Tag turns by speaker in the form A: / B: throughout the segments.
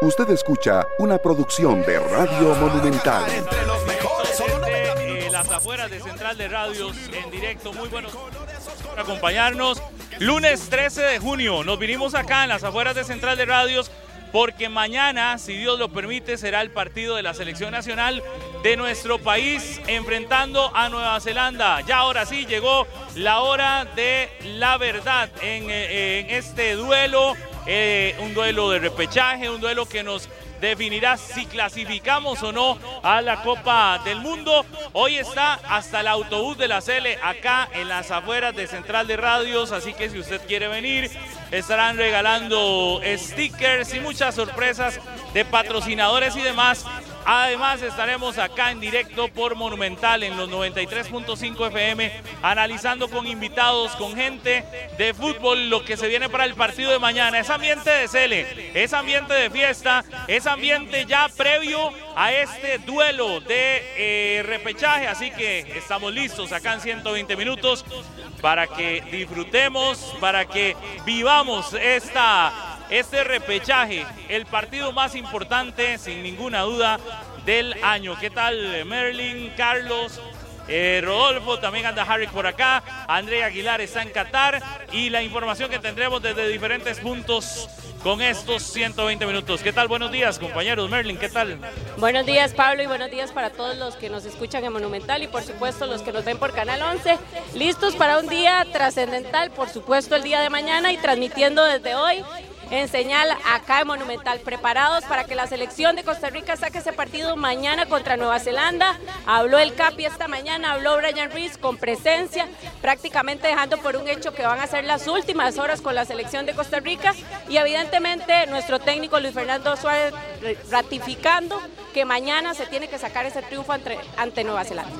A: Usted escucha una producción de Radio Monumental.
B: Desde las afueras de Central de Radios en directo, muy buenos por acompañarnos. Lunes 13 de junio, nos vinimos acá en las afueras de Central de Radios porque mañana, si Dios lo permite, será el partido de la selección nacional de nuestro país enfrentando a Nueva Zelanda. Ya ahora sí llegó la hora de la verdad en, eh, en este duelo eh, un duelo de repechaje, un duelo que nos definirá si clasificamos o no a la Copa del Mundo. Hoy está hasta el autobús de la Cele acá en las afueras de Central de Radios, así que si usted quiere venir, estarán regalando stickers y muchas sorpresas de patrocinadores y demás Además estaremos acá en directo por Monumental en los 93.5 FM analizando con invitados, con gente de fútbol lo que se viene para el partido de mañana. Es ambiente de cele, es ambiente de fiesta, es ambiente ya previo a este duelo de eh, repechaje. Así que estamos listos acá en 120 minutos para que disfrutemos, para que vivamos esta este repechaje, el partido más importante, sin ninguna duda, del año. ¿Qué tal, Merlin, Carlos? Eh, Rodolfo, también anda Harry por acá, Andrea Aguilar está en Qatar y la información que tendremos desde diferentes puntos con estos 120 minutos. ¿Qué tal? Buenos días, compañeros. Merlin, ¿qué tal?
C: Buenos días, Pablo, y buenos días para todos los que nos escuchan en Monumental y por supuesto los que nos ven por Canal 11. Listos para un día trascendental, por supuesto el día de mañana y transmitiendo desde hoy en señal acá en Monumental, preparados para que la selección de Costa Rica saque ese partido mañana contra Nueva Zelanda. Habló el Capi esta mañana, habló Brian Rees con presencia, prácticamente dejando por un hecho que van a ser las últimas horas con la selección de Costa Rica y evidentemente nuestro técnico Luis Fernando Suárez ratificando que mañana se tiene que sacar ese triunfo ante, ante Nueva Zelanda.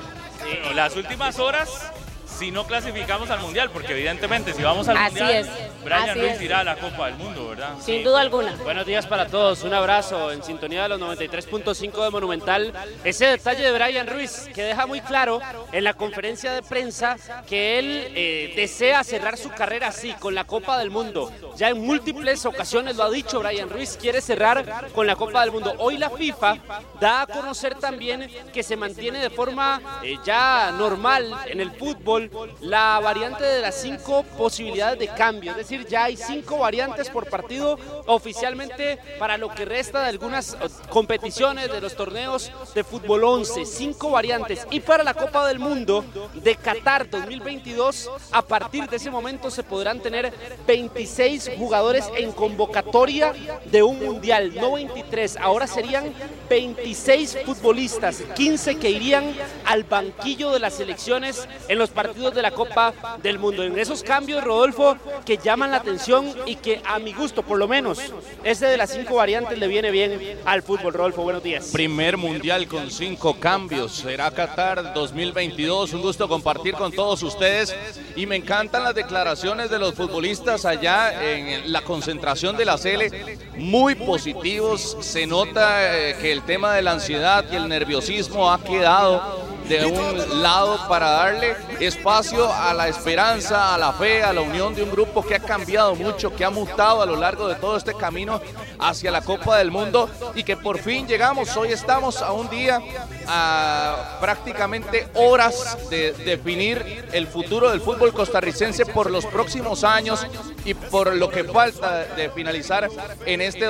B: las últimas horas si no clasificamos al Mundial, porque evidentemente si vamos al
C: Así
B: Mundial,
C: es.
B: Brian
C: Así
B: Ruiz
C: es.
B: irá a la Copa del Mundo, ¿verdad?
C: Sin duda alguna.
D: Buenos días para todos, un abrazo en sintonía de los 93.5 de Monumental. Ese detalle de Brian Ruiz que deja muy claro en la conferencia de prensa que él eh, desea cerrar su carrera así, con la Copa del Mundo. Ya en múltiples ocasiones lo ha dicho Brian Ruiz, quiere cerrar con la Copa del Mundo. Hoy la FIFA da a conocer también que se mantiene de forma eh, ya normal en el fútbol la variante de las cinco posibilidades de cambio, es decir, ya hay cinco variantes por partido oficialmente para lo que resta de algunas eh, competiciones de los torneos de fútbol 11, cinco variantes. Y para la Copa del Mundo de Qatar 2022, a partir de ese momento se podrán tener 26 jugadores en convocatoria de un mundial, no 23, ahora serían 26 futbolistas, 15 que irían al banquillo de las selecciones en los partidos de la Copa del Mundo. En esos cambios, Rodolfo, que llaman la atención y que a mi gusto, por lo menos, ese de las cinco variantes le viene bien al fútbol. Rodolfo, buenos días.
E: Primer mundial con cinco cambios. Será Qatar 2022. Un gusto compartir con todos ustedes. Y me encantan las declaraciones de los futbolistas allá en la concentración de la Sele. Muy positivos. Se nota eh, que el tema de la ansiedad y el nerviosismo ha quedado de un lado para darle espacio a la esperanza, a la fe, a la unión de un grupo que ha cambiado mucho, que ha mutado a lo largo de todo este camino hacia la Copa del Mundo y que por fin llegamos. Hoy estamos a un día, a prácticamente horas de definir el futuro del fútbol costarricense por los próximos años y por lo que falta de finalizar en este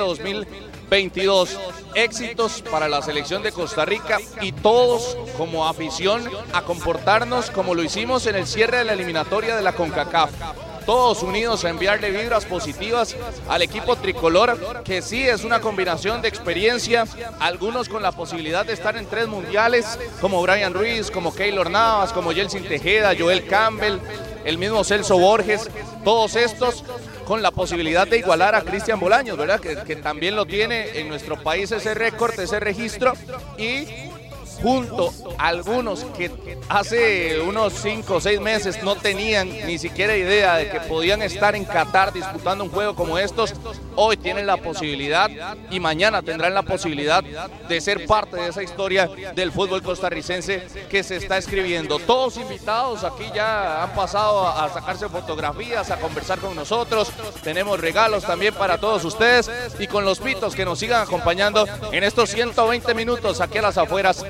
E: 2022. Éxitos para la selección de Costa Rica y todos como afición a comportarnos como lo hicimos en el cierre de la eliminatoria de la CONCACAF. Todos unidos a enviarle vibras positivas al equipo tricolor, que sí es una combinación de experiencia, algunos con la posibilidad de estar en tres mundiales, como Brian Ruiz, como Keylor Navas, como Jelsin Tejeda, Joel Campbell, el mismo Celso Borges, todos estos con la posibilidad de igualar a Cristian Bolaños, ¿verdad? Que, también lo tiene en nuestro país ese récord, ese registro. Y junto a algunos que hace unos 5 o 6 meses no tenían ni siquiera idea de que podían estar en Qatar disputando un juego como estos, hoy tienen la posibilidad y mañana tendrán la posibilidad de ser parte de esa historia del fútbol costarricense que se está escribiendo. Todos invitados aquí ya han pasado a sacarse fotografías, a conversar con nosotros. Tenemos regalos también para todos ustedes y con los pitos que nos sigan acompañando en estos 120 minutos aquí a las afueras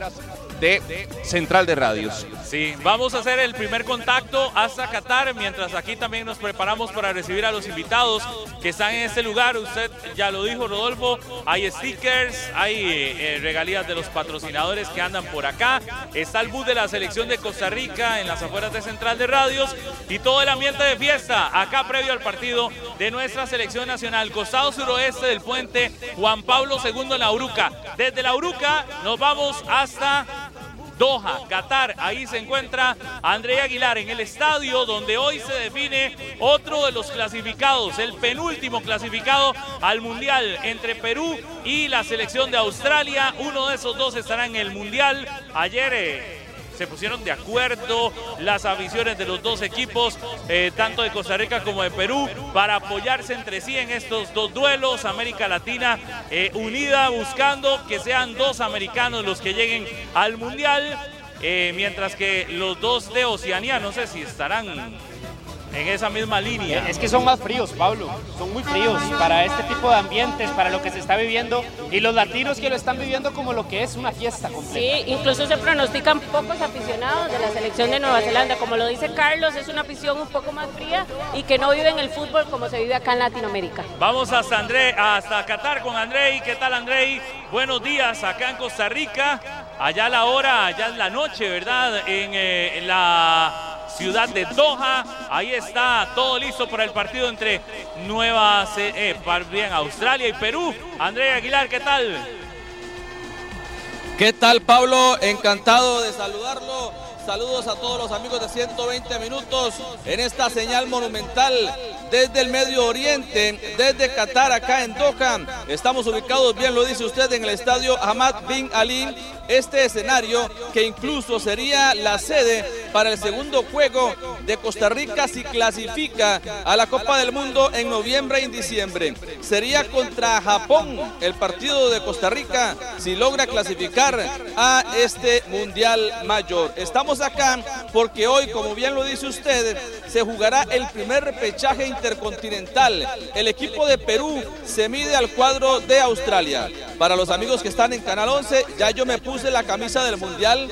E: de Central de Radios.
B: Sí, vamos a hacer el primer contacto hasta Qatar, mientras aquí también nos preparamos para recibir a los invitados que están en este lugar. Usted ya lo dijo, Rodolfo, hay stickers, hay eh, regalías de los patrocinadores que andan por acá. Está el bus de la selección de Costa Rica en las afueras de Central de Radios y todo el ambiente de fiesta acá previo al partido de nuestra selección nacional. Costado suroeste del puente Juan Pablo II en la Uruca. Desde la Uruca nos vamos hasta Doha, Qatar. Ahí se encuentra André Aguilar en el estadio donde hoy se define otro de los clasificados, el penúltimo clasificado al Mundial entre Perú y la selección de Australia. Uno de esos dos estará en el Mundial. Ayer... Eh, se pusieron de acuerdo las aficiones de los dos equipos, eh, tanto de Costa Rica como de Perú, para apoyarse entre sí en estos dos duelos. América Latina eh, unida buscando que sean dos americanos los que lleguen al Mundial, eh, mientras que los dos de Oceanía, no sé si estarán en esa misma línea.
D: Es que son más fríos, Pablo, son muy fríos para este tipo de ambientes, para lo que se está viviendo y los latinos que lo están viviendo como lo que es una fiesta completa.
C: Sí, incluso se pronostican pocos aficionados de la selección de Nueva Zelanda, como lo dice Carlos, es una afición un poco más fría y que no vive en el fútbol como se vive acá en Latinoamérica.
B: Vamos hasta André, hasta Qatar con Andrei, ¿qué tal Andrei? Buenos días acá en Costa Rica, allá la hora, ya es la noche, ¿verdad? En, eh, en la ciudad de Doha. Ahí está todo listo para el partido entre Nueva eh, bien, Australia y Perú. André Aguilar, ¿qué tal?
F: ¿Qué tal, Pablo? Encantado de saludarlo. Saludos a todos los amigos de 120 minutos en esta señal monumental desde el Medio Oriente, desde Qatar, acá en Doha. Estamos ubicados, bien lo dice usted, en el estadio Ahmad Bin Ali este escenario que incluso sería la sede para el segundo juego de Costa Rica si clasifica a la Copa del Mundo en noviembre y diciembre. Sería contra Japón el partido de Costa Rica si logra clasificar a este Mundial Mayor. Estamos acá porque hoy, como bien lo dice usted, se jugará el primer repechaje intercontinental. El equipo de Perú se mide al cuadro de Australia. Para los amigos que están en Canal 11, ya yo me puse la camisa del Mundial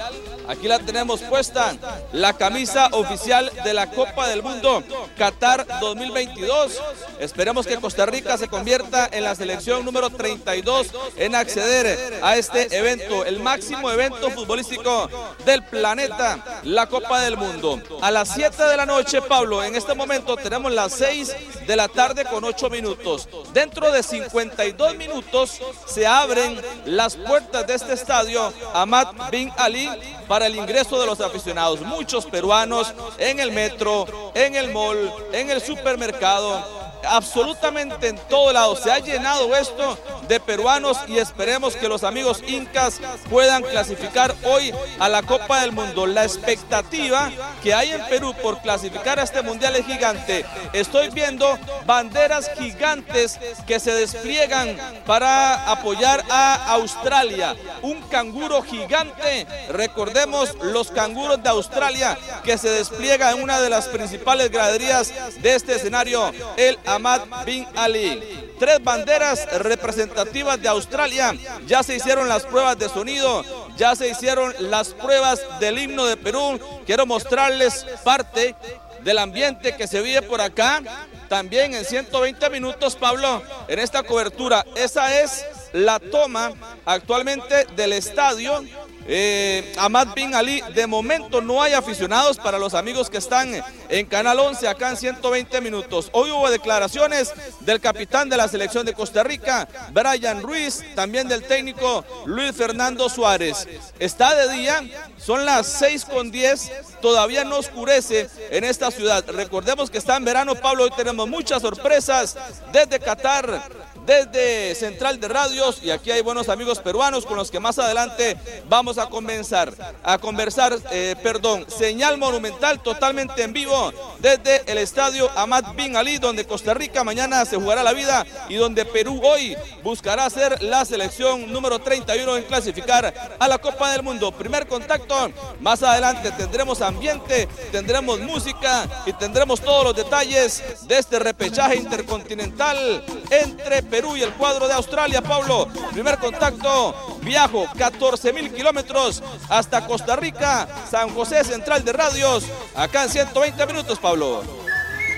F: Aquí la tenemos puesta, la camisa oficial de la Copa del Mundo Qatar 2022. Esperemos que Costa Rica se convierta en la selección número 32 en acceder a este evento, el máximo evento futbolístico del planeta, la Copa del Mundo. A las 7 de la noche, Pablo, en este momento tenemos las 6 de la tarde con 8 minutos. Dentro de 52 minutos se abren las puertas de este estadio Ahmad Bin Ali para el ingreso de los aficionados. Muchos peruanos en el metro, en el mall, en el supermercado, absolutamente en todo lado. Se ha llenado esto de peruanos y esperemos que los amigos incas puedan clasificar hoy a la Copa del Mundo. La expectativa que hay en Perú por clasificar a este mundial es gigante. Estoy viendo banderas gigantes que se despliegan para apoyar a Australia. Un canguro gigante. Recordemos los canguros de Australia que se despliega en una de las principales graderías de este escenario, el Ahmad Bin Ali. Tres banderas representativas de Australia. Ya se hicieron las pruebas de sonido, ya se hicieron las pruebas del himno de Perú. Quiero mostrarles parte del ambiente que se vive por acá. También en 120 minutos, Pablo, en esta cobertura. Esa es la toma actualmente del estadio eh, Ahmad Bin Ali. De momento no hay aficionados para los amigos que están en Canal 11 acá en 120 minutos. Hoy hubo declaraciones del capitán de la selección de Costa Rica, Brian Ruiz, también del técnico Luis Fernando Suárez. Está de día, son las 6 con 10, todavía no oscurece en esta ciudad. Recordemos que está en verano, Pablo, hoy tenemos muchas sorpresas desde Qatar desde Central de Radios y aquí hay buenos amigos peruanos con los que más adelante vamos a comenzar a conversar, eh, perdón, señal monumental totalmente en vivo desde el estadio Ahmad Bin Ali donde Costa Rica mañana se jugará la vida y donde Perú hoy buscará ser la selección número 31 en clasificar a la Copa del Mundo. Primer contacto, más adelante tendremos ambiente, tendremos música y tendremos todos los detalles de este repechaje intercontinental entre Perú y el cuadro de Australia, Pablo. Primer contacto, viajo 14 mil kilómetros hasta Costa Rica, San José Central de Radios, acá en 120 minutos, Pablo.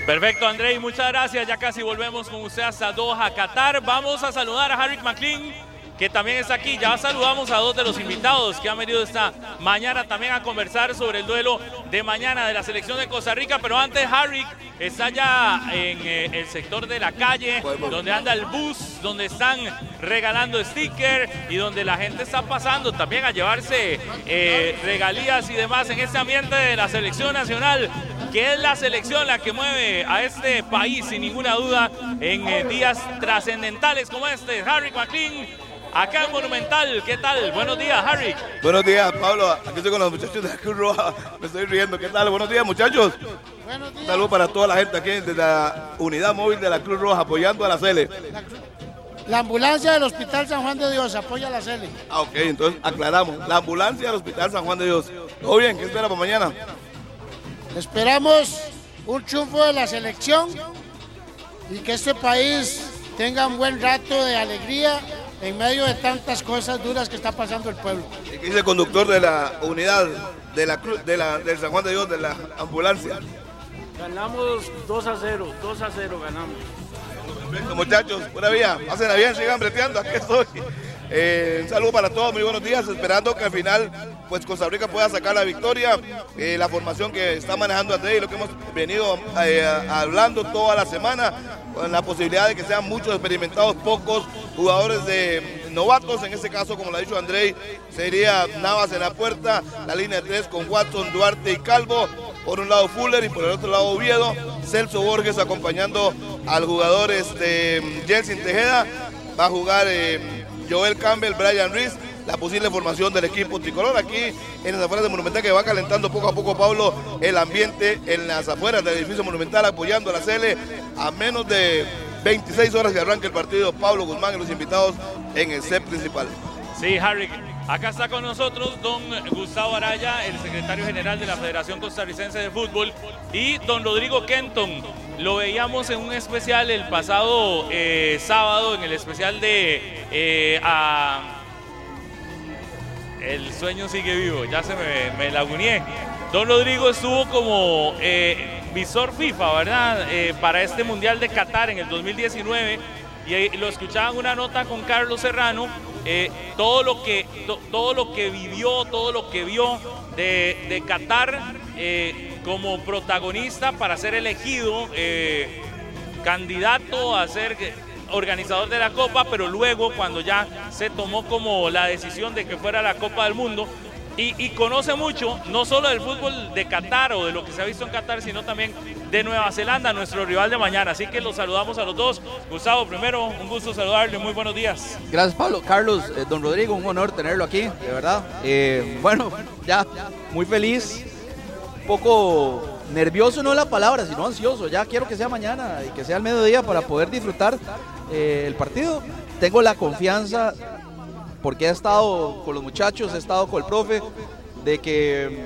B: Perfecto, André, muchas gracias. Ya casi volvemos con usted hasta Doha, Qatar. Vamos a saludar a Harry McLean que también está aquí. Ya saludamos a dos de los invitados que han venido esta mañana también a conversar sobre el duelo de mañana de la selección de Costa Rica. Pero antes, Harry está ya en eh, el sector de la calle, donde anda el bus, donde están regalando stickers y donde la gente está pasando también a llevarse eh, regalías y demás en este ambiente de la selección nacional que es la selección la que mueve a este país sin ninguna duda en eh, días trascendentales como este. Harry McLean acá en Monumental. ¿Qué tal? Buenos días, Harry.
G: Buenos días, Pablo. Aquí estoy con los muchachos de la Cruz Roja. Me estoy riendo. ¿Qué tal? Buenos días, muchachos.
H: Buenos días.
G: Un saludo para toda la gente aquí de la unidad móvil de la Cruz Roja apoyando a la CELE.
H: La ambulancia del Hospital San Juan de Dios apoya a la CELE.
G: Ah, ok, entonces aclaramos. La ambulancia del Hospital San Juan de Dios. ¿Todo bien? ¿Qué espera para mañana?
H: Esperamos un triunfo de la selección y que este país tenga un buen rato de alegría en medio de tantas cosas duras que está pasando el pueblo.
G: ¿Y qué dice el conductor de la unidad de la, Cruz- de la, del San Juan de Dios, de la ambulancia?
I: Ganamos 2 a 0, 2 a 0 ganamos.
G: Perfecto, muchachos, buena vida, pásenla bien, sigan breteando, aquí estoy. Eh, un saludo para todos, muy buenos días, esperando que al final pues Costa Rica pueda sacar la victoria. Eh, la formación que está manejando André y lo que hemos venido eh, hablando toda la semana, con la posibilidad de que sean muchos experimentados, pocos jugadores de novatos, en este caso, como lo ha dicho André, sería Navas en la puerta, la línea de tres con Watson, Duarte y Calvo, por un lado Fuller y por el otro lado Oviedo, Celso Borges acompañando al jugador este, Jelsin Tejeda, va a jugar eh, Joel Campbell, Brian Reese, la posible formación del equipo tricolor aquí en las afueras de Monumental que va calentando poco a poco Pablo el ambiente en las afueras del edificio Monumental apoyando a la CL a menos de 26 horas que arranque el partido Pablo Guzmán y los invitados en el set principal.
B: Sí, Harry. Acá está con nosotros don Gustavo Araya, el secretario general de la Federación Costarricense de Fútbol, y don Rodrigo Kenton. Lo veíamos en un especial el pasado eh, sábado, en el especial de eh, El sueño sigue vivo, ya se me, me laguneé. Don Rodrigo estuvo como eh, visor FIFA, ¿verdad? Para este Mundial de Qatar en el 2019 y lo escuchaban una nota con Carlos Serrano, eh, todo, lo que, to- todo lo que vivió, todo lo que vio de, de Qatar eh, como protagonista para ser elegido eh, candidato a ser organizador de la Copa, pero luego cuando ya se tomó como la decisión de que fuera la Copa del Mundo, y, conoce mucho, no solo del fútbol de Qatar o de lo que se ha visto en Qatar, sino también de Nueva Zelanda, nuestro rival de mañana. Así que los saludamos a los dos. Gustavo, primero, un gusto saludarle, muy buenos días.
J: Gracias, Pablo. Carlos, eh, don Rodrigo, un honor tenerlo aquí, de verdad. Eh, bueno, ya, muy feliz. Un poco nervioso, no la palabra, sino ansioso. Ya quiero que sea mañana y que sea al mediodía para poder disfrutar eh, el partido. Tengo la confianza, porque he estado con los muchachos, he estado con el profe, de que,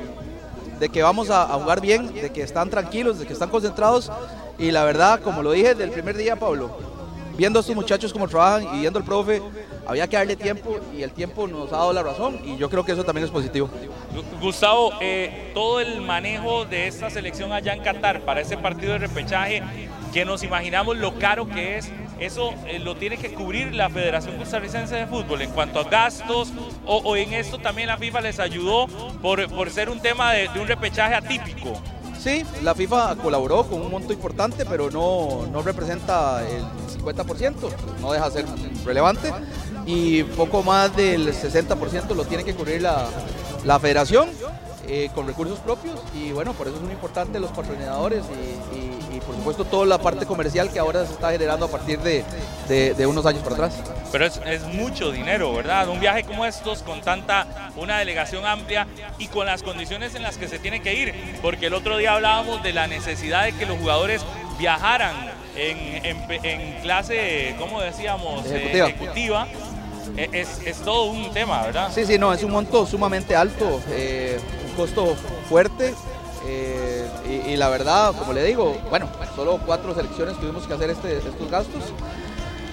J: de que vamos a, jugar bien, de que están tranquilos, de que están concentrados. Y la verdad, como lo dije desde el primer día, Pablo, viendo a estos muchachos cómo trabajan y viendo al profe, había que darle tiempo y el tiempo nos ha dado la razón y yo creo que eso también es positivo.
B: Gustavo, eh, todo el manejo de esta selección allá en Qatar para ese partido de repechaje, que nos imaginamos lo caro que es, eso eh, lo tiene que cubrir la Federación Costarricense de Fútbol en cuanto a gastos, o, en esto también la FIFA les ayudó por, por ser un tema de, un repechaje atípico.
J: Sí, la FIFA colaboró con un monto importante, pero no, no representa el 50%, no deja de ser relevante. Y poco más del 60% lo tiene que cubrir la, la federación. eh, con recursos propios y bueno, por eso es muy importante los patrocinadores y, por supuesto toda la parte comercial que ahora se está generando a partir de, de- de unos años para atrás.
B: Pero es, es mucho dinero, ¿verdad? Un viaje como estos, con tanta, una delegación amplia y con las condiciones en las que se tiene que ir. Porque el otro día hablábamos de la necesidad de que los jugadores viajaran en, en clase, ¿cómo decíamos? Eh,
J: Ejecutiva.
B: ejecutiva. E- Es, es todo un tema, ¿verdad?
J: Sí, sí, no, es un monto sumamente alto, eh, un costo fuerte. Eh, y, la verdad, como le digo, bueno, solo cuatro selecciones tuvimos que hacer este- estos gastos.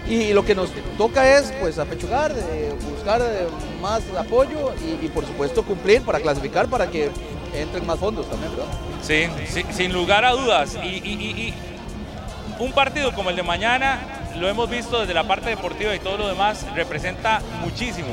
J: Y lo que nos toca es pues apechugar, eh, buscar eh, más apoyo y, por supuesto cumplir para clasificar para que entren más fondos también.
B: Sí, sin lugar a dudas. Y un partido como el de mañana, lo hemos visto desde la parte deportiva y todo lo demás, representa muchísimo.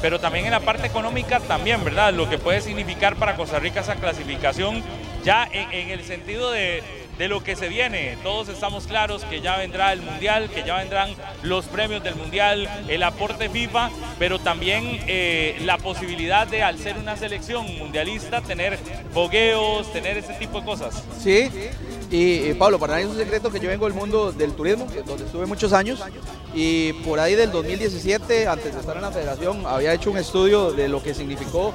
B: Pero también en la parte económica también, ¿verdad? Lo que puede significar para Costa Rica esa clasificación, ya en, el sentido de, de lo que se viene. Todos estamos claros que ya vendrá el Mundial, que ya vendrán los premios del Mundial, el aporte FIFA, pero también eh, la posibilidad de, al ser una selección mundialista, tener fogueos, tener ese tipo de cosas.
J: Sí, y, Pablo, para nadie es un secreto que yo vengo del mundo del turismo, donde estuve muchos años, y por ahí del 2017, antes de estar en la federación, había hecho un estudio de lo que significó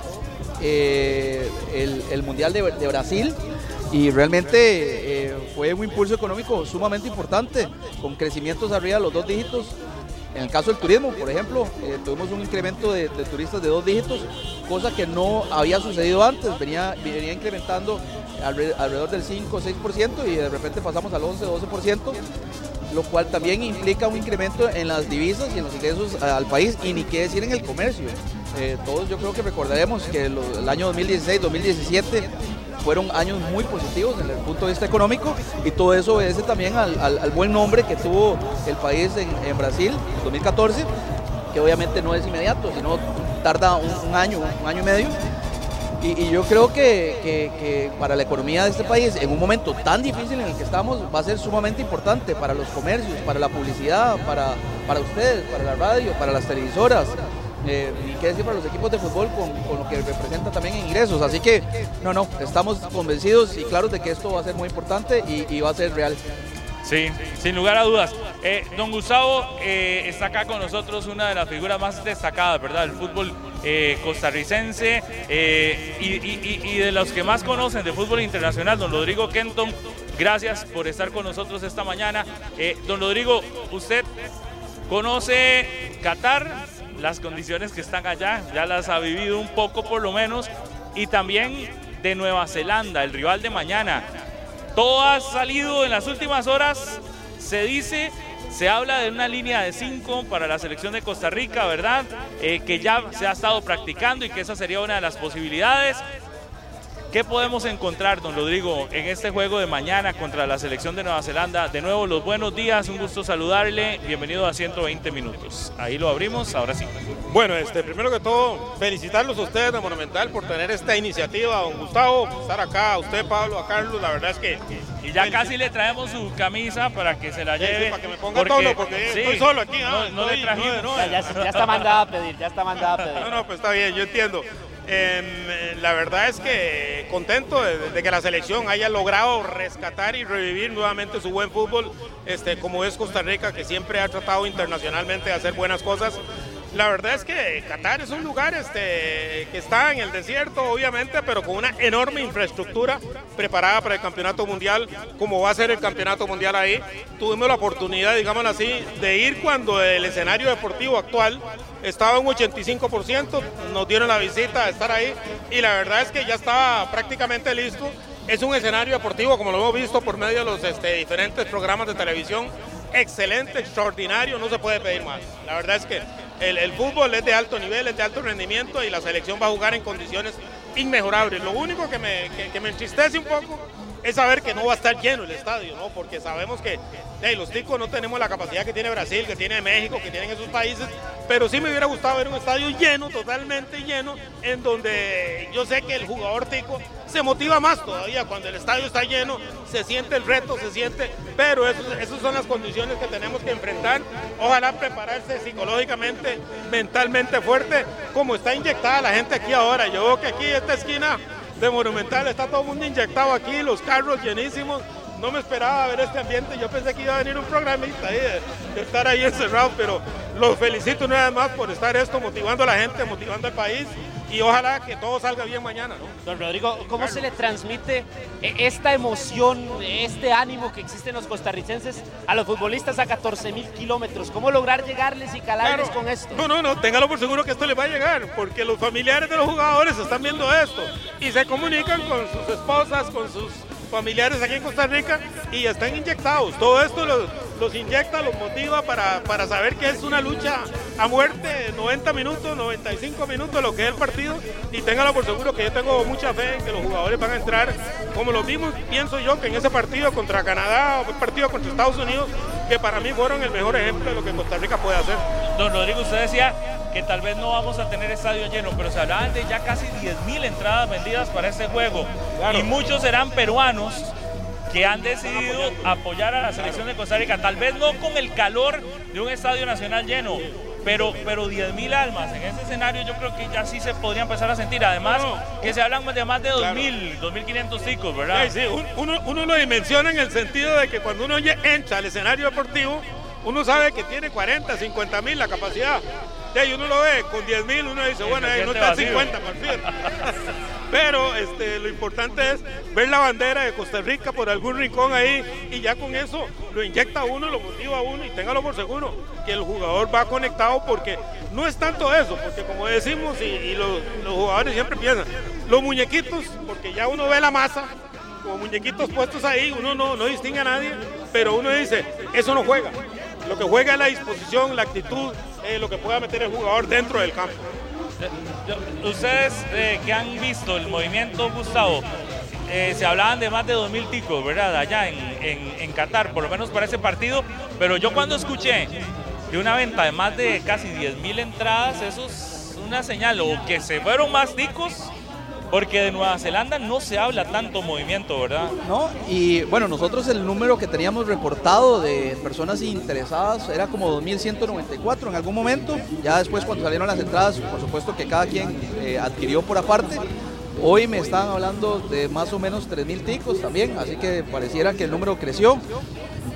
J: eh, el, Mundial de, Brasil, y realmente eh, fue un impulso económico sumamente importante, con crecimientos arriba de los dos dígitos. En el caso del turismo, por ejemplo, eh, tuvimos un incremento de, turistas de dos dígitos, cosa que no había sucedido antes, venía, venía incrementando alre- alrededor del 5 o 6% y de repente pasamos al 11 o 12%, lo cual también implica un incremento en las divisas y en los ingresos al país y ni qué decir en el comercio. Eh, todos yo creo que recordaremos que el año 2016-2017 fueron años muy positivos desde el punto de vista económico y todo eso obedece también al, al- buen nombre que tuvo el país en, Brasil en 2014, que obviamente no es inmediato, sino tarda un, año, un año y medio. Y, yo creo que, que- que para la economía de este país, en un momento tan difícil en el que estamos, va a ser sumamente importante para los comercios, para la publicidad, para, para ustedes, para la radio, para las televisoras. Eh, y qué decir para los equipos de fútbol con, con lo que representa también ingresos. Así que, no, no, estamos convencidos y claros de que esto va a ser muy importante y, va a ser real.
B: Sí, sin lugar a dudas. Eh, don Gustavo eh, está acá con nosotros, una de las figuras más destacadas, ¿verdad? Del fútbol eh, costarricense y, y- de los que más conocen de fútbol internacional, don Rodrigo Kenton. Gracias por estar con nosotros esta mañana. Don Rodrigo, usted conoce Qatar, las condiciones que están allá, ya las ha vivido un poco por lo menos, y también de Nueva Zelanda, el rival de mañana. Todo ha salido en las últimas horas. Se dice, se habla de una línea de cinco para la selección de Costa Rica, ¿verdad? Eh, que ya se ha estado practicando y que esa sería una de las posibilidades. ¿Qué podemos encontrar, don Rodrigo, en este juego de mañana contra la selección de Nueva Zelanda? De nuevo, los buenos días, un gusto saludarle. Bienvenido a 120 minutos. Ahí lo abrimos, ahora sí.
K: Bueno, este, primero que todo, felicitarlos a ustedes de Monumental por tener esta iniciativa, don Gustavo, por estar acá, a usted, Pablo, a Carlos, la verdad es que...
B: Y ya casi le traemos su camisa para que se la lleve.
K: sí, para que me ponga tono, porque estoy solo aquí,
B: No,
K: ah,
B: no
K: estoy-
B: le trajimos.
K: no, no,
D: Ya, ya- ya está mandada a pedir, ya está mandada a pedir.
K: No, no, pues está bien, yo entiendo. Em, la verdad es que contento de, de que la selección haya logrado rescatar y revivir nuevamente su buen fútbol, este, como es Costa Rica, que siempre ha tratado internacionalmente de hacer buenas cosas. La verdad es que Qatar es un lugar este, que está en el desierto, obviamente, pero con una enorme infraestructura preparada para el campeonato mundial, como va a ser el campeonato mundial ahí. Tuvimos la oportunidad, digámoslo así, de ir cuando el escenario deportivo actual estaba en un 85%, nos dieron la visita a estar ahí y la verdad es que ya estaba prácticamente listo. Es un escenario deportivo, como lo hemos visto por medio de los este, diferentes programas de televisión, excelente, extraordinario, no se puede pedir más. La verdad es que el, el fútbol es de alto nivel, es de alto rendimiento y la selección va a jugar en condiciones inmejorables. Lo único que me, que- que me entristece un poco es saber que no va a estar lleno el estadio, ¿no? Porque sabemos que hey, los ticos no tenemos la capacidad que tiene Brasil, que tiene México, que tienen esos países, pero sí me hubiera gustado ver un estadio lleno, totalmente lleno, en donde yo sé que el jugador tico se motiva más todavía cuando el estadio está lleno, se siente el reto, se siente, pero esas son las condiciones que tenemos que enfrentar. Ojalá prepararse psicológicamente, mentalmente fuerte, como está inyectada la gente aquí ahora. Yo veo que aquí esta esquina de Monumental, está todo el mundo inyectado aquí, los carros llenísimos. No me esperaba ver este ambiente, yo pensé que iba a venir un programista ahí, de, de estar ahí encerrado, pero los felicito una vez más por estar esto, motivando a la gente, motivando al país y ojalá que todo salga bien mañana. ¿no?
D: Don Rodrigo, ¿cómo se le transmite eh, esta emoción, este ánimo que existe en los costarricenses a los futbolistas a 14 mil kilómetros? ¿Cómo lograr llegarles y calarles
K: Claro.
D: con esto?
K: No, no, no, téngalo por seguro que esto les va a llegar, porque los familiares de los jugadores están viendo esto y se comunican con sus esposas, con sus familiares aquí en Costa Rica y están inyectados. Todo esto los, los inyecta, los motiva para, para saber que es una lucha a muerte, 90 minutos, 95 minutos, lo que es el partido. Y téngalo por seguro que yo tengo mucha fe en que los jugadores van a entrar como lo mismos, pienso yo, que en ese partido contra Canadá o el partido contra Estados Unidos, que para mí fueron el mejor ejemplo de lo que Costa Rica puede hacer.
B: Don Rodrigo, usted decía que tal vez no vamos a tener estadio lleno, pero se hablaban de ya casi 10.000 entradas vendidas para este juego. Y muchos serán peruanos que han decidido apoyar a la selección de Costa Rica, tal vez no con el calor de un estadio nacional lleno, pero, pero 10.000 almas en ese escenario yo creo que ya sí se podría empezar a sentir. Además, que se hablan de más de 2.000, 2.500 ticos, ¿verdad?
K: Sí, sí, un- uno, uno lo dimensiona en el sentido de que cuando uno entra al escenario deportivo, uno sabe que tiene 40, 50 mil la capacidad. Ya, y uno lo ve con 10 mil, uno dice, bueno, ahí no está el
B: vacío.
K: 50, por fin. Pero este, lo importante es ver la bandera de Costa Rica por algún rincón ahí y ya con eso lo inyecta uno, lo motiva uno y téngalo por seguro que el jugador va conectado porque no es tanto eso, porque como decimos y, y los, los jugadores siempre piensan, los muñequitos, porque ya uno ve la masa, como muñequitos puestos ahí, uno no, no distingue a nadie, pero uno dice, eso no juega. Lo que juega es la disposición, la actitud, eh, lo que pueda meter el jugador dentro del campo.
B: Ustedes eh, que han visto el movimiento, Gustavo, eh, se hablaban de más de 2.000 ticos, ¿verdad? Allá en, en- en Qatar, por lo menos para ese partido. Pero yo cuando escuché de una venta de más de casi 10.000 entradas, eso es una señal. O que se fueron más ticos, porque de Nueva Zelanda no se habla tanto movimiento, ¿verdad?
J: ¿no? Y bueno, nosotros el número que teníamos reportado de personas interesadas era como 2.194 en algún momento. Ya después cuando salieron las entradas, por supuesto que cada quien eh, adquirió por aparte. Hoy me están hablando de más o menos 3.000 ticos también, así que pareciera que el número creció.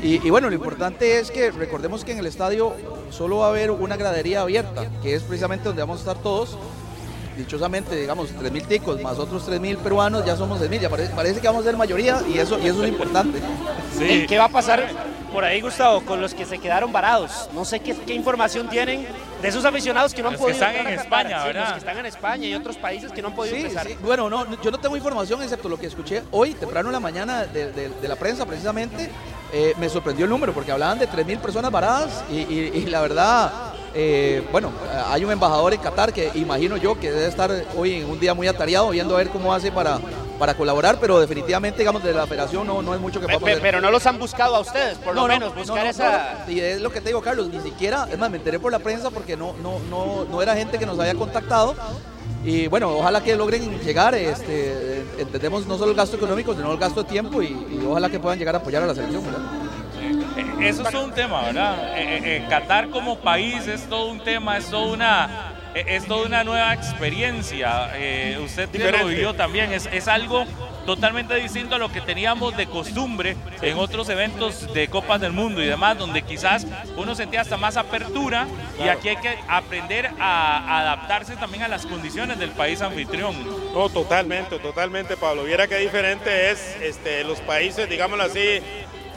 J: Y, y bueno, lo importante es que recordemos que en el estadio solo va a haber una gradería abierta, que es precisamente donde vamos a estar todos dichosamente, digamos, 3.000 ticos más otros 3.000 peruanos, ya somos 6.000, ya parece, parece que vamos a ser mayoría y eso, y eso es importante.
D: ¿Y ¿Qué va a pasar por ahí, Gustavo, con los que se quedaron varados? No sé qué, qué información tienen de esos aficionados que no han
B: Los que
D: podido
B: están
D: entrar
B: en. España,
D: Sí,
B: ¿verdad?
D: Los que están en España y otros países que no han podido
J: Sí,
D: ingresar.
J: sí. Bueno, no, no, yo no tengo información excepto lo que escuché hoy, temprano en la mañana de, de- de la prensa precisamente. Eh, me sorprendió el número porque hablaban de 3.000 personas varadas y, y- y la verdad, eh, bueno, hay un embajador en Qatar que imagino yo que debe estar hoy en un día muy atareado viendo a ver cómo hace para, para colaborar, pero definitivamente, digamos, de la federación no, no es mucho que
D: Pe-
J: podamos
D: pe-
J: hacer.
D: Pero no los han buscado a ustedes, por lo
J: No, no,
D: menos,
J: no,
D: buscar
J: no,
D: esa...
J: no, y es lo que te digo, Carlos, ni siquiera, es más, me enteré por la prensa porque no, no, no, no era gente que nos había contactado. Y bueno, ojalá que logren llegar, este, entendemos no solo el gasto económico, sino el gasto de tiempo y, y ojalá que puedan llegar a apoyar a la selección. ¿verdad?
B: Eh, Eso es todo un tema, ¿verdad? Eh, eh, Qatar como país es todo un tema, es toda una, es toda una nueva experiencia. Eh, usted lo vivió también, es, es algo totalmente distinto a lo que teníamos de costumbre en otros eventos de Copas del Mundo y demás, donde quizás uno sentía hasta más apertura y aquí hay que aprender a adaptarse también a las condiciones del país anfitrión.
K: No, totalmente, totalmente, Pablo. Viera qué diferente es este, los países, digámoslo así,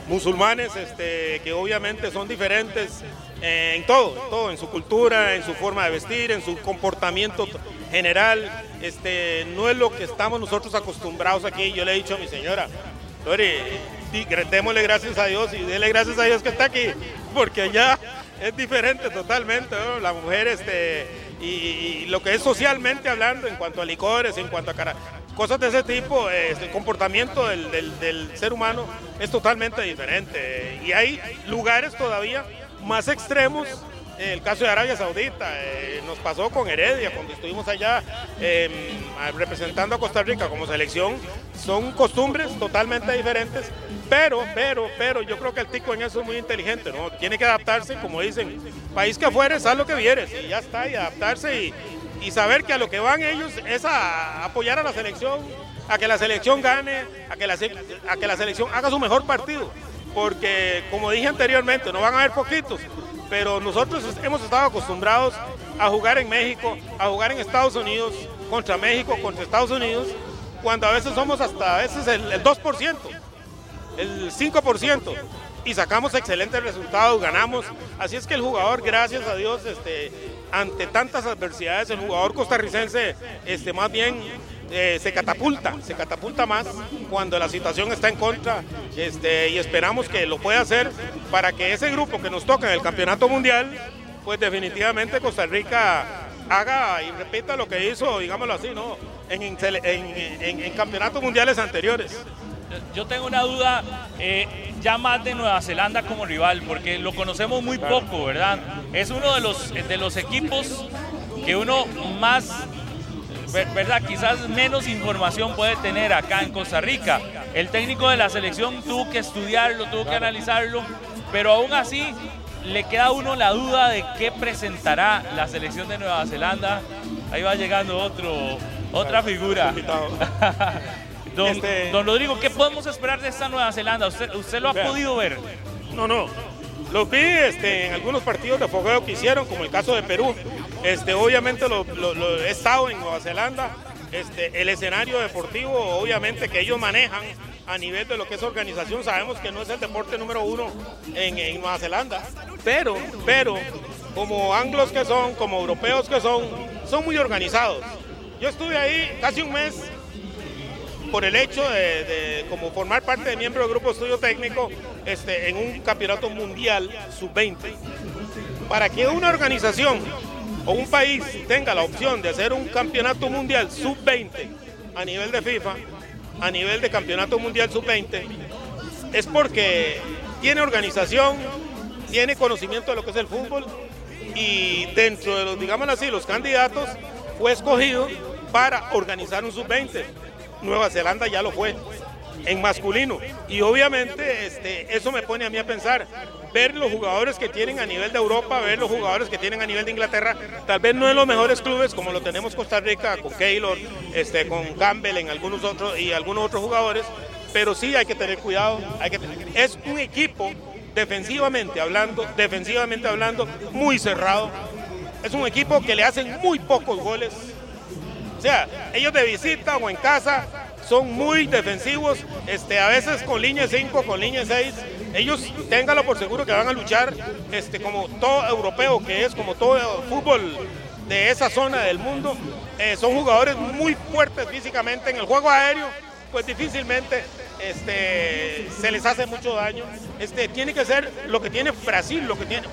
K: musulmanes, este, que obviamente son diferentes en todo, en todo, en su cultura, en su forma de vestir, en su comportamiento general. Este, no es lo que estamos nosotros acostumbrados aquí. Yo le he dicho a mi señora, Lori, démosle gracias a Dios y dele gracias a Dios que está aquí, porque allá es diferente totalmente. La mujer, este, y lo que es socialmente hablando, en cuanto a licores, en cuanto a cara- cosas de ese tipo, el comportamiento del, ser humano es totalmente diferente. Y hay lugares todavía más extremos. El caso de Arabia Saudita, eh, nos pasó con Heredia cuando estuvimos allá eh, representando a Costa Rica como selección. Son costumbres totalmente diferentes, pero, pero, pero yo creo que el tico en eso es muy inteligente, ¿no? Tiene que adaptarse, como dicen, país que fueres, haz lo que vieres, y ya está, y adaptarse y, y saber que a lo que van ellos es a apoyar a la selección, a que la selección gane, a que la, a que la selección haga su mejor partido. Porque, como dije anteriormente, no van a haber poquitos, pero nosotros hemos estado acostumbrados a jugar en México, a jugar en Estados Unidos, contra México, contra Estados Unidos, cuando a veces somos hasta a veces el, el 2%, el 5%, y sacamos excelentes resultados, ganamos. Así es que el jugador, gracias a Dios, este, ante tantas adversidades, el jugador costarricense este, más bien eh, se catapulta, se catapulta más cuando la situación está en contra este, y esperamos que lo pueda hacer para que ese grupo que nos toca en el campeonato mundial, pues definitivamente Costa Rica haga y repita lo que hizo, digámoslo así, ¿no? en, campeonatos mundiales anteriores.
B: Yo tengo una duda eh, ya más de Nueva Zelanda como rival, porque lo conocemos muy poco, ¿verdad? Es uno de los, de los equipos que uno más, ver- ¿verdad? Quizás menos información puede tener acá en Costa Rica. El técnico de la selección tuvo que estudiarlo, tuvo que analizarlo, pero aún así le queda a uno la duda de qué presentará la selección de Nueva Zelanda. Ahí va llegando otro, otra figura. Don,
K: Este-
B: don Rodrigo, ¿qué podemos esperar de esta Nueva Zelanda? ¿Usted, usted lo ha
K: Vea.
B: podido ver?
K: No, no. Los vi este, en algunos partidos de fogueo que hicieron, como el caso de Perú. Este, obviamente lo, lo- lo- he estado en Nueva Zelanda. Este, el escenario deportivo, obviamente, que ellos manejan a nivel de lo que es organización, sabemos que no es el deporte número uno en, en Nueva Zelanda. Pero, pero, como anglos que son, como europeos que son, son muy organizados. Yo estuve ahí casi un mes por el hecho de, como formar parte de miembro del grupo de estudio técnico este, en un campeonato mundial sub-20. Para que una organización o un país tenga la opción de hacer un campeonato mundial sub-20 a nivel de FIFA, a nivel de campeonato mundial sub-20, es porque tiene organización, tiene conocimiento de lo que es el fútbol y dentro de los, digámoslo así, los candidatos fue escogido para organizar un sub-20. Nueva Zelanda ya lo fue en masculino. Y obviamente este, eso me pone a mí a pensar ver los jugadores que tienen a nivel de Europa ver los jugadores que tienen a nivel de Inglaterra tal vez no en los mejores clubes como lo tenemos Costa Rica con Keylor este, con Campbell en algunos otros y algunos otros jugadores pero sí hay que tener cuidado hay que es un equipo defensivamente hablando defensivamente hablando muy cerrado. Es un equipo que le hacen muy pocos goles sea, ellos de visita o en casa son muy defensivos, este, a veces con línea 5, con línea 6. Ellos ténganlo por seguro que van a luchar este, como todo europeo que es, como todo fútbol de esa zona del mundo. Eh, son jugadores muy fuertes físicamente en el juego aéreo, pues difícilmente este, se les hace mucho daño. Este, tiene que ser lo que tiene Brasil, lo que tiene,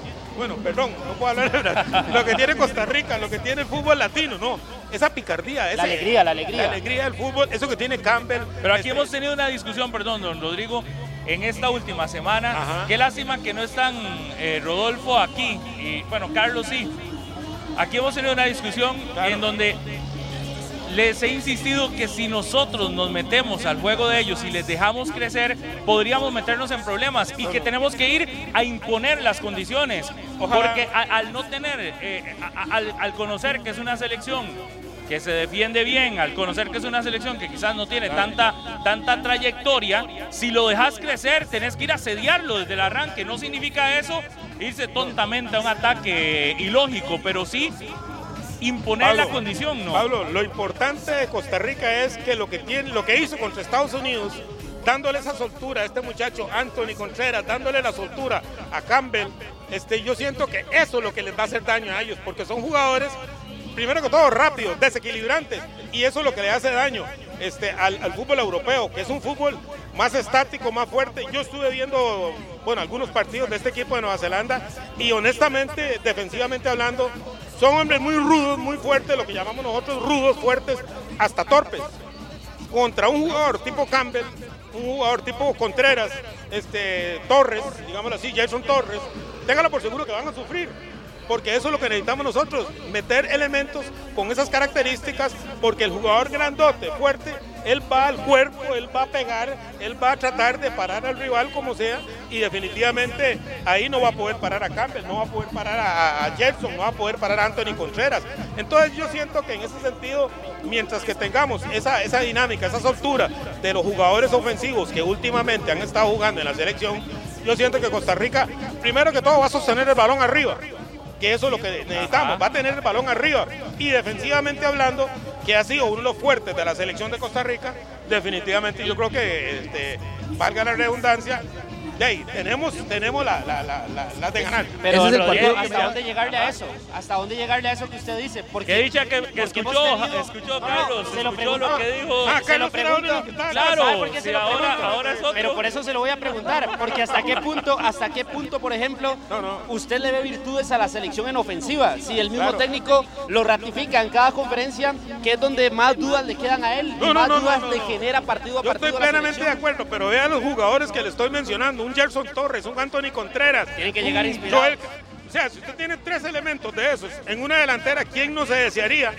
K: bueno, perdón, no puedo hablar de Brasil, lo que tiene Costa Rica, lo que tiene el fútbol latino, no, esa picardía, ese-
D: alegría, la alegría.
K: la alegría del fútbol, eso que tiene Campbell.
B: Pero aquí
K: este,
B: hemos tenido una discusión, perdón, don Rodrigo, en esta última semana.
K: Ajá.
B: Qué lástima que no están eh, Rodolfo aquí y, bueno, Carlos sí. Aquí hemos tenido una discusión en donde les he insistido que si nosotros nos metemos al juego de ellos y les dejamos crecer, podríamos meternos en problemas y que tenemos que ir a imponer las condiciones.
K: Ojalá.
B: Porque a- al no tener, eh, a- a- al, al conocer que es una selección que se defiende bien, al conocer que es una selección que quizás no tiene tanta, tanta trayectoria, si lo dejas crecer, tenés que ir a asediarlo desde el arranque. No significa eso irse tontamente a un ataque ilógico, pero sí imponer la condición, ¿no?
K: Pablo, lo importante de Costa Rica es que lo que tiene, lo que hizo contra Estados Unidos, dándole esa soltura a este muchacho Anthony Contreras, dándole la soltura a Campbell, este, yo siento que eso es lo que les va a hacer daño a ellos, porque son jugadores, primero que todo, rápidos, desequilibrantes, y eso es lo que le hace daño este, al, al fútbol europeo, que es un fútbol más estático, más fuerte. Yo estuve viendo, bueno, algunos partidos de este equipo de Nueva Zelanda, y honestamente, defensivamente hablando, son hombres muy rudos, muy fuertes, lo que llamamos nosotros rudos, fuertes, hasta torpes. Contra un jugador tipo Campbell, un jugador tipo Contreras, este, Torres, digámoslo así, Jason Torres, téngalo por seguro que van a sufrir. Porque eso es lo que necesitamos nosotros, meter elementos con esas características, porque el jugador grandote, fuerte, él va al cuerpo, él va a pegar, él va a tratar de parar al rival como sea y definitivamente ahí no va a poder parar a Campbell, no va a poder parar a, a no va a poder parar a Anthony Contreras. Entonces yo siento que en ese sentido, mientras que tengamos esa, esa dinámica, esa soltura de los jugadores ofensivos que últimamente han estado jugando en la selección, yo siento que Costa Rica, primero que todo, va a sostener el balón arriba que eso es lo que necesitamos, va a tener el balón arriba. Y defensivamente hablando, que ha sido uno de los fuertes de la selección de Costa Rica, definitivamente yo creo que, este, valga la redundancia, de ahí, tenemos, tenemos la, la, la, la de ganar.
D: Pero don Rodrigo, ¿hasta dónde llegarle a eso? ¿Hasta dónde llegarle a eso que usted dice? Porque,
B: ¿Qué dicha que, que escuchó, tenido... escuchó Carlos?
D: se lo
B: escuchó lo que dijo.
K: Ah,
D: se lo pregunto.
B: Claro,
D: ¿sabe por qué se lo
B: ahora,
D: pregunto?
B: ahora es otro.
D: Pero por eso se lo voy a preguntar, porque hasta qué punto, hasta qué punto, por ejemplo, usted le ve virtudes a la selección en ofensiva. Si el mismo
K: Claro.
D: técnico lo ratifica en cada conferencia, que es donde más dudas le quedan a él y más
K: no, no,
D: dudas
K: no,
D: le
K: no.
D: genera partido a
K: Yo
D: partido
K: estoy
D: a la
K: plenamente de acuerdo, pero vea los jugadores que le estoy mencionando, un Gerson Torres, un Anthony Contreras.
D: Tienen que llegar inspirados.
K: Joel- o sea, si usted tiene tres elementos de esos en una delantera, ¿quién no se desearía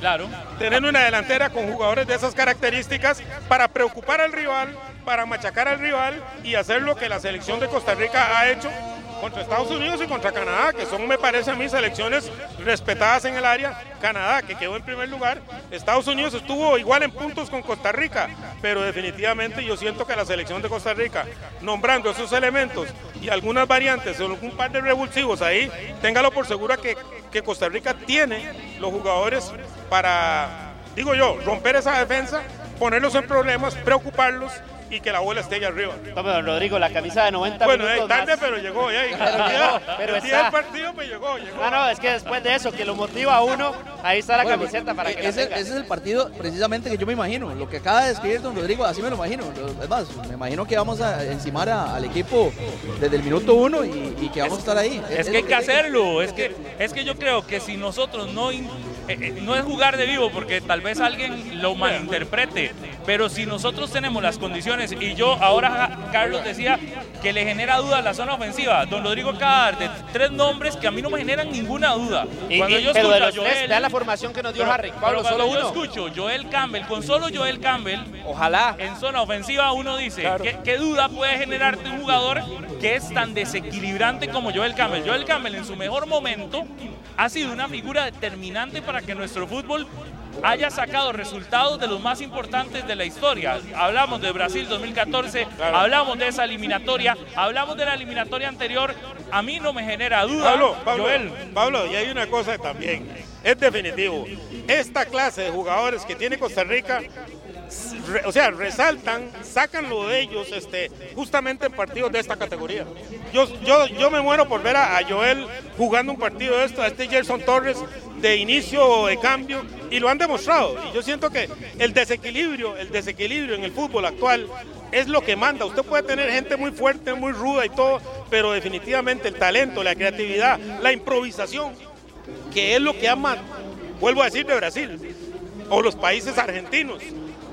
B: Claro.
K: tener una delantera con jugadores de esas características para preocupar al rival, para machacar al rival y hacer lo que la selección de Costa Rica ha hecho contra Estados Unidos y contra Canadá, que son, me parece a mí, selecciones respetadas en el área. Canadá, que quedó en primer lugar. Estados Unidos estuvo igual en puntos con Costa Rica, pero definitivamente yo siento que la selección de Costa Rica, nombrando esos elementos y algunas variantes, algún par de revulsivos ahí, téngalo por segura que, que Costa Rica tiene los jugadores para, digo yo, romper esa defensa, ponerlos en problemas, preocuparlos y que la bola esté allá arriba.
D: Tome, don Rodrigo, la camisa de 90
K: Bueno, eh,
D: minutos
K: tarde,
D: más.
K: pero llegó. Ya,
D: Pero
K: el día,
D: llegó, pero
K: el día
D: está.
K: del partido me llegó, llegó.
D: No, no, es que después de eso, que lo motiva a uno, ahí está la
J: Bueno,
D: camiseta para que la
J: ese,
D: tenga.
J: ese es el partido precisamente que yo me imagino. Lo que acaba de describir don Rodrigo, así me lo imagino. Es más, me imagino que vamos a encimar a- al equipo desde el minuto uno y, y que vamos a estar ahí.
B: Es que hay que hacerlo, es que, es que yo creo que si nosotros no, eh, eh, no es jugar de vivo, porque tal vez alguien lo malinterprete, pero si nosotros tenemos las condiciones, y yo ahora Carlos decía que le genera duda la zona ofensiva, don Rodrigo acaba de dar de tres nombres que a mí no me generan ninguna duda.
D: Y-
B: Cuando
D: y-
B: yo
D: pero de los tres, vea la formación que nos dio
B: pero-
D: Harry. Pablo, solo
B: yo
D: uno.
B: escucho Joel Campbell, con solo Joel Campbell,
D: Ojalá.
B: en zona ofensiva uno dice, ¿qué, qué duda puede generarte un jugador que es tan desequilibrante como Joel Campbell? Joel Campbell en su mejor momento ha sido una figura determinante para que nuestro fútbol haya sacado resultados de los más importantes de la historia. Hablamos de Brasil 2014, hablamos de esa eliminatoria, hablamos de la eliminatoria anterior. A mí no me genera duda.
K: Pablo, Pablo,
B: Joel,
K: Pablo, y hay una cosa también, es definitivo. Esta clase de jugadores que tiene Costa Rica, o sea, resaltan, sacan lo de ellos este, justamente en partidos de esta categoría. Yo, yo, yo me muero por ver a, a Joel jugando un partido de esto, a este Gerson Torres de inicio o de cambio, y lo han demostrado. Y yo siento que el desequilibrio, el desequilibrio en el fútbol actual es lo que manda. Usted puede tener gente muy fuerte, muy ruda y todo, pero definitivamente el talento, la creatividad, la improvisación, que es lo que ama, vuelvo a decir, de Brasil, o los países argentinos.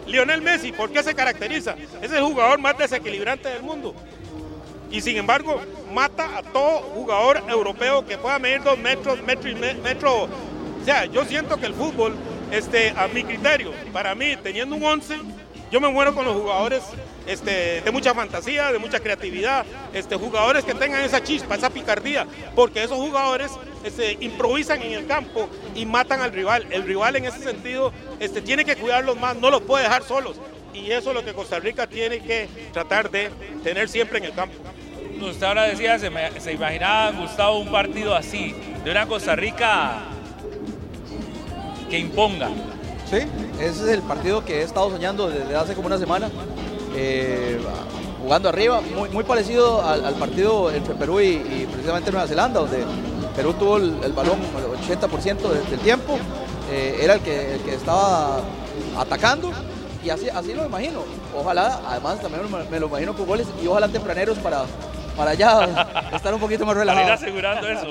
K: Lionel Messi, ¿por qué se caracteriza? Es el jugador más desequilibrante del mundo. Y sin embargo, mata a todo jugador europeo que pueda medir dos metros, metro y me- metro. O sea, yo siento que el fútbol, este, a mi criterio, para mí, teniendo un 11, yo me muero con los jugadores este, de mucha fantasía, de mucha creatividad, este, jugadores que tengan esa chispa, esa picardía, porque esos jugadores este, improvisan en el campo y matan al rival. El rival en ese sentido este, tiene que cuidarlos más, no los puede dejar solos. Y eso es lo que Costa Rica tiene que tratar de tener siempre en el campo.
B: usted ahora decía, se, me- se imaginaba Gustavo un partido así, de una Costa Rica que imponga.
J: Sí, ese es el partido que he estado soñando desde hace como una semana. Eh, jugando arriba, muy, muy parecido al, al partido entre Perú y, y precisamente Nueva Zelanda, donde Perú tuvo el, el balón el 80% de- del tiempo, eh, era el que, el que estaba atacando y así, así lo imagino. Ojalá, además también me, me lo imagino con goles y ojalá tempraneros para, para ya estar un poquito más
B: Para ir
J: relajados.
B: asegurando eso.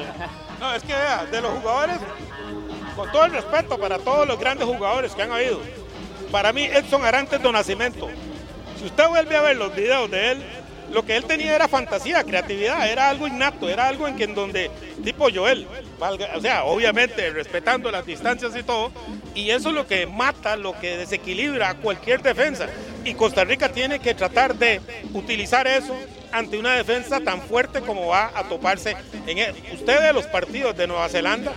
K: No, es que vea, de los jugadores, con todo el respeto para todos los grandes jugadores que han habido, para mí Edson Arantes do Nacimiento. Si usted vuelve a ver los videos de él, lo que él tenía era fantasía, creatividad, era algo innato, era algo en que en donde, tipo Joel, o sea, obviamente respetando las distancias y todo, y eso es lo que mata, lo que desequilibra a cualquier defensa. Y Costa Rica tiene que tratar de utilizar eso ante una defensa tan fuerte como va a toparse en él. Usted ve los partidos de Nueva Zelanda,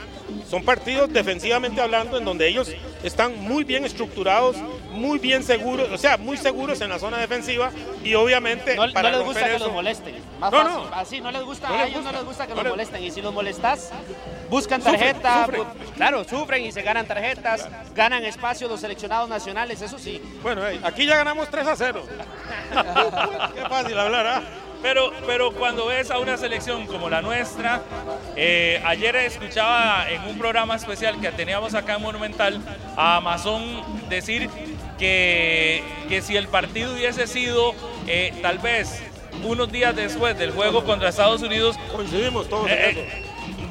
K: son partidos defensivamente hablando en donde ellos están muy bien estructurados, muy bien seguros, o sea, muy seguros en la zona defensiva y obviamente
D: no,
K: para
D: no les gusta que los molesten. Más
K: No,
D: fácil.
K: no.
D: Así no les gusta,
K: No
D: a
K: les
D: no
K: gusta.
D: les gusta que los
K: les-
D: molesten y si los molestas buscan tarjeta,
K: sufren.
D: claro, sufren y se ganan tarjetas, ganan espacio los seleccionados nacionales, eso sí.
K: Bueno, hey, aquí ya ganamos 3 a 0. Qué fácil hablar, ¿ah?
B: Pero, pero cuando ves a una selección como la nuestra, eh, ayer escuchaba en un programa especial que teníamos acá en Monumental a Amazon decir que, que si el partido hubiese sido eh, tal vez unos días después del juego contra Estados Unidos,
K: coincidimos todos en
B: eh,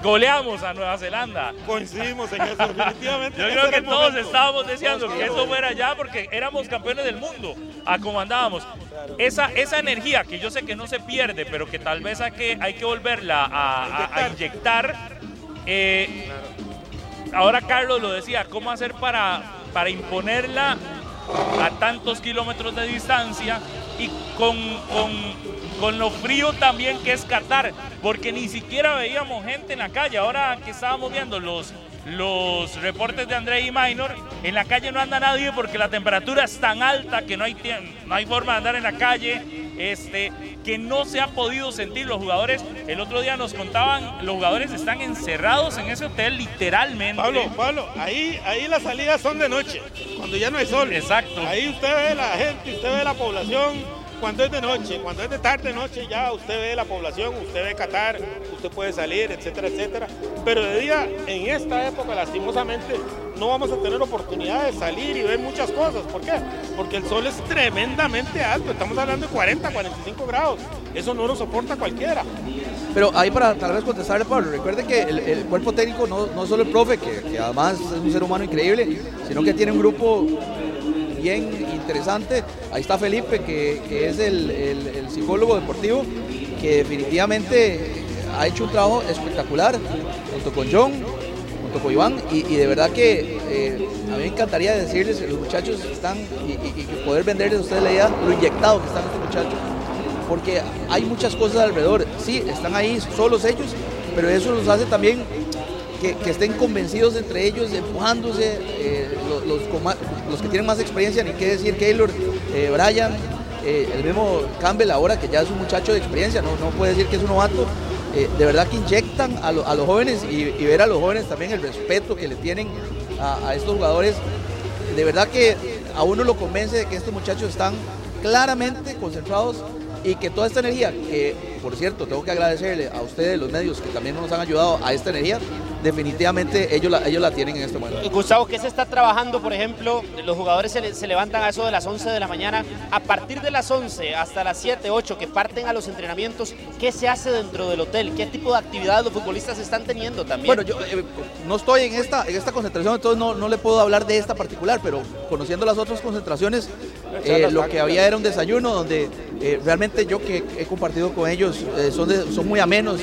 B: goleamos a Nueva Zelanda.
K: Coincidimos en eso, definitivamente.
B: Yo creo que todos
K: momento.
B: estábamos deseando que eso
K: queríamos.
B: fuera ya porque éramos campeones del mundo, a como andábamos. Esa, esa energía que yo sé que no se pierde, pero que tal vez hay que, hay que volverla a, a- a inyectar. eh, ahora Carlos lo decía, ¿cómo hacer para, para imponerla a tantos kilómetros de distancia y con, con, con lo frío también que es Qatar? Porque ni siquiera veíamos gente en la calle. Ahora que estábamos viendo los, los reportes de André y Minor, en la calle no anda nadie porque la temperatura es tan alta que no hay, no hay forma de andar en la calle. Este, que no se ha podido sentir los jugadores. El otro día nos contaban, los jugadores están encerrados en ese hotel literalmente.
K: Pablo, Pablo, ahí, ahí las salidas son de noche, cuando ya no hay sol.
B: Exacto.
K: Ahí usted ve la gente, usted ve la población. Cuando es de noche, cuando es de tarde, noche, ya usted ve la población, usted ve Qatar, usted puede salir, etcétera, etcétera. Pero de día, en esta época, lastimosamente, no vamos a tener oportunidad de salir y ver muchas cosas. ¿Por qué? Porque el sol es tremendamente alto. Estamos hablando de 40, 45 grados. Eso no lo soporta cualquiera.
J: Pero ahí para tal vez contestarle, Pablo, recuerde que el, cuerpo técnico no, no solo el profe, que además es un ser humano increíble, sino que tiene un grupo bien interesante. Ahí está Felipe, que, es el, psicólogo deportivo, que definitivamente ha hecho un trabajo espectacular, junto con John, junto con Iván, y, de verdad que eh, a mí me encantaría decirles, los muchachos están, y, y- y poder venderles a ustedes la idea, lo inyectado que están estos muchachos porque hay muchas cosas alrededor. Sí, están ahí solos ellos, pero eso los hace también que, estén convencidos entre ellos, empujándose, eh, los, que tienen más experiencia, ni qué decir, Keylor, eh, Brian, eh, el mismo Campbell ahora, que ya es un muchacho de experiencia, no, no puede decir que es un novato. eh, de verdad que inyectan a, lo- a los jóvenes y, ver a los jóvenes también el respeto que le tienen a estos jugadores de verdad que a uno lo convence de que estos muchachos están claramente concentrados y que toda esta energía, que por cierto tengo que agradecerle a ustedes, los medios, que también nos han ayudado a esta energía, definitivamente ellos la, ellos la tienen en este momento.
D: Gustavo, ¿qué se está trabajando, por ejemplo? Los jugadores se, le- se levantan a eso de las 11 de la mañana. A partir de las 11 hasta las 7, 8 que parten a los entrenamientos, ¿qué se hace dentro del hotel? ¿Qué tipo de actividades los futbolistas están teniendo también?
J: Bueno, yo eh, no estoy en esta, en esta concentración, entonces no, no le puedo hablar de esta particular, pero conociendo las otras concentraciones, eh, lo que había era un desayuno donde eh, realmente yo que he compartido con ellos eh, son, de- son muy amenos.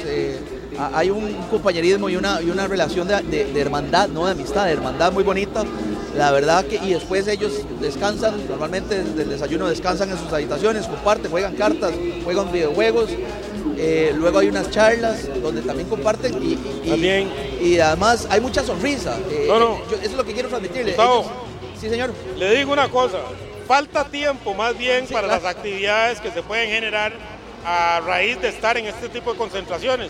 J: Eh, ha- hay un compañerismo y una, y una relación de, de- de hermandad, no de amistad, de hermandad muy bonita. La verdad que, y después ellos descansan, normalmente desde el desayuno descansan en sus habitaciones, comparten, juegan cartas, juegan videojuegos. eh, luego hay unas charlas donde también comparten y, y- y- y además hay mucha sonrisa. eh,
K: No, no.
J: yo- eso es lo que quiero transmitirle. Ellos- sí, señor.
K: Le digo una cosa, falta tiempo más bien para
J: claro.
K: las actividades que se pueden generar a raíz de estar en este tipo de concentraciones.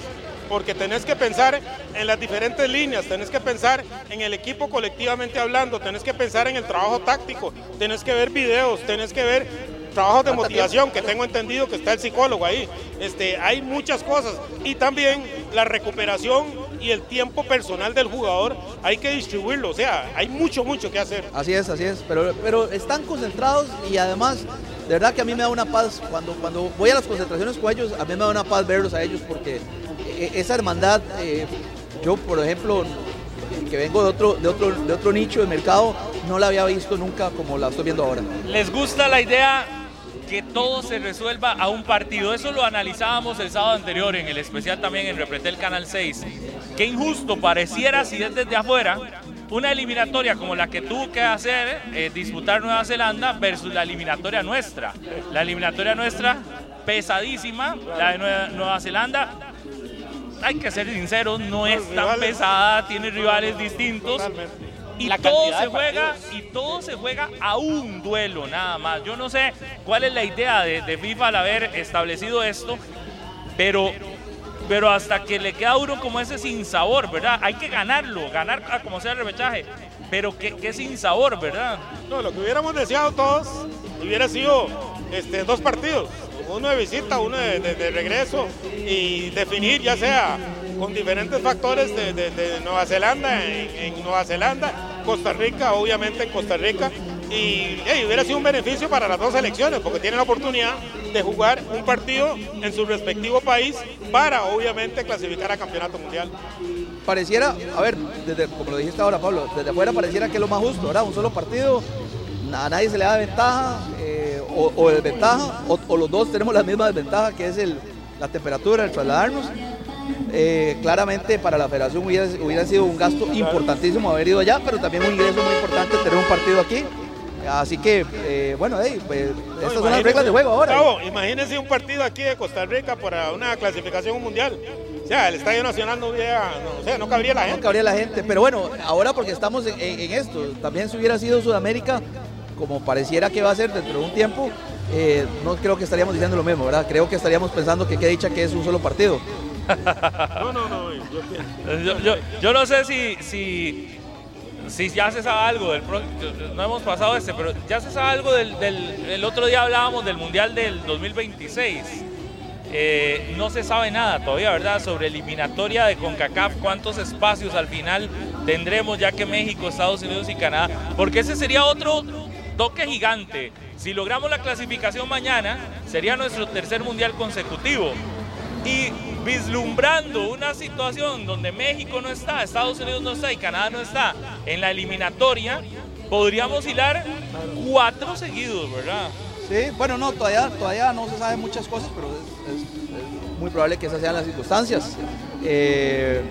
K: Porque tenés que pensar en las diferentes líneas, tenés que pensar en el equipo colectivamente hablando, tenés que pensar en el trabajo táctico, tenés que ver videos, tenés que ver trabajos de motivación, que tengo entendido que está el psicólogo ahí. Este, hay muchas cosas. Y también la recuperación y el tiempo personal del jugador, hay que distribuirlo. O sea, hay mucho, mucho que hacer.
J: Así es, así es, pero, pero están concentrados y además, de verdad que a mí me da una paz, cuando, cuando voy a las concentraciones con ellos, a mí me da una paz verlos a ellos porque esa hermandad, eh, yo por ejemplo, que vengo de otro, de, otro, de otro nicho de mercado, no la había visto nunca como la estoy viendo ahora.
B: ¿Les gusta la idea que todo se resuelva a un partido. Eso lo analizábamos el sábado anterior en el especial también en Repretel Canal 6. Qué injusto pareciera si es desde afuera una eliminatoria como la que tuvo que hacer, eh, disputar Nueva Zelanda versus la eliminatoria nuestra. La eliminatoria nuestra pesadísima, la de Nueva, Nueva Zelanda. Hay que ser sinceros, no es tan pesada, tiene rivales distintos y
D: La
B: todo se juega y todo se juega a un duelo nada más. Yo no sé cuál es la idea de, de FIFA al haber establecido esto, pero pero hasta que le queda a uno como ese sin sabor, ¿verdad? Hay que ganarlo, ganar a como sea el repechaje, pero que, que sin sabor, ¿verdad?
K: No, lo que hubiéramos deseado todos hubiera sido este, dos partidos, uno de visita, uno de, regreso y definir ya sea con diferentes factores de, Nueva Zelanda en, en Nueva Zelanda, Costa Rica, obviamente en Costa Rica y hey, hubiera sido un beneficio para las dos selecciones porque tienen la oportunidad de jugar un partido en su respectivo país para obviamente clasificar a campeonato mundial.
J: Pareciera, a ver, desde, como lo dijiste ahora, Pablo, desde afuera pareciera que es lo más justo, ¿verdad? Un solo partido, a nadie se le da ventaja eh, o, o desventaja, o, o los dos tenemos la misma desventaja, que es el, la temperatura, el trasladarnos. Eh, claramente para la federación hubiera, hubiera sido un gasto importantísimo haber ido allá, pero también un ingreso muy importante tener un partido aquí. Así que, eh, bueno, hey, pues, estas son las reglas de juego ahora.
K: Gustavo, imagínense un partido aquí de Costa Rica para una clasificación mundial. O sea, el Estadio Nacional no hubiera, no, o sea, no cabría la
J: No
K: gente.
J: cabría la gente, pero bueno, ahora porque estamos en, en- en esto, también si hubiera sido Sudamérica, como pareciera que va a ser dentro de un tiempo, eh, no creo que estaríamos diciendo lo mismo, ¿verdad? Creo que estaríamos pensando que qué dicha que es un solo partido.
K: No, no, no. yo-
B: Yo, yo- yo no sé si, si, si ya se sabe algo del pro- no hemos pasado este, pero ya se sabe algo del, del- el otro día hablábamos del Mundial del 2026. Eh, no se sabe nada todavía, ¿verdad? Sobre eliminatoria de CONCACAF, cuántos espacios al final tendremos, ya que México, Estados Unidos y Canadá, porque ese sería otro toque gigante. Si logramos la clasificación mañana, sería nuestro tercer mundial consecutivo. Y vislumbrando una situación donde México no está, Estados Unidos no está y Canadá no está en la eliminatoria, podríamos hilar cuatro seguidos, ¿verdad?
J: Sí, bueno, no, todavía, todavía no se saben muchas cosas, pero es muy probable que esas sean las circunstancias. Eh,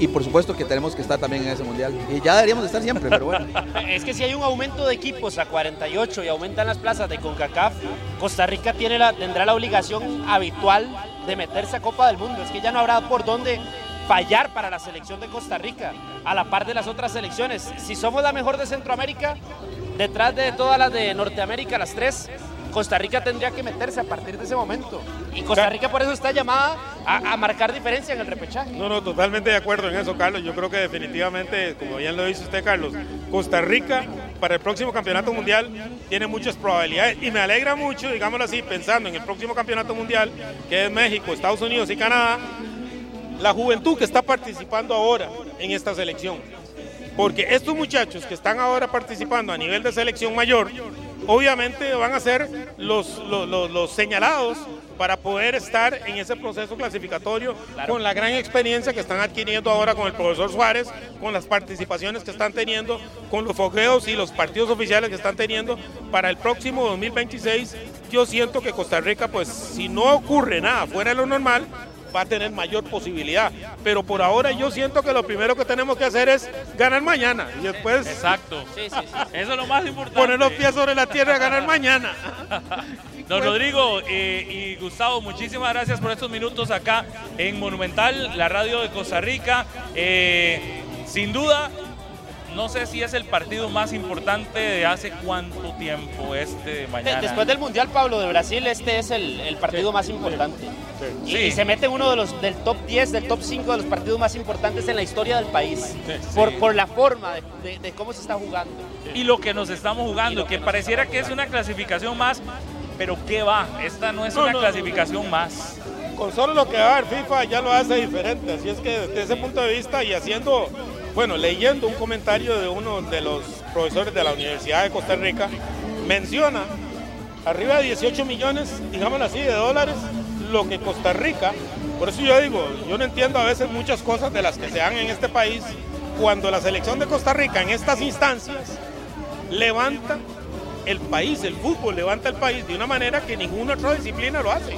J: y por supuesto que tenemos que estar también en ese mundial. Y ya deberíamos estar siempre, pero bueno.
D: Es que si hay un aumento de equipos a 48 y aumentan las plazas de CONCACAF, Costa Rica tiene la, tendrá la obligación habitual de meterse a Copa del Mundo. Es que ya no habrá por dónde fallar para la selección de Costa Rica, a la par de las otras selecciones. Si somos la mejor de Centroamérica, detrás de todas las de Norteamérica, las tres, Costa Rica tendría que meterse a partir de ese momento. Y Costa Rica por eso está llamada a, a marcar diferencia en el repechaje.
K: No, no, totalmente de acuerdo en eso, Carlos. Yo creo que definitivamente, como bien lo dice usted, Carlos, Costa Rica para el próximo campeonato mundial tiene muchas probabilidades y me alegra mucho, digámoslo así, pensando en el próximo campeonato mundial, que es México, Estados Unidos y Canadá, la juventud que está participando ahora en esta selección. Porque estos muchachos que están ahora participando a nivel de selección mayor, obviamente van a ser los, los, los- los señalados para poder estar en ese proceso clasificatorio con la gran experiencia que están adquiriendo ahora con el profesor Suárez, con las participaciones que están teniendo, con los fogueos y los partidos oficiales que están teniendo para el próximo 2026. Yo siento que Costa Rica, pues si no ocurre nada fuera de lo normal, va a tener mayor posibilidad. Pero por ahora yo siento que lo primero que tenemos que hacer es ganar mañana y después
B: Exacto.
D: Sí, sí, sí.
B: Eso es lo más importante.
K: poner los pies sobre la tierra y ganar mañana.
B: Don Rodrigo eh, y Gustavo, muchísimas gracias por estos minutos acá en Monumental, la radio de Costa Rica. Eh, sin duda, no sé si es el partido más importante de hace cuánto tiempo este de mañana.
D: Después del Mundial, Pablo, de Brasil, este es el, el partido más importante. Y,
B: Sí.
D: y se mete uno de los del top 10, del top 5 de los partidos más importantes en la historia del país. Por, por la forma de, de- de cómo se está jugando.
B: y lo que nos estamos jugando, que pareciera que es una clasificación más, pero ¿qué va? Esta no es
K: No,
B: una
K: no, no.
B: clasificación más.
K: Con solo lo que va a dar FIFA ya lo hace diferente. Así es que desde ese punto de vista y haciendo, bueno, leyendo un comentario de uno de los profesores de la Universidad de Costa Rica, menciona arriba de 18 millones, digámoslo así, de dólares, lo que Costa Rica, por eso yo digo, yo no entiendo a veces muchas cosas de las que se dan en este país, cuando la selección de Costa Rica en estas instancias levanta el país, el fútbol levanta el país de una manera que ninguna otra disciplina lo hace.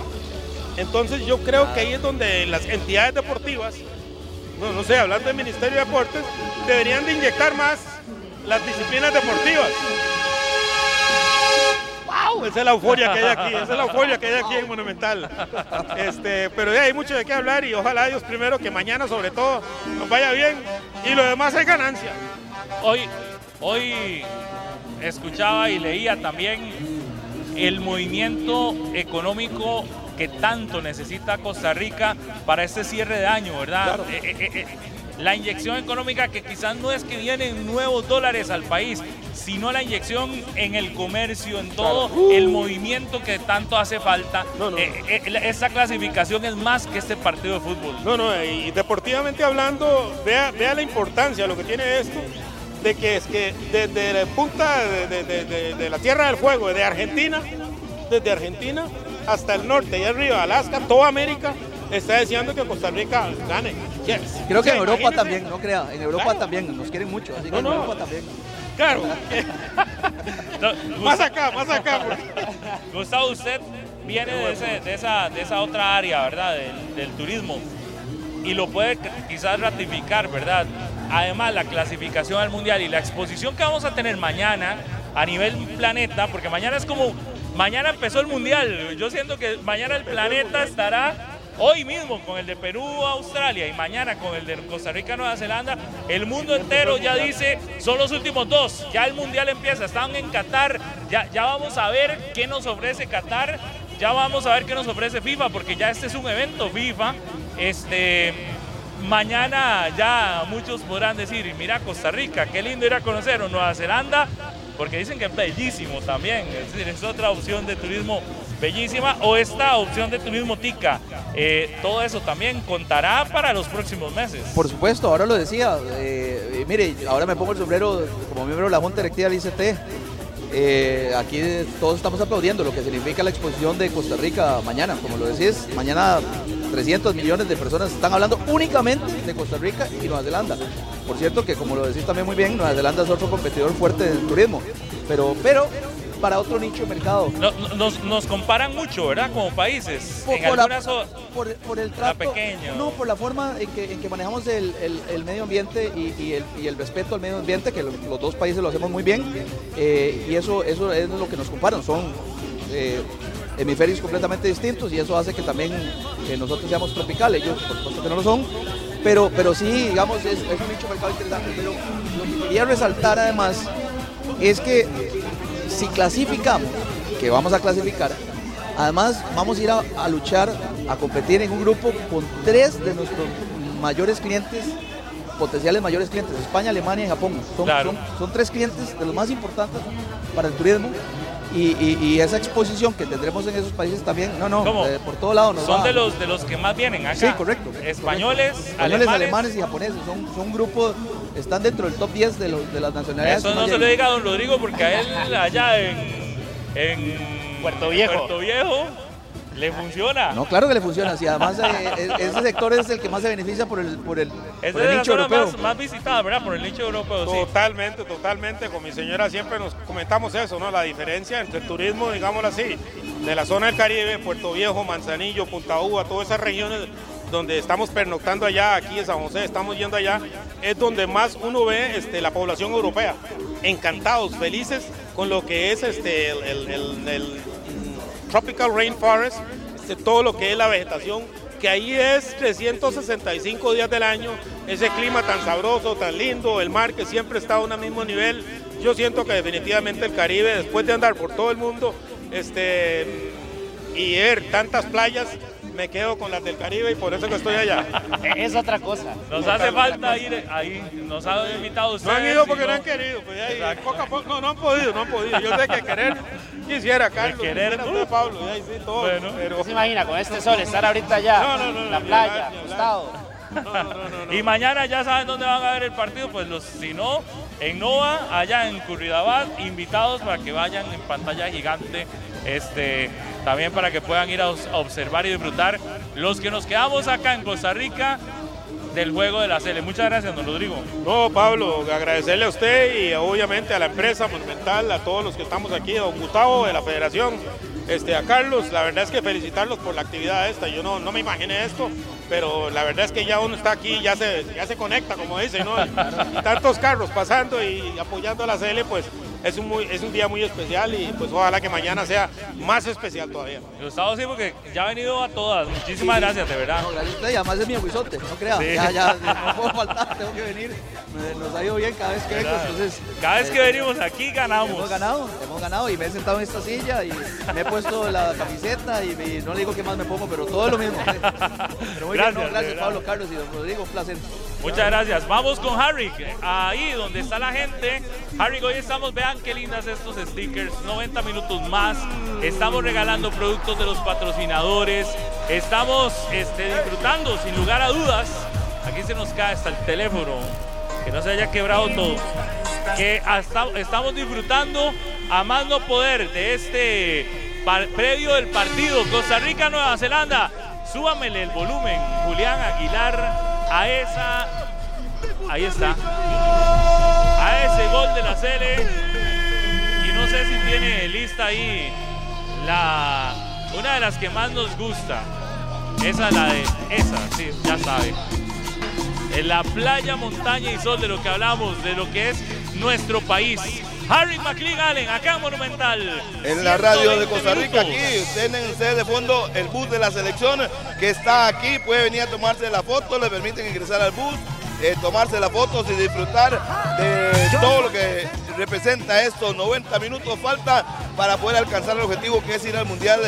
K: Entonces yo creo que ahí es donde las entidades deportivas, no, no sé, hablando del Ministerio de Deportes, deberían de inyectar más las disciplinas deportivas. ¡Wow! Esa es la euforia que hay aquí, esa es la euforia que hay aquí en Monumental. Este, pero ya hay mucho de qué hablar y ojalá Dios primero que mañana sobre todo nos vaya bien y lo demás es ganancia.
B: Hoy, hoy escuchaba y leía también el movimiento económico que tanto necesita Costa Rica para este cierre de año, ¿verdad? Eh, eh, eh, la inyección económica que quizás no es que vienen nuevos dólares al país, sino la inyección en el comercio, en todo el movimiento que tanto hace falta. esa clasificación es más que este partido de fútbol.
K: No, no, y deportivamente hablando, vea, vea la importancia, lo que tiene esto de que es que desde la punta de, la Tierra del Fuego, de Argentina, desde Argentina hasta el norte y arriba, Alaska, toda América está deseando que Costa Rica gane.
J: Creo que en Europa también, no crea, en Europa también, nos quieren mucho, así que en Europa también.
K: Claro. más acá, más acá.
B: Gustavo, usted viene de, esa, de esa otra área, ¿verdad? del turismo y lo puede quizás ratificar, ¿verdad? Además, la clasificación al Mundial y la exposición que vamos a tener mañana a nivel planeta, porque mañana es como, mañana empezó el Mundial, yo siento que mañana el planeta estará hoy mismo con el de Perú, Australia y mañana con el de Costa Rica, Nueva Zelanda, el mundo entero ya dice, son los últimos dos, ya el Mundial empieza, están en Qatar, ya, ya vamos a ver qué nos ofrece Qatar, ya vamos a ver qué nos ofrece FIFA, porque ya este es un evento FIFA, este Mañana ya muchos podrán decir, mira Costa Rica, qué lindo ir a conocer, o Nueva Zelanda, porque dicen que es bellísimo también, es decir, es otra opción de turismo bellísima, o esta opción de turismo tica. Eh, todo eso también contará para los próximos meses.
J: Por supuesto, ahora lo decía, eh, mire, ahora me pongo el sombrero como miembro de la Junta Directiva del ICT. Eh, aquí todos estamos aplaudiendo lo que significa la exposición de Costa Rica mañana, como lo decís, mañana 300 millones de personas están hablando únicamente de Costa Rica y Nueva Zelanda. Por cierto que como lo decís también muy bien, Nueva Zelanda es otro competidor fuerte del turismo, pero, pero para otro nicho de mercado.
B: nos, comparan mucho, ¿verdad? Como países.
J: Por,
B: en
J: por, el trato.
B: Pequeño.
J: No, por la forma en que, en que manejamos el, el, medio ambiente y, el, y, el, respeto al medio ambiente, que los, dos países lo hacemos muy bien. Eh, y eso, eso es lo que nos comparan. Son eh, hemisferios completamente distintos y eso hace que también nosotros seamos tropicales. Ellos, por supuesto que no lo son. Pero, pero sí, digamos, es, es un nicho de mercado interesante. Pero lo que quería resaltar además es que si clasificamos, que vamos a clasificar, además vamos a ir a, luchar, a competir en un grupo con tres de nuestros mayores clientes, potenciales mayores clientes, España, Alemania y Japón. Son, son, tres clientes de los más importantes para el turismo. Y, esa exposición que tendremos en esos países también, no, no, eh, por todo lado nos
B: Son de los de los que más vienen acá.
J: Sí, correcto.
B: Españoles,
J: Españoles alemanes, y japoneses. Son, son un grupo están dentro del top 10 de, los, de las nacionalidades.
B: Eso no se lo diga a don Rodrigo porque a él allá en, en
D: Puerto Viejo.
B: Puerto Viejo le funciona.
J: No, claro que le funciona. Si además eh, e, ese sector es el que más se beneficia por el, por el,
B: es
J: por el nicho europeo.
B: Más, más, visitada, ¿verdad? Por el nicho europeo.
K: Totalmente, totalmente. Con mi señora siempre nos comentamos eso, ¿no? La diferencia entre el turismo, digámoslo así, de la zona del Caribe, Puerto Viejo, Manzanillo, Punta Uva, todas esas regiones donde estamos pernoctando allá, aquí en San José, estamos yendo allá, es donde más uno ve este, la población europea. Encantados, felices con lo que es este, el, Tropical Rainforest, este, todo lo que es la vegetación, que ahí es 365 días del año, ese clima tan sabroso, tan lindo, el mar que siempre está a un mismo nivel. Yo siento que definitivamente el Caribe, después de andar por todo el mundo este, y ver tantas playas, me quedo con las del Caribe y por eso que estoy allá.
D: es otra cosa.
B: Nos hace falta ir ahí, nos han invitado ustedes.
K: No han ido porque no, han querido, pues ahí, poco a poco, no, no han podido, no han podido. Yo sé que querer quisiera, Carlos,
B: querer,
K: quisiera Pablo, y ahí sí, todo. Bueno.
D: Pero... se imagina con este sol estar ahorita allá, en la playa, acostado?
B: y mañana ya saben dónde van a ver el partido, pues los, si no, en Nova, allá en Curridabad, invitados para que vayan en pantalla gigante este, también para que puedan ir a observar y disfrutar. Los que nos quedamos acá en Costa Rica, del juego de la Sele. Muchas gracias, don Rodrigo.
K: No, Pablo, agradecerle a usted y obviamente a la empresa Monumental, a todos los que estamos aquí, a don Gustavo de la Federación, este, a Carlos, la verdad es que felicitarlos por la actividad esta. Yo no, no me imaginé esto, pero la verdad es que ya uno está aquí, ya se, ya se conecta, como dicen, ¿no? Y tantos carros pasando y apoyando a la CL, pues es un, muy, es un día muy especial y pues ojalá que mañana sea más especial todavía.
B: Gustavo sí, porque ya ha venido a todas. Muchísimas gracias, de verdad.
J: No, gracias a usted y además es mi aguizote, no crea.
B: Sí.
J: Ya, ya, no puedo faltar, tengo que venir. Nos ha ido bien cada vez que vengo, entonces...
B: Cada vez que
J: eh,
B: venimos aquí ganamos.
J: Hemos ganado, hemos ganado y me he sentado en esta silla y me he puesto la camiseta y, me- no le digo qué más me pongo, pero todo es lo mismo. Pero muy
B: Gracias,
J: bien, no, gracias. Pablo, Carlos y don Rodrigo, un placer.
B: Muchas gracias. Vamos con Harry, ahí donde está la gente. Harry, hoy estamos, vean qué lindas estos stickers, 90 minutos más. Estamos regalando productos de los patrocinadores. Estamos este, disfrutando, sin lugar a dudas. Aquí se nos cae hasta el teléfono, que no se haya quebrado todo. Que estamos disfrutando a más poder de este par- previo del partido Costa Rica-Nueva Zelanda. Súbamele el volumen, Julián Aguilar, a esa. Ahí está. A ese gol de la Cele. No sé si tiene lista ahí la. Una de las que más nos gusta. Esa es la de. Esa, sí, ya sabe. En la playa, montaña y sol de lo que hablamos, de lo que es nuestro país. Harry McLean Allen, acá en Monumental.
G: En la radio de
B: 120
G: Costa Rica,
B: minutos.
G: aquí tienen ustedes de fondo el bus de la selección que está aquí, puede venir a tomarse la foto, le permiten ingresar al bus, eh, tomarse las fotos y disfrutar de todo lo que representa estos 90 minutos falta para poder alcanzar el objetivo que es ir al Mundial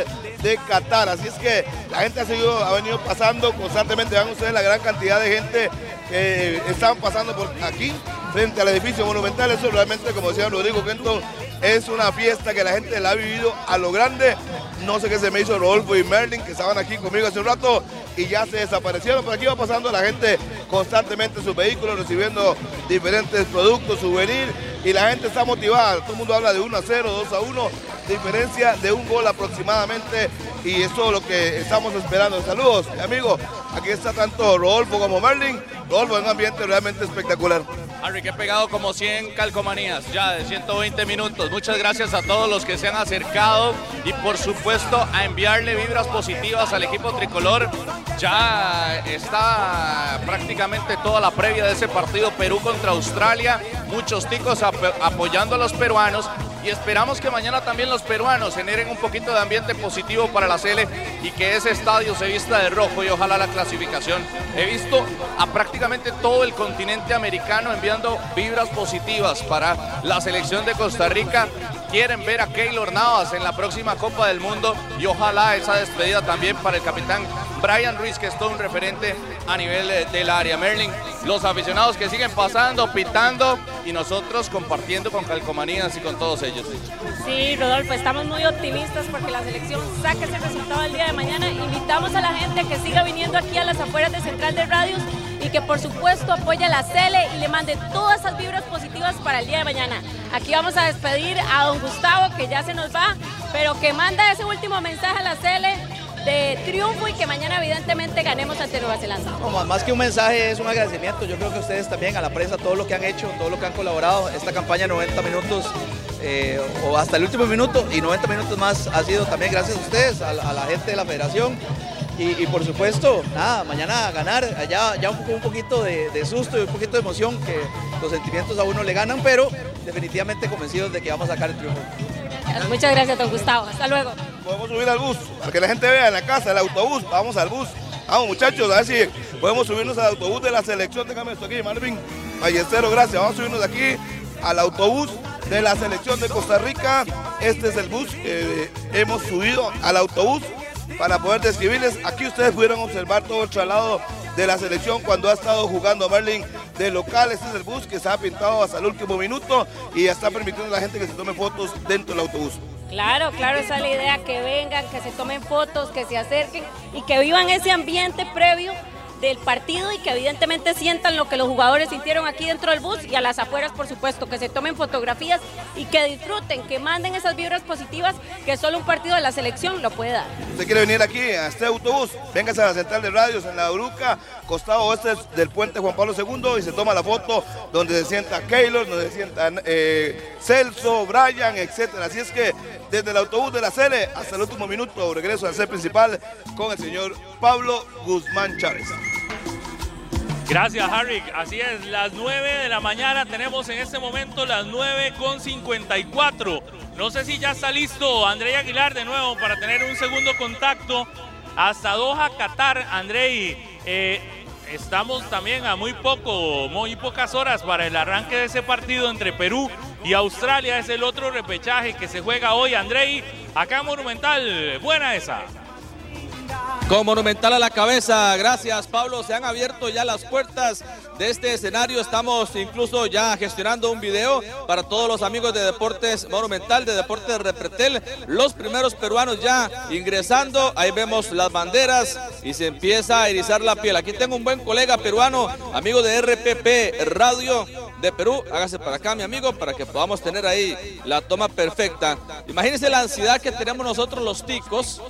G: de Qatar. Así es que la gente ha, seguido, ha venido pasando constantemente, vean ustedes la gran cantidad de gente que están pasando por aquí frente al edificio monumental. Eso realmente, como decía Rodrigo Quento, es una fiesta que la gente la ha vivido a lo grande. No sé qué se me hizo Rodolfo y Merlin, que estaban aquí conmigo hace un rato y ya se desaparecieron. Por aquí va pasando la gente constantemente en sus vehículos, recibiendo diferentes productos, souvenirs, y la gente está motivada. Todo el mundo habla de 1 a 0, 2 a 1, diferencia de un gol aproximadamente, y eso es lo que estamos esperando. Saludos, amigos. Aquí está tanto Rodolfo como Merlin. Rodolfo en un ambiente realmente espectacular.
E: Harry, que he pegado como 100 calcomanías ya de 120 minutos. Muchas gracias a todos los que se han acercado y por supuesto a enviarle vibras positivas al equipo tricolor. Ya está prácticamente toda la previa de ese partido Perú contra Australia. Muchos ticos ap- apoyando a los peruanos y esperamos que mañana también los peruanos generen un poquito de ambiente positivo para la Sele y que ese estadio se vista de rojo y ojalá la clasificación. He visto a prácticamente todo el continente americano enviando vibras positivas para la selección de Costa Rica. Quieren ver a Keylor Navas en la próxima Copa del Mundo y ojalá esa despedida también para el capitán Brian Ruiz, que es todo un referente a nivel eh, del área. Merlin, los aficionados que siguen pasando, pitando y nosotros compartiendo con calcomanías y con todos ellos.
C: Sí, Rodolfo, estamos muy optimistas porque la selección saca ese resultado el día de mañana. Invitamos a la gente a que siga viniendo aquí a las afueras de Central de Radios y que por supuesto apoye a la Cele y le mande todas esas vibras positivas para el día de mañana. Aquí vamos a despedir a don Gustavo que ya se nos va, pero que manda ese último mensaje a la Cele de triunfo y que mañana evidentemente ganemos ante Nueva Zelanda.
J: No, más- que un mensaje es un agradecimiento. Yo creo que ustedes también, a la prensa, todo lo que han hecho, todo lo que han colaborado. Esta campaña 90 minutos eh, o hasta el último minuto y 90 minutos más ha sido también gracias a ustedes, a la gente de la federación. Y, y por supuesto, nada, mañana a ganar, allá ya un, poquito de, de susto y un poquito de emoción, que los sentimientos a uno le ganan, pero definitivamente convencidos de que vamos a sacar el triunfo.
C: Muchas gracias, don Gustavo. Hasta luego.
G: Podemos subir al bus, para que la gente vea en la casa, el autobús. Vamos al bus. Vamos, muchachos, a ver si podemos subirnos al autobús de la selección. Déjame esto aquí, Marvin. Ballesteros, gracias. Vamos a subirnos de aquí al autobús de la selección de Costa Rica. Este es el bus que hemos subido al autobús para poder describirles. Aquí ustedes pudieron observar todo el traslado de la selección cuando ha estado jugando Merlin de local. Este es el bus que se ha pintado hasta el último minuto y está permitiendo a la gente que se tome fotos dentro del autobús.
C: Claro, claro, esa es la idea, que vengan, que se tomen fotos, que se acerquen y que vivan ese ambiente previo del partido y que evidentemente sientan lo que los jugadores sintieron aquí dentro del bus y a las afueras, por supuesto, que se tomen fotografías y que disfruten, que manden esas vibras positivas que solo un partido de la selección lo puede dar.
G: Usted quiere venir aquí a este autobús, véngase a la central de radios en la Uruca, costado oeste del puente Juan Pablo II y se toma la foto donde se sienta Keylor, donde se sienta eh, Celso, Brian, etcétera. Así es que desde el autobús de la Cele hasta el último minuto regreso al set principal con el señor Pablo Guzmán Chávez.
B: Gracias, Harry. Así es, las 9 de la mañana tenemos en este momento las 9 con 54. No sé si ya está listo André Aguilar de nuevo para tener un segundo contacto hasta Doha, Qatar. Andrei, eh, estamos también a muy poco, muy pocas horas para el arranque de ese partido entre Perú y Australia. Es el otro repechaje que se juega hoy. Andrei, acá en Monumental, buena esa.
F: Con Monumental a la cabeza, gracias Pablo, se han abierto ya las puertas de este escenario, estamos incluso ya gestionando un video para todos los amigos de Deportes Monumental, de Deportes Repretel, los primeros peruanos ya ingresando, ahí vemos las banderas y se empieza a erizar la piel. Aquí tengo un buen colega peruano, amigo de RPP Radio de Perú, hágase para acá mi amigo para que podamos tener ahí la toma perfecta. Imagínense la ansiedad que tenemos nosotros los ticos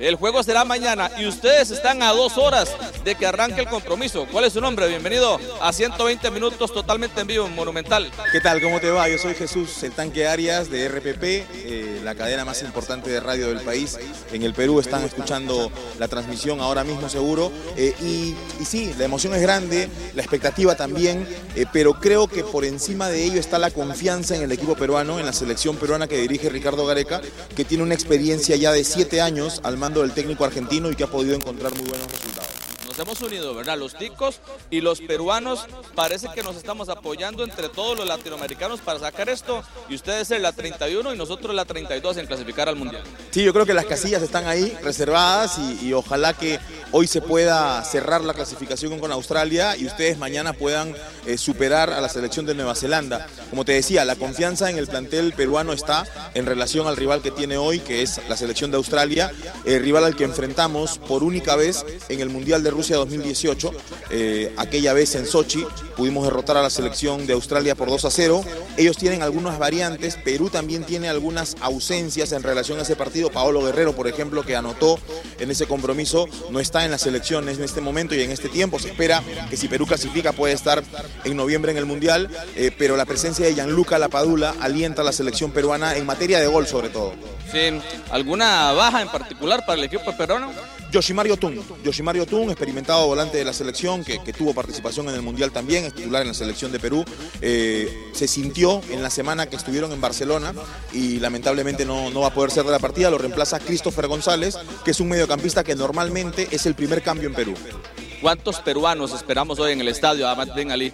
F: el juego será mañana y ustedes están a dos horas de que arranque el compromiso. ¿Cuál es su nombre? Bienvenido a 120 minutos totalmente en vivo en Monumental.
L: ¿Qué tal? ¿Cómo te va? Yo soy Jesús, el tanque Arias de RPP, eh, la cadena más importante de radio del país. En el Perú están escuchando la transmisión ahora mismo seguro. Eh, y, sí, la emoción es grande, la expectativa también, eh, pero creo que por encima de ello está la confianza en el equipo peruano, en la selección peruana que dirige Ricardo Gareca, que tiene una experiencia ya de siete años al mando del técnico argentino y que ha podido encontrar muy buenos resultados.
F: Nos hemos unido, ¿verdad? Los ticos y los peruanos parece que nos estamos apoyando entre todos los latinoamericanos para sacar esto y ustedes ser la 31 y nosotros la 32 en clasificar al Mundial.
L: Sí, yo creo que las casillas están ahí reservadas y, ojalá que hoy se pueda cerrar la clasificación con Australia y ustedes mañana puedan eh, superar a la selección de Nueva Zelanda. Como te decía, la confianza en el plantel peruano está en relación al rival que tiene hoy, que es la selección de Australia, el rival al que enfrentamos por única vez en el Mundial de Rusia 2018. Eh, aquella vez en Sochi pudimos derrotar a la selección de Australia por 2 a 0. Ellos tienen algunas variantes, Perú también tiene algunas ausencias en relación a ese partido. Paolo Guerrero, por ejemplo, que anotó en ese compromiso, no está en las selecciones en este momento y en este tiempo. Se espera que si Perú clasifica puede estar en noviembre en el Mundial, eh, pero la presencia de Gianluca Lapadula alienta a la selección peruana en materia de gol sobre todo.
F: Sí, ¿alguna baja en particular para el equipo peruano?
L: Yoshimario Tun, Yoshimario Tun, experimentado volante de la selección, que, tuvo participación en el Mundial también, es titular en la selección de Perú, eh, se sintió en la semana que estuvieron en Barcelona y lamentablemente no, no va a poder ser de la partida, lo reemplaza Christopher González, que es un mediocampista que normalmente es el primer cambio en Perú.
F: ¿Cuántos peruanos esperamos hoy en el estadio, Ahmad Ben Ali?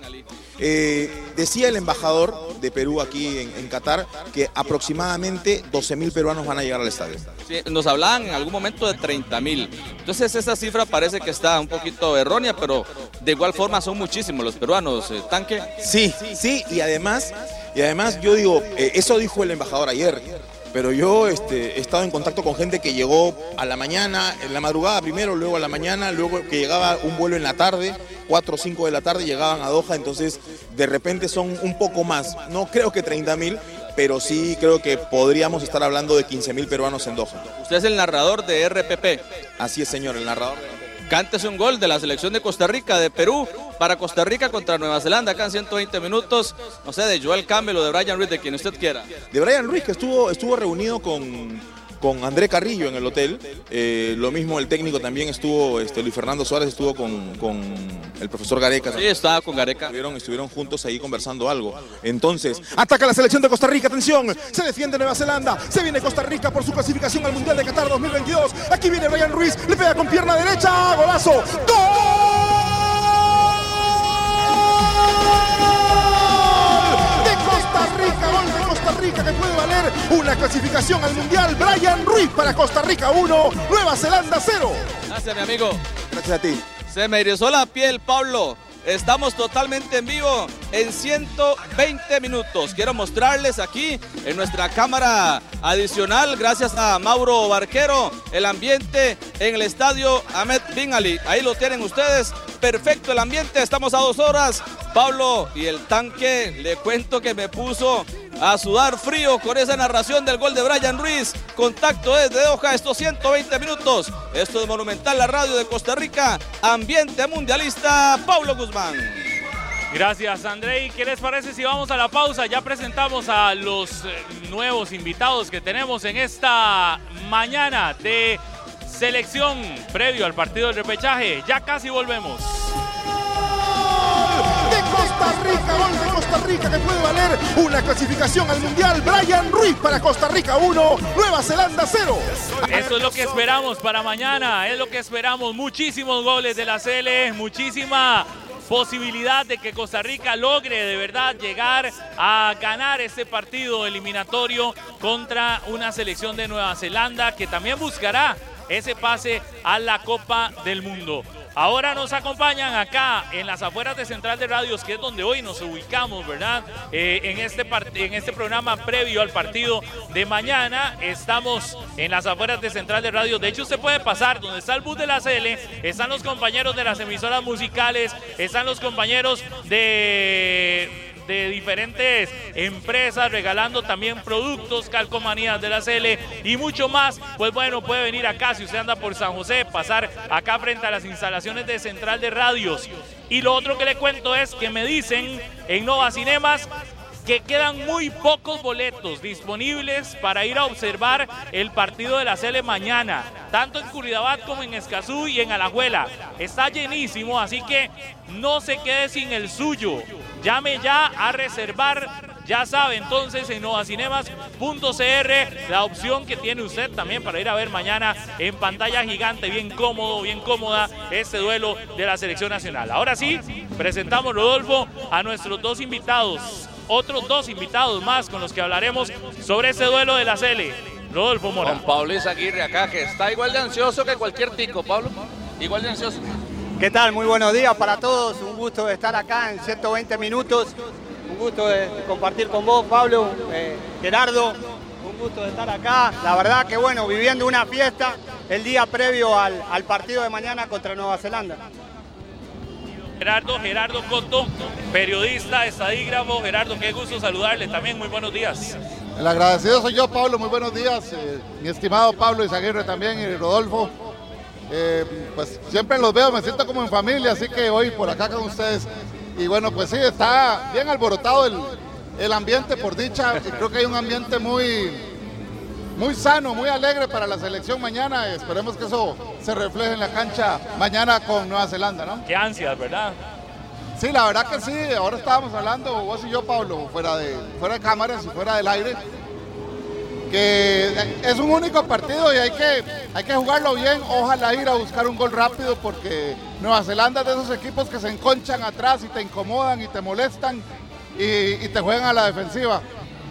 L: Eh, decía el embajador de Perú aquí en, Qatar que aproximadamente 12.000 peruanos van a llegar al estadio.
F: nos hablaban en algún momento de 30.000. Entonces esa cifra parece que está un poquito errónea, pero de igual forma son muchísimos los peruanos. Eh, ¿Tanque?
L: Sí, sí, y además, y además yo digo, eh, eso dijo el embajador ayer pero yo este, he estado en contacto con gente que llegó a la mañana, en la madrugada primero, luego a la mañana, luego que llegaba un vuelo en la tarde, 4 o 5 de la tarde llegaban a Doha, entonces de repente son un poco más, no creo que 30 mil, pero sí creo que podríamos estar hablando de 15 mil peruanos en Doha.
F: Usted es el narrador de RPP.
L: Así es, señor, el narrador.
F: Cántese un gol de la selección de Costa Rica, de Perú, para Costa Rica contra Nueva Zelanda, acá en 120 minutos, no sé, de Joel Campbell o de Brian Ruiz, de quien usted quiera.
L: De Brian Ruiz, que estuvo, estuvo reunido con, con André Carrillo en el hotel. Eh, lo mismo el técnico también estuvo, este, Luis Fernando Suárez estuvo con, con el profesor Gareca.
F: Sí, estaba con Gareca.
L: Estuvieron, estuvieron juntos ahí conversando algo. Entonces, ataca la selección de Costa Rica, atención, se defiende Nueva Zelanda, se viene Costa Rica por su clasificación al Mundial de Qatar 2022. Aquí viene Brian Ruiz, le pega con pierna derecha, golazo, ¡Gol! Costa Rica, gol de Costa Rica que puede valer una clasificación al Mundial. Brian Ruiz para Costa Rica 1, Nueva Zelanda 0.
F: Gracias, mi amigo.
L: Gracias a ti.
F: Se me erizó la piel, Pablo. Estamos totalmente en vivo en 120 minutos. Quiero mostrarles aquí en nuestra cámara adicional, gracias a Mauro Barquero, el ambiente en el estadio Ahmed Bin Ali. Ahí lo tienen ustedes. Perfecto el ambiente. Estamos a dos horas. Pablo y el tanque, le cuento que me puso a sudar frío con esa narración del gol de Brian Ruiz. Contacto desde Hoja, estos 120 minutos. Esto es Monumental, la radio de Costa Rica. Ambiente mundialista, Pablo Guzmán.
B: Gracias, Andrei. ¿Qué les parece si vamos a la pausa? Ya presentamos a los eh, nuevos invitados que tenemos en esta mañana de selección previo al partido del repechaje. Ya casi volvemos.
M: Costa Rica, gol de Costa Rica que puede valer una clasificación al Mundial. Brian Ruiz para Costa Rica 1, Nueva Zelanda 0.
B: Eso es lo que esperamos para mañana, es lo que esperamos. Muchísimos goles de la CL, muchísima posibilidad de que Costa Rica logre de verdad llegar a ganar este partido eliminatorio contra una selección de Nueva Zelanda que también buscará ese pase a la Copa del Mundo. Ahora nos acompañan acá en las afueras de Central de Radios, que es donde hoy nos ubicamos, ¿verdad? Eh, en, este en este programa previo al partido de mañana. Estamos en las afueras de Central de Radios. De hecho, usted puede pasar donde está el bus de la CL, están los compañeros de las emisoras musicales, están los compañeros de de diferentes empresas regalando también productos, calcomanías de la CL y mucho más. Pues bueno, puede venir acá si usted anda por San José, pasar acá frente a las instalaciones de Central de Radios. Y lo otro que le cuento es que me dicen en Nova Cinemas que quedan muy pocos boletos disponibles para ir a observar el partido de la Cele mañana, tanto en Curridabat como en Escazú y en Alajuela. Está llenísimo, así que no se quede sin el suyo. Llame ya a reservar ya sabe entonces en novacinemas.cr la opción que tiene usted también para ir a ver mañana en pantalla gigante, bien cómodo, bien cómoda, este duelo de la selección nacional. Ahora sí, presentamos, Rodolfo, a nuestros dos invitados otros dos invitados más con los que hablaremos sobre ese duelo de la Cele. Rodolfo Mora.
E: Con Pablo Izaguirre acá, que está igual de ansioso que cualquier tico, Pablo. Igual de ansioso.
N: ¿Qué tal? Muy buenos días para todos. Un gusto de estar acá en 120 minutos. Un gusto de compartir con vos, Pablo, eh, Gerardo. Un gusto de estar acá. La verdad que bueno, viviendo una fiesta el día previo al, al partido de mañana contra Nueva Zelanda.
B: Gerardo, Gerardo Coto, periodista, estadígrafo. Gerardo, qué gusto saludarle también. Muy buenos días.
O: El agradecido soy yo, Pablo. Muy buenos días. Eh, mi estimado Pablo Izaguirre también y Rodolfo. Eh, pues siempre los veo, me siento como en familia, así que hoy por acá con ustedes. Y bueno, pues sí, está bien alborotado el, el ambiente, por dicha. Creo que hay un ambiente muy, muy sano, muy alegre para la selección mañana. Esperemos que eso se refleje en la cancha mañana con Nueva Zelanda, ¿no?
B: Qué ansias, ¿verdad?
O: Sí, la verdad que sí. Ahora estábamos hablando, vos y yo, Pablo, fuera de, fuera de cámaras y fuera del aire, que es un único partido y hay que, hay que jugarlo bien. Ojalá ir a buscar un gol rápido porque Nueva Zelanda es de esos equipos que se enconchan atrás y te incomodan y te molestan y, te juegan a la defensiva.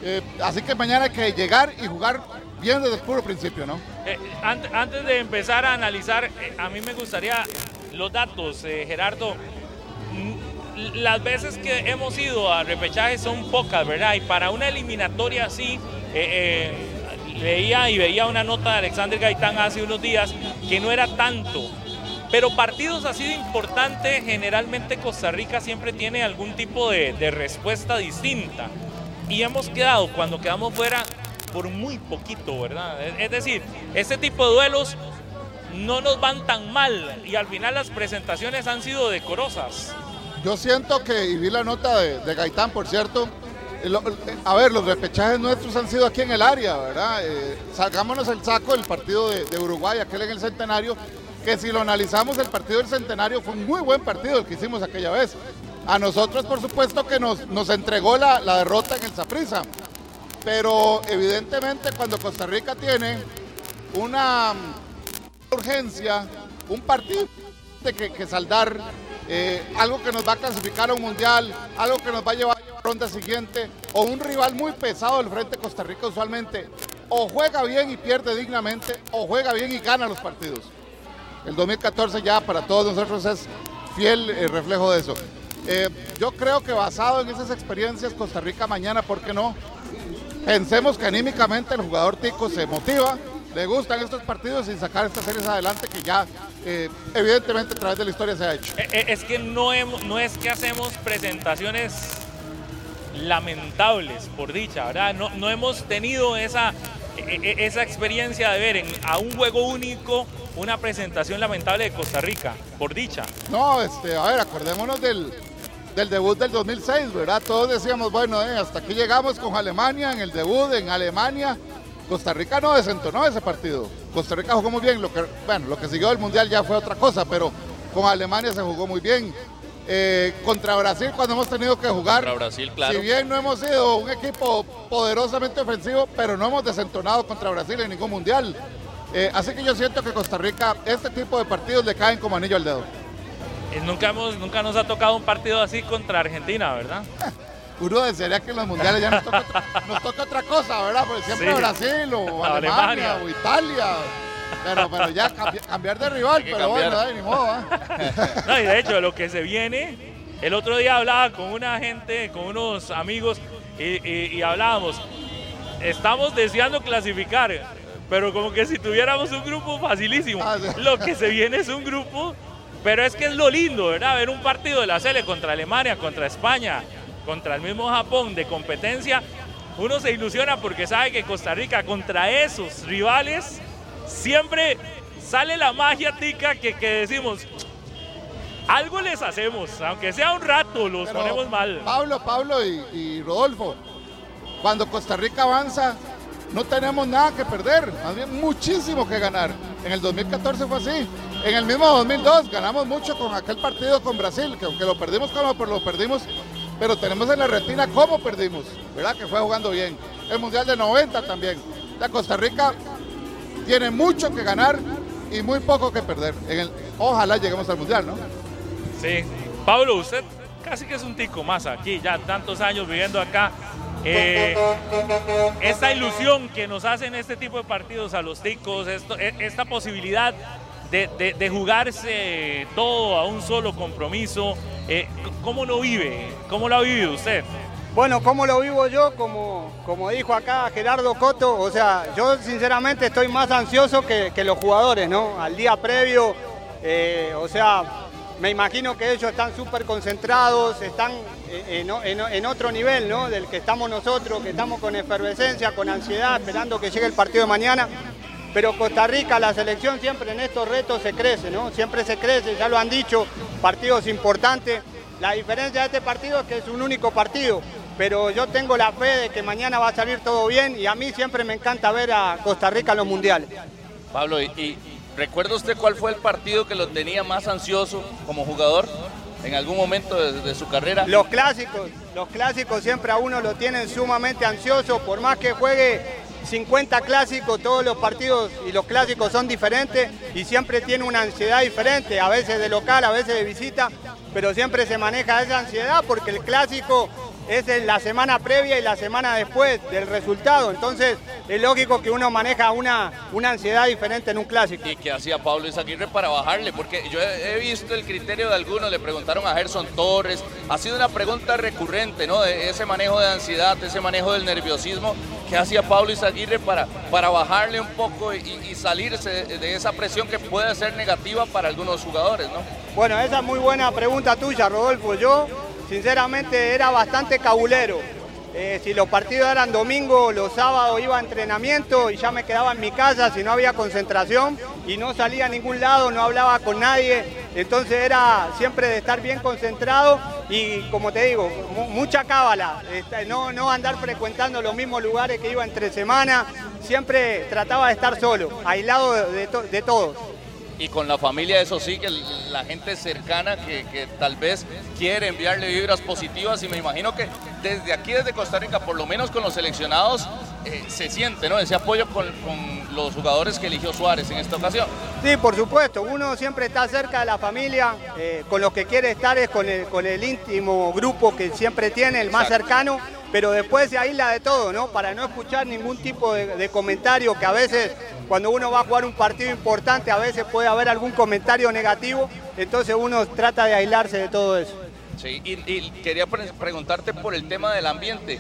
O: Eh, así que mañana hay que llegar y jugar bien desde el puro principio, ¿no?
B: Eh, antes, de empezar a analizar, eh, a mí me gustaría los datos, Gerardo. Las veces que hemos ido a repechaje son pocas, ¿verdad? Y para una eliminatoria así, leía y veía una nota de Alexander Gaitán hace unos días que no era tanto. Pero partidos así de importantes, generalmente Costa Rica siempre tiene algún tipo de, de respuesta distinta. Y hemos quedado, cuando quedamos fuera, por muy poquito, ¿verdad? Es decir, este tipo de duelos no nos van tan mal y al final las presentaciones han sido decorosas.
O: Yo siento que, y vi la nota de, Gaitán, por cierto, a ver, los repechajes nuestros han sido aquí en el área, ¿verdad? Eh, sacámonos el saco del partido de, Uruguay, aquel en el centenario, que si lo analizamos, el partido del centenario fue un muy buen partido el que hicimos aquella vez. A nosotros, por supuesto, que nos, nos entregó la, la derrota en el Saprissa pero evidentemente cuando Costa Rica tiene una urgencia, un partido que, saldar, eh, algo que nos va a clasificar a un mundial, algo que nos va a llevar a la ronda siguiente, o un rival muy pesado del frente Costa Rica usualmente, o juega bien y pierde dignamente, o juega bien y gana los partidos. El 2014 ya para todos nosotros es fiel eh, reflejo de eso. Eh, yo creo que basado en esas experiencias, Costa Rica mañana, ¿por qué no? Pensemos que anímicamente el jugador tico se motiva, le gustan estos partidos y sacar estas series adelante que ya eh, evidentemente a través de la historia se ha hecho.
B: Eh, eh, Es que no, hemos- no es que hacemos presentaciones lamentables, por dicha, ¿verdad? No, no hemos tenido esa, e- e- esa experiencia de ver en, a un juego único una presentación lamentable de Costa Rica, por dicha.
O: No, este, a ver, acordémonos del, del debut del 2006, ¿verdad? Todos decíamos, bueno, eh, hasta aquí llegamos con Alemania en el debut en Alemania. Costa Rica no desentonó ese partido. Costa Rica jugó muy bien. Lo que, bueno, lo que siguió del Mundial ya fue otra cosa, pero con Alemania se jugó muy bien. Eh, contra Brasil, cuando hemos tenido que jugar,
E: Contra Brasil, claro.
O: si bien no hemos sido un equipo poderosamente ofensivo, pero no hemos desentonado contra Brasil en ningún Mundial. Eh, así que yo siento que Costa Rica, este tipo de partidos le caen como anillo al dedo.
B: Eh, Nunca, hemos, nunca nos ha tocado un partido así contra Argentina, ¿verdad?
O: Uno desearía que en los mundiales ya nos toca, otra- nos toca otra cosa, ¿verdad? Porque siempre
B: Sí.
O: Brasil o
B: Alemania.
O: Alemania, o Italia. Pero, pero ya cambi- cambiar de rival, pero
B: cambiar.
O: bueno, ay, ni modo, ¿ah?
B: No, y de hecho, lo que se viene, el otro día hablaba con una gente, con unos amigos, y, y- y hablábamos, estamos deseando clasificar, pero como que si tuviéramos un grupo facilísimo. Lo que se viene es un grupo, pero es que es lo lindo, ¿verdad? Ver un partido de la Sele contra Alemania, contra España, contra el mismo Japón de competencia. Uno se ilusiona porque sabe que Costa Rica contra esos rivales siempre sale la magia tica que, que decimos, algo les hacemos, aunque sea un rato, los
O: Pero,
B: ponemos mal.
O: Pablo, Pablo y, y Rodolfo, cuando Costa Rica avanza, no tenemos nada que perder, más bien muchísimo que ganar. En el 2014 fue así. En el mismo 2002 ganamos mucho con aquel partido con Brasil, que aunque lo perdimos como lo perdimos, pero tenemos en la retina cómo perdimos, ¿verdad? Que fue jugando bien. El Mundial de 90 también. La Costa Rica tiene mucho que ganar y muy poco que perder. Ojalá lleguemos al Mundial, ¿no?
B: Sí. Pablo, usted casi que es un tico más aquí, ya tantos años viviendo acá. Eh, esta ilusión que nos hacen este tipo de partidos a los ticos, e- esta posibilidad de, de- de jugarse todo a un solo compromiso, eh, ¿cómo lo vive? ¿Cómo lo ha vivido usted?
N: Bueno, ¿cómo lo vivo yo? Como, como dijo acá Gerardo Coto, o sea, yo sinceramente estoy más ansioso que, que los jugadores, ¿no? Al día previo, eh, o sea, me imagino que ellos están súper concentrados, están en, en- en otro nivel, ¿no? Del que estamos nosotros, que estamos con efervescencia, con ansiedad, esperando que llegue el partido de mañana. Pero Costa Rica, la selección siempre en estos retos se crece, ¿no? Siempre se crece, ya lo han dicho, partidos importantes. La diferencia de este partido es que es un único partido, pero yo tengo la fe de que mañana va a salir todo bien y a mí siempre me encanta ver a Costa Rica en los mundiales.
E: Pablo, ¿y, y recuerda usted cuál fue el partido que lo tenía más ansioso como jugador en algún momento de, de su carrera?
N: Los clásicos, los clásicos siempre a uno lo tienen sumamente ansioso, por más que juegue 50 clásicos, todos los partidos y los clásicos son diferentes y siempre tiene una ansiedad diferente, a veces de local, a veces de visita, pero siempre se maneja esa ansiedad porque el clásico es en la semana previa y la semana después del resultado, entonces es lógico que uno maneja una, una ansiedad diferente en un clásico.
E: ¿Y qué hacía Pablo Izaguirre para bajarle? Porque yo he, visto el criterio de algunos, le preguntaron a Gerson Torres, ha sido una pregunta recurrente, ¿no? De ese manejo de ansiedad, ese manejo del nerviosismo, ¿qué hacía Pablo Izaguirre para, para bajarle un poco y, y salirse de, de esa presión que puede ser negativa para algunos jugadores, ¿no?
N: Bueno, esa es muy buena pregunta tuya, Rodolfo. Yo, sinceramente, era bastante cabulero. Eh, si los partidos eran domingo, los sábados iba a entrenamiento y ya me quedaba en mi casa si no había concentración y no salía a ningún lado, no hablaba con nadie. Entonces era siempre de estar bien concentrado y, como te digo, mu- mucha cábala. Este, No, no andar frecuentando los mismos lugares que iba entre semana. Siempre trataba de estar solo, aislado de todos.
E: Y con la familia, eso sí, que la gente cercana que, que tal vez quiere enviarle vibras positivas y me imagino que desde aquí, desde Costa Rica, por lo menos con los seleccionados, eh, se siente ¿no? ese apoyo con, con los jugadores que eligió Suárez en esta ocasión.
N: Sí, por supuesto, uno siempre está cerca de la familia, eh, con los que quiere estar es con el, con el íntimo grupo que siempre tiene, el más cercano, pero después se aísla de todo, ¿no? Para no escuchar ningún tipo de, comentario que a veces cuando uno va a jugar un partido importante a veces puede haber algún comentario negativo, entonces uno trata de aislarse de todo eso.
E: Sí, y, quería pre- preguntarte por el tema del ambiente.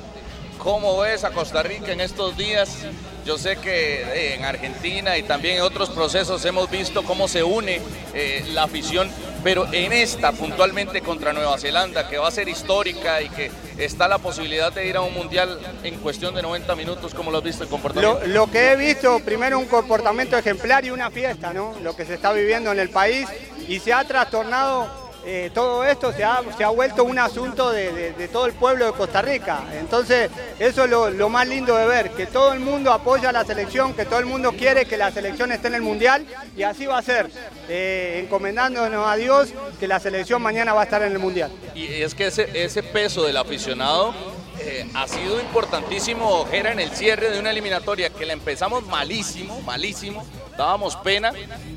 E: ¿Cómo ves a Costa Rica en estos días? Yo sé que eh, en Argentina y también en otros procesos hemos visto cómo se une eh, la afición, pero en esta puntualmente contra Nueva Zelanda, que va a ser histórica y que está la posibilidad de ir a un mundial en cuestión de 90 minutos, ¿cómo lo has visto el comportamiento?
N: Lo, lo que he visto, primero un comportamiento ejemplar y una fiesta, ¿no? Lo que se está viviendo en el país y se ha trastornado eh, todo esto, se ha, se ha vuelto un asunto de, de- todo el pueblo de Costa Rica. Entonces, eso es lo, lo más lindo de ver, que todo el mundo apoya a la selección, que todo el mundo quiere que la selección esté en el Mundial y así va a ser, eh, encomendándonos a Dios que la selección mañana va a estar en el Mundial.
E: Y es que ese, ese peso del aficionado eh, ha sido importantísimo, Ojera, en el cierre de una eliminatoria que la empezamos malísimo, malísimo, dábamos pena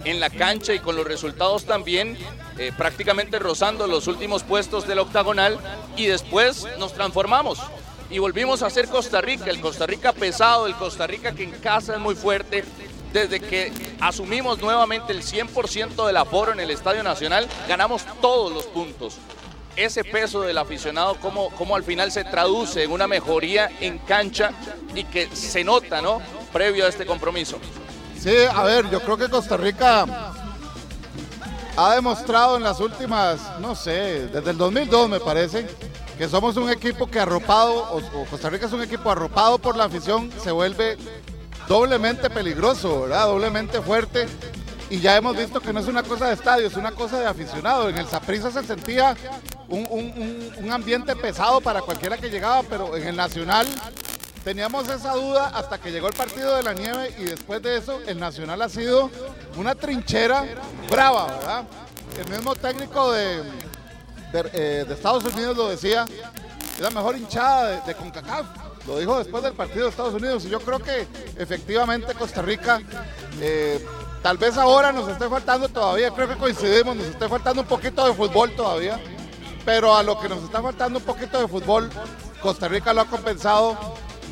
E: en la cancha y con los resultados también eh, prácticamente rozando los últimos puestos del octagonal y después nos transformamos. Y volvimos a ser Costa Rica, el Costa Rica pesado, el Costa Rica que en casa es muy fuerte, desde que asumimos nuevamente el 100% del aforo en el Estadio Nacional, ganamos todos los puntos. Ese peso del aficionado, cómo, cómo al final se traduce en una mejoría en cancha y que se nota, ¿no? Previo a este compromiso.
O: Sí, a ver, yo creo que Costa Rica ha demostrado en las últimas, no sé, desde el 2002 me parece, que somos un equipo que arropado, o, Costa Rica es un equipo arropado por la afición, se vuelve doblemente peligroso, ¿verdad? Doblemente fuerte. Y ya hemos visto que no es una cosa de estadio, es una cosa de aficionado. En el Saprissa se sentía un, un- un- ambiente pesado para cualquiera que llegaba, pero en el Nacional teníamos esa duda hasta que llegó el partido de la nieve y después de eso el Nacional ha sido una trinchera brava, ¿verdad? El mismo técnico de, de, eh, Estados Unidos lo decía, es la mejor hinchada de, de CONCACAF. Lo dijo después del partido de Estados Unidos y yo creo que efectivamente Costa Rica, eh, tal vez ahora nos esté faltando todavía, creo que coincidimos, nos esté faltando un poquito de fútbol todavía, pero a lo que nos está faltando un poquito de fútbol, Costa Rica lo ha compensado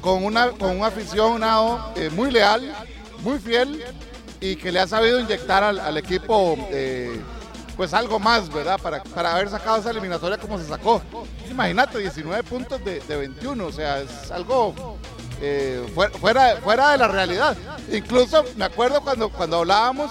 O: con una, con un aficionado eh, muy leal, muy fiel y que le ha sabido inyectar al, al equipo eh, pues algo más, ¿verdad? Para, para haber sacado esa eliminatoria como se sacó. Imagínate, 19 puntos de, de 21, o sea, es algo eh, fuera, fuera, fuera de la realidad. Incluso me acuerdo cuando, cuando hablábamos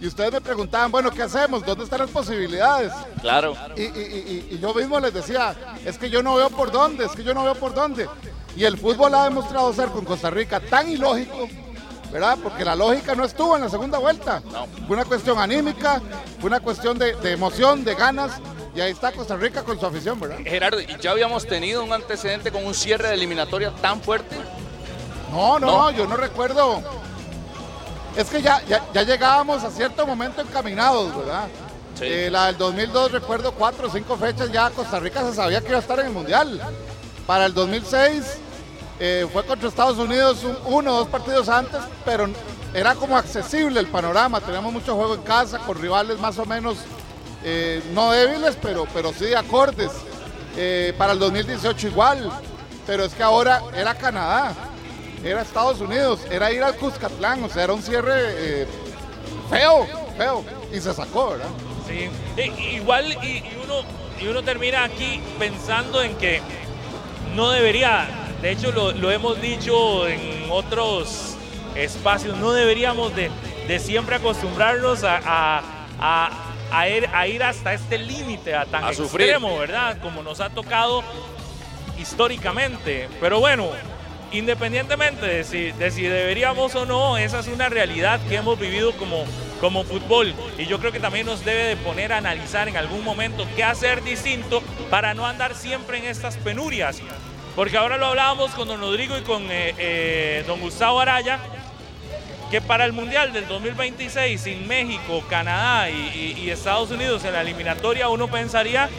O: y ustedes me preguntaban, bueno, ¿qué hacemos? ¿Dónde están las posibilidades?
E: Claro.
O: Y, y- y- y yo mismo les decía, es que yo no veo por dónde, es que yo no veo por dónde. Y el fútbol ha demostrado ser con Costa Rica tan ilógico, ¿verdad? Porque la lógica no estuvo en la segunda vuelta. Fue una cuestión anímica, fue una cuestión de, de emoción, de ganas. Y ahí está Costa Rica con su afición, ¿verdad?
E: Gerardo, ¿y ya habíamos tenido un antecedente con un cierre de eliminatoria tan fuerte?
O: No, no,
E: No.
O: yo no recuerdo. Es que ya, ya, ya llegábamos a cierto momento encaminados, ¿verdad? Eh, la del 2002, recuerdo cuatro o cinco fechas, ya Costa Rica se sabía que iba a estar en el Mundial. Para el 2006 eh, fue contra Estados Unidos un- uno o dos partidos antes, pero era como accesible el panorama. Teníamos mucho juego en casa, con rivales más o menos eh, no débiles, pero, pero sí acordes. Eh, para el 2018 igual, pero es que ahora era Canadá, era Estados Unidos, era ir al Cuscatlán, o sea, era un cierre eh, feo, feo, y se sacó, ¿verdad?
B: Sí, igual y, uno, y uno termina aquí pensando en que no debería, de hecho lo, hemos dicho en otros espacios, no deberíamos de, de siempre acostumbrarnos a- a ir, a ir hasta este límite a tan
E: A sufrir.
B: extremo, ¿verdad? Como nos ha tocado históricamente. Pero bueno, independientemente de si, de si deberíamos o no, esa es una realidad que hemos vivido como, como fútbol. Y yo creo que también nos debe de poner a analizar en algún momento qué hacer distinto para no andar siempre en estas penurias. Porque ahora lo hablábamos con don Rodrigo y con eh, eh, don Gustavo Araya, que para el Mundial del 2026 sin México, Canadá y, Estados Unidos en la eliminatoria, uno pensaría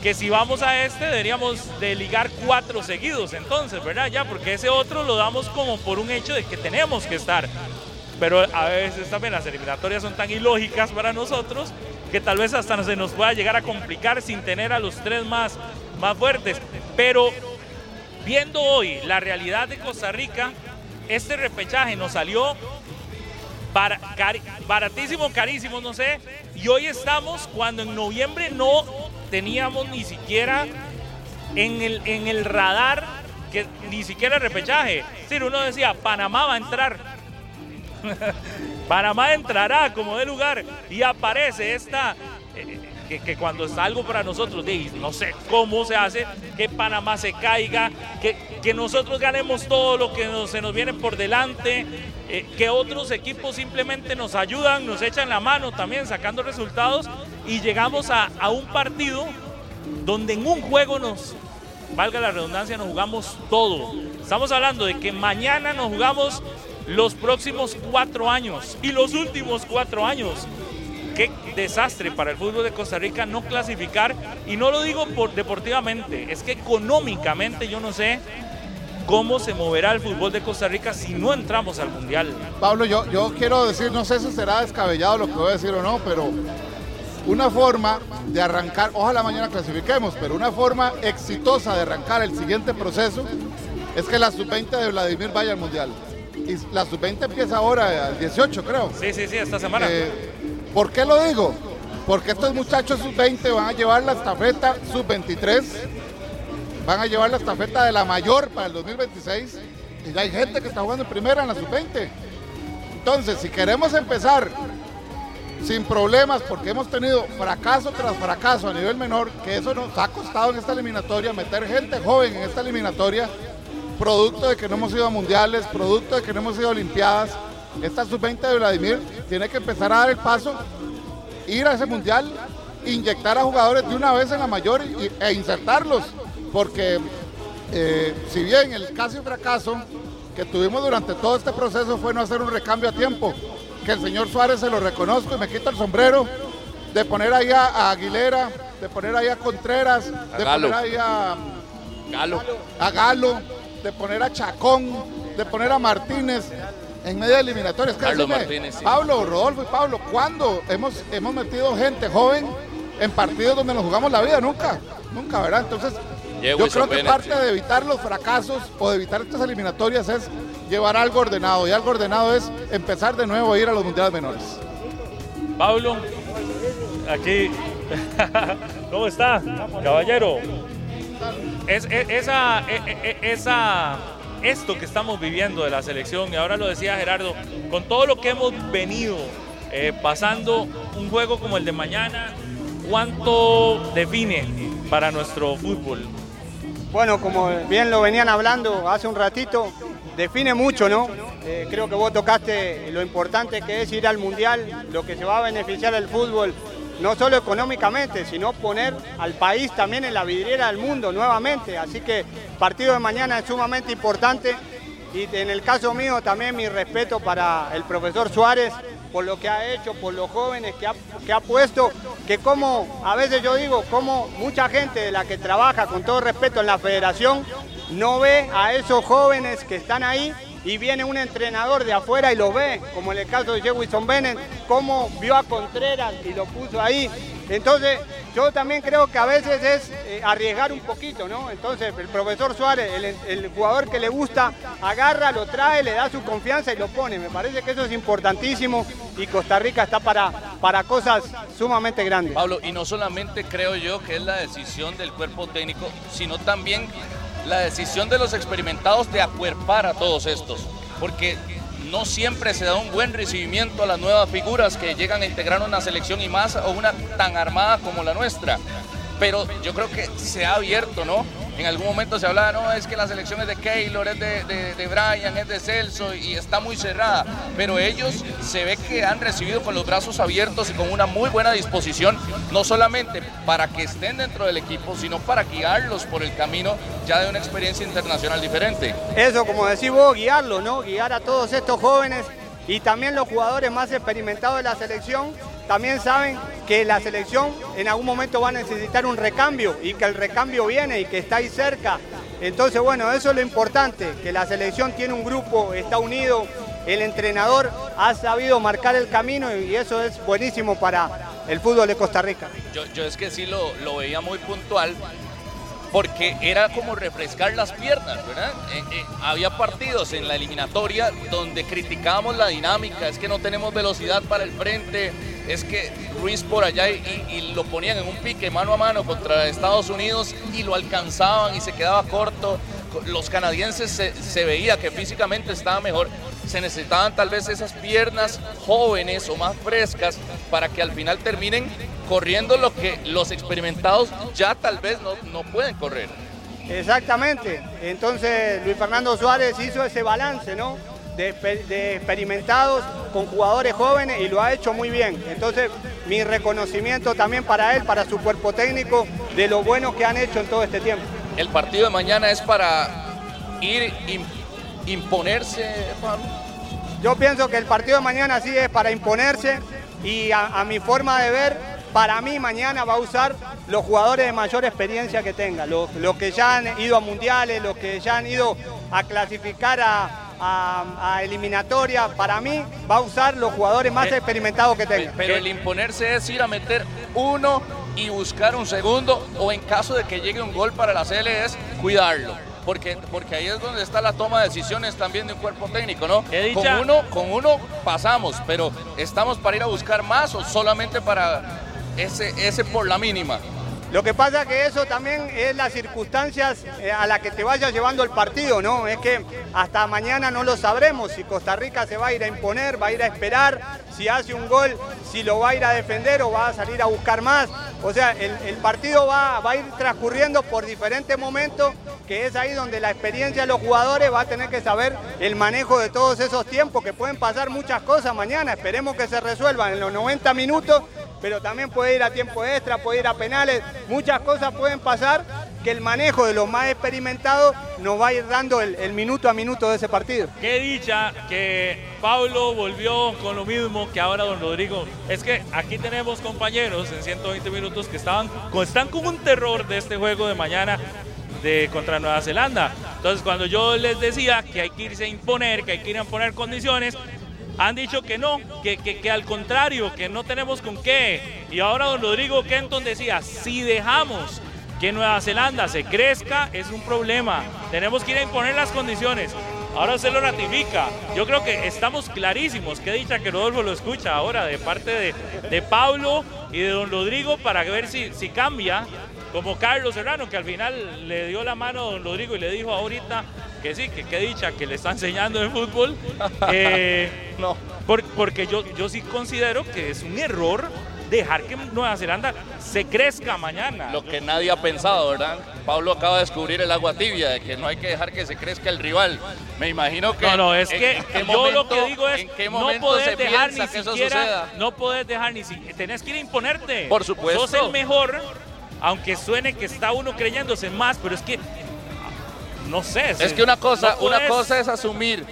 B: que si vamos a este deberíamos de ligar cuatro seguidos entonces, ¿verdad? Ya, porque ese otro lo damos como por un hecho de que tenemos que estar. Pero a veces también las eliminatorias son tan ilógicas para nosotros que tal vez hasta se nos pueda llegar a complicar sin tener a los tres más, más fuertes. Pero viendo hoy la realidad de Costa Rica, este repechaje nos salió bara- cari- baratísimo, carísimo, no sé. Y hoy estamos cuando en noviembre no teníamos ni siquiera en el, en el radar, que ni siquiera el repechaje. Uno decía, Panamá va a entrar. Panamá entrará como de lugar y aparece esta, eh, que, cuando está algo para nosotros, no sé cómo se hace, que Panamá se caiga, que, que nosotros ganemos todo lo que se nos viene por delante, eh, que otros equipos simplemente nos ayudan, nos echan la mano también sacando resultados y llegamos a, a un partido donde en un juego nos, valga la redundancia, nos jugamos todo. Estamos hablando de que mañana nos jugamos los próximos cuatro años y los últimos cuatro años. Qué desastre para el fútbol de Costa Rica no clasificar. Y no lo digo por deportivamente, es que económicamente yo no sé cómo se moverá el fútbol de Costa Rica si no entramos al Mundial.
O: Pablo, yo, yo quiero decir, no sé si será descabellado lo que voy a decir o no, pero una forma de arrancar, ojalá mañana clasifiquemos, pero una forma exitosa de arrancar el siguiente proceso es que la sub-20 de Vladimir vaya al Mundial. Y la sub-20 empieza ahora, el 18 creo.
B: Sí, sí, sí, esta semana.
O: Eh, ¿Por qué lo digo? Porque estos muchachos sub-20 van a llevar la estafeta sub-23, van a llevar la estafeta de la mayor para el 2026 y ya hay gente que está jugando en primera en la sub-20. Entonces, si queremos empezar sin problemas, porque hemos tenido fracaso tras fracaso a nivel menor, que eso nos ha costado en esta eliminatoria, meter gente joven en esta eliminatoria, producto de que no hemos ido a mundiales, producto de que no hemos ido a olimpiadas. Esta sub-20 de Vladimir tiene que empezar a dar el paso, ir a ese mundial, inyectar a jugadores de una vez en la mayor y- e insertarlos, porque eh, si bien el casi fracaso que tuvimos durante todo este proceso fue no hacer un recambio a tiempo, que el señor Suárez se lo reconozco y me quita el sombrero, de poner ahí a, a Aguilera, de poner ahí a Contreras, de
E: Galo.
O: poner ahí a
E: Galo.
O: a Galo, de poner a Chacón, de poner a Martínez en medio de eliminatorias. ¿Qué
E: Carlos
O: decirme?
E: Martínez, sí.
O: Pablo, Rodolfo y Pablo, ¿cuándo hemos, hemos metido gente joven en partidos donde nos jugamos la vida? Nunca, nunca, ¿verdad? Entonces, yo creo que parte de evitar los fracasos o de evitar estas eliminatorias es llevar algo ordenado. Y algo ordenado es empezar de nuevo a ir a los mundiales menores.
B: Pablo, aquí. ¿Cómo está, caballero? Es, es- esa, e- e- e- esa, esto que estamos viviendo de la selección, y ahora lo decía Gerardo, con todo lo que hemos venido eh, pasando, un juego como el de mañana, ¿cuánto define para nuestro fútbol?
N: Bueno, como bien lo venían hablando hace un ratito, define mucho, ¿no? Eh, creo que vos tocaste lo importante que es ir al Mundial, lo que se va a beneficiar el fútbol, no solo económicamente, sino poner al país también en la vidriera del mundo nuevamente. Así que partido de mañana es sumamente importante y en el caso mío también mi respeto para el profesor Suárez por lo que ha hecho, por los jóvenes que ha, que ha puesto, que como a veces yo digo, como mucha gente de la que trabaja con todo respeto en la federación no ve a esos jóvenes que están ahí y viene un entrenador de afuera y lo ve, como en el caso de Jewison Bennett, cómo vio a Contreras y lo puso ahí. Entonces, yo también creo que a veces es eh, arriesgar un poquito, ¿no? Entonces, el profesor Suárez, el, el jugador que le gusta, agarra, lo trae, le da su confianza y lo pone. Me parece que eso es importantísimo y Costa Rica está para, para cosas sumamente grandes.
E: Pablo, y no solamente creo yo que es la decisión del cuerpo técnico, sino también la decisión de los experimentados de acuerpar a todos estos, porque no siempre se da un buen recibimiento a las nuevas figuras que llegan a integrar una selección y más a una tan armada como la nuestra. Pero yo creo que se ha abierto, ¿no? En algún momento se hablaba, no, es que la selección es de Keylor, es de, de, de Brian, es de Celso y está muy cerrada. Pero ellos se ve que han recibido con los brazos abiertos y con una muy buena disposición, no solamente para que estén dentro del equipo, sino para guiarlos por el camino ya de una experiencia internacional diferente.
N: Eso, como decís vos, guiarlo, ¿no? Guiar a todos estos jóvenes y también los jugadores más experimentados de la selección también saben que la selección en algún momento va a necesitar un recambio y que el recambio viene y que está ahí cerca. Entonces, bueno, eso es lo importante, que la selección tiene un grupo, está unido, el entrenador ha sabido marcar el camino y eso es buenísimo para el fútbol de Costa Rica.
E: Yo, es que sí lo, lo veía muy puntual porque era como refrescar las piernas, ¿verdad? Eh, eh, había partidos en la eliminatoria donde criticábamos la dinámica, es que no tenemos velocidad para el frente, es que Ruiz por allá y, lo ponían en un pique mano a mano contra Estados Unidos y lo alcanzaban y se quedaba corto. Los canadienses se, se veía que físicamente estaba mejor. Se necesitaban tal vez esas piernas jóvenes o más frescas para que al final terminen corriendo lo que los experimentados ya tal vez no, no pueden correr.
N: Exactamente. Entonces Luis Fernando Suárez hizo ese balance, ¿no? De, exper- de experimentados con jugadores jóvenes y lo ha hecho muy bien. Entonces, mi reconocimiento también para él, para su cuerpo técnico, de lo bueno que han hecho en todo este tiempo.
E: El partido de mañana es para ir im- imponerse, Pablo.
N: Yo pienso que el partido de mañana sí es para imponerse y a, a mi forma de ver, para mí mañana va a usar los jugadores de mayor experiencia que tenga, los, los que ya han ido a mundiales, los que ya han ido a clasificar a, a- a eliminatoria, para mí va a usar los jugadores más
E: Eh,
N: experimentados que tenga.
E: Pero el imponerse es ir a meter uno y buscar un segundo o en caso de que llegue un gol para la CL es cuidarlo. Porque, porque ahí es donde está la toma de decisiones también de un cuerpo técnico, ¿no? Con uno, con uno pasamos, pero ¿estamos para ir a buscar más o solamente para ese, ese por la mínima?
N: Lo que pasa que eso también es las circunstancias eh, a las que te vaya llevando el partido, ¿no? Es que hasta mañana no lo sabremos si Costa Rica se va a ir a imponer, va a ir a esperar, si hace un gol, si lo va a ir a defender o va a salir a buscar más. O sea, el, partido va, va a ir transcurriendo por diferentes momentos, que es ahí donde la experiencia de los jugadores va a tener que saber el manejo de todos esos tiempos, que pueden pasar muchas cosas mañana. Esperemos que se resuelvan en los 90 minutos pero también puede ir a tiempo extra, puede ir a penales, muchas cosas pueden pasar que el manejo de los más experimentados nos va a ir dando el, minuto a minuto de ese partido.
B: Qué dicha que Pablo volvió con lo mismo que ahora don Rodrigo. Es que aquí tenemos compañeros en 120 minutos que estaban, están con un terror de este juego de mañana de contra Nueva Zelanda. Entonces cuando yo les decía que hay que irse a imponer, que hay que ir a imponer condiciones, han dicho que no, que, que, que al contrario, que no tenemos con qué. Y ahora don Rodrigo Kenton decía, si dejamos que Nueva Zelanda se crezca, es un problema. Tenemos que ir a imponer las condiciones. Ahora se lo ratifica. Yo creo que estamos clarísimos. Qué dicha que Rodolfo lo escucha ahora de parte de, de Pablo y de don Rodrigo para ver si, si cambia. Como Carlos Serrano, que al final le dio la mano a don Rodrigo y le dijo ahorita que sí, que qué dicha que le está enseñando el fútbol. Eh,
E: no.
B: por- porque yo, yo sí considero que es un error dejar que Nueva Zelanda se crezca mañana.
E: Lo que nadie ha pensado, ¿verdad? Pablo acaba de descubrir el agua tibia, de que no hay que dejar que se crezca el rival. Me imagino que...
B: No, no, es que
E: en qué
B: yo lo
E: momento-
B: que digo es
E: ¿en qué
B: no
E: momento
B: podés
E: se
B: dejar ni
E: que eso
B: siquiera,
E: suceda?
B: no podés dejar ni siquiera, tenés que ir a imponerte.
E: Por supuesto.
B: Sos el mejor, aunque suene que está uno creyéndose más, pero es que no sé.
E: Es que una cosa,
B: no
E: una cosa es asumir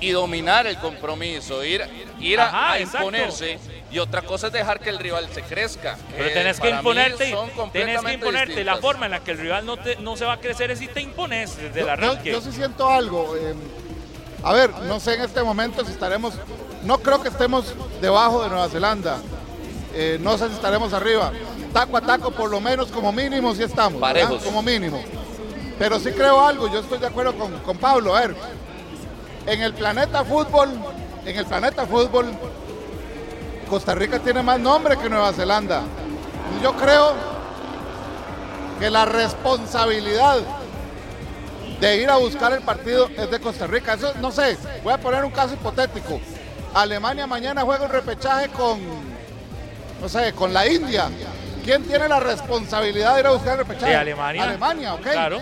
E: y dominar el compromiso, ir, ir a-
B: Ajá,
E: a,
B: exacto.
E: imponerse, y otra cosa es dejar que el rival se crezca.
B: Pero
E: Eh,
B: tenés que imponerte,
E: son
B: tenés que
E: completamente
B: imponerte. La forma en la que el rival no, te- no se va a crecer es si te impones desde el
O: Yo- yo, sí siento algo. eh, a ver, no sé en este momento si estaremos, no creo que estemos debajo de Nueva Zelanda. Eh, no sé si estaremos arriba. Taco a taco, por lo menos como mínimo, sí estamos.
E: Parejos.
O: Como mínimo. Pero sí creo algo, yo estoy de acuerdo con, con Pablo. A ver, en el planeta fútbol, en el planeta fútbol, Costa Rica tiene más nombre que Nueva Zelanda. Y yo creo que la responsabilidad de ir a buscar el partido es de Costa Rica. Eso, no sé, voy a poner un caso hipotético. Alemania mañana juega un repechaje con, no sé, con la India. ¿Quién tiene la responsabilidad de ir a buscar el repechaje?
B: De Alemania.
O: Alemania, ok.
B: Claro.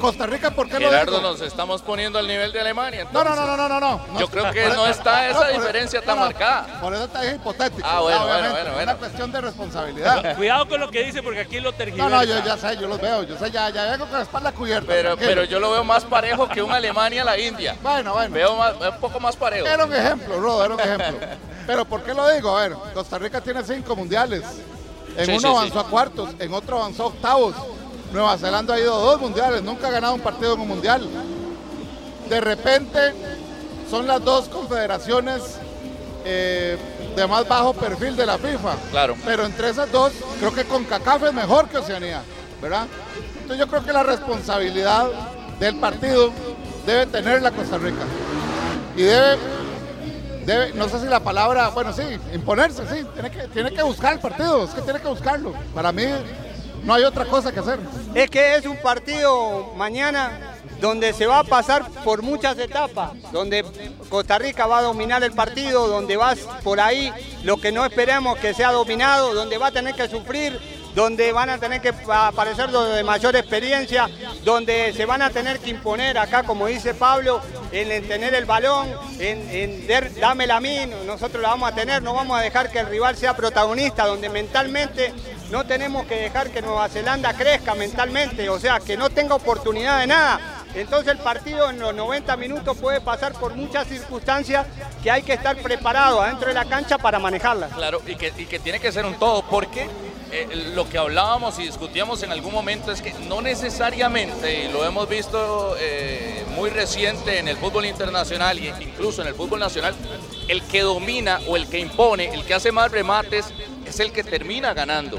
O: Costa Rica, ¿por qué lo
E: Gerardo,
O: digo?
E: nos estamos poniendo al nivel de Alemania.
O: No, no, no, no, no, no, no.
E: Yo creo que no está esa diferencia tan
O: no, no,
E: marcada.
O: Por eso está es hipotético.
E: Ah, bueno, bueno, bueno,
O: Es una cuestión de responsabilidad.
B: Cuidado con lo que dice porque aquí lo
O: No,
B: tergiversa.
O: no, yo ya sé, yo los veo, yo sé, ya, ya vengo con la espalda cubierta.
E: Pero, pero yo lo veo más parejo que un Alemania la India.
O: Bueno, bueno.
E: Veo más- un poco más parejo.
O: Era un ejemplo, Rodo, era un ejemplo. Pero ¿por qué lo digo? A ver, Costa Rica tiene cinco mundiales. En
E: Sí,
O: uno
E: sí,
O: avanzó a cuartos, en otro avanzó a octavos. Nueva Zelanda ha ido a dos mundiales, nunca ha ganado un partido en un mundial. De repente son las dos confederaciones eh, de más bajo perfil de la FIFA.
E: Claro.
O: Pero entre esas dos, creo que CONCACAF es mejor que Oceanía, ¿verdad? Entonces yo creo que la responsabilidad del partido debe tener la Costa Rica. Y debe no sé si la palabra, bueno, sí, imponerse, sí, tiene que, tiene que buscar el partido, es que tiene que buscarlo. Para mí no hay otra cosa que hacer.
N: Es que es un partido mañana donde se va a pasar por muchas etapas, donde Costa Rica va a dominar el partido, donde vas por ahí lo que no esperemos que sea dominado, donde va a tener que sufrir, donde van a tener que aparecer los de mayor experiencia, donde se van a tener que imponer acá, como dice Pablo, en, tener el balón, en, en dámela a mí, nosotros la vamos a tener, no vamos a dejar que el rival sea protagonista, donde mentalmente no tenemos que dejar que Nueva Zelanda crezca mentalmente, o sea, que no tenga oportunidad de nada. Entonces el partido en los 90 minutos puede pasar por muchas circunstancias que hay que estar preparado adentro de la cancha para manejarlas.
E: Claro, y que, y que tiene que ser un todo, porque eh, lo que hablábamos y discutíamos en algún momento es que no necesariamente, y lo hemos visto eh, muy reciente en el fútbol internacional e incluso en el fútbol nacional, el que domina o el que impone, el que hace más remates, es el que termina ganando.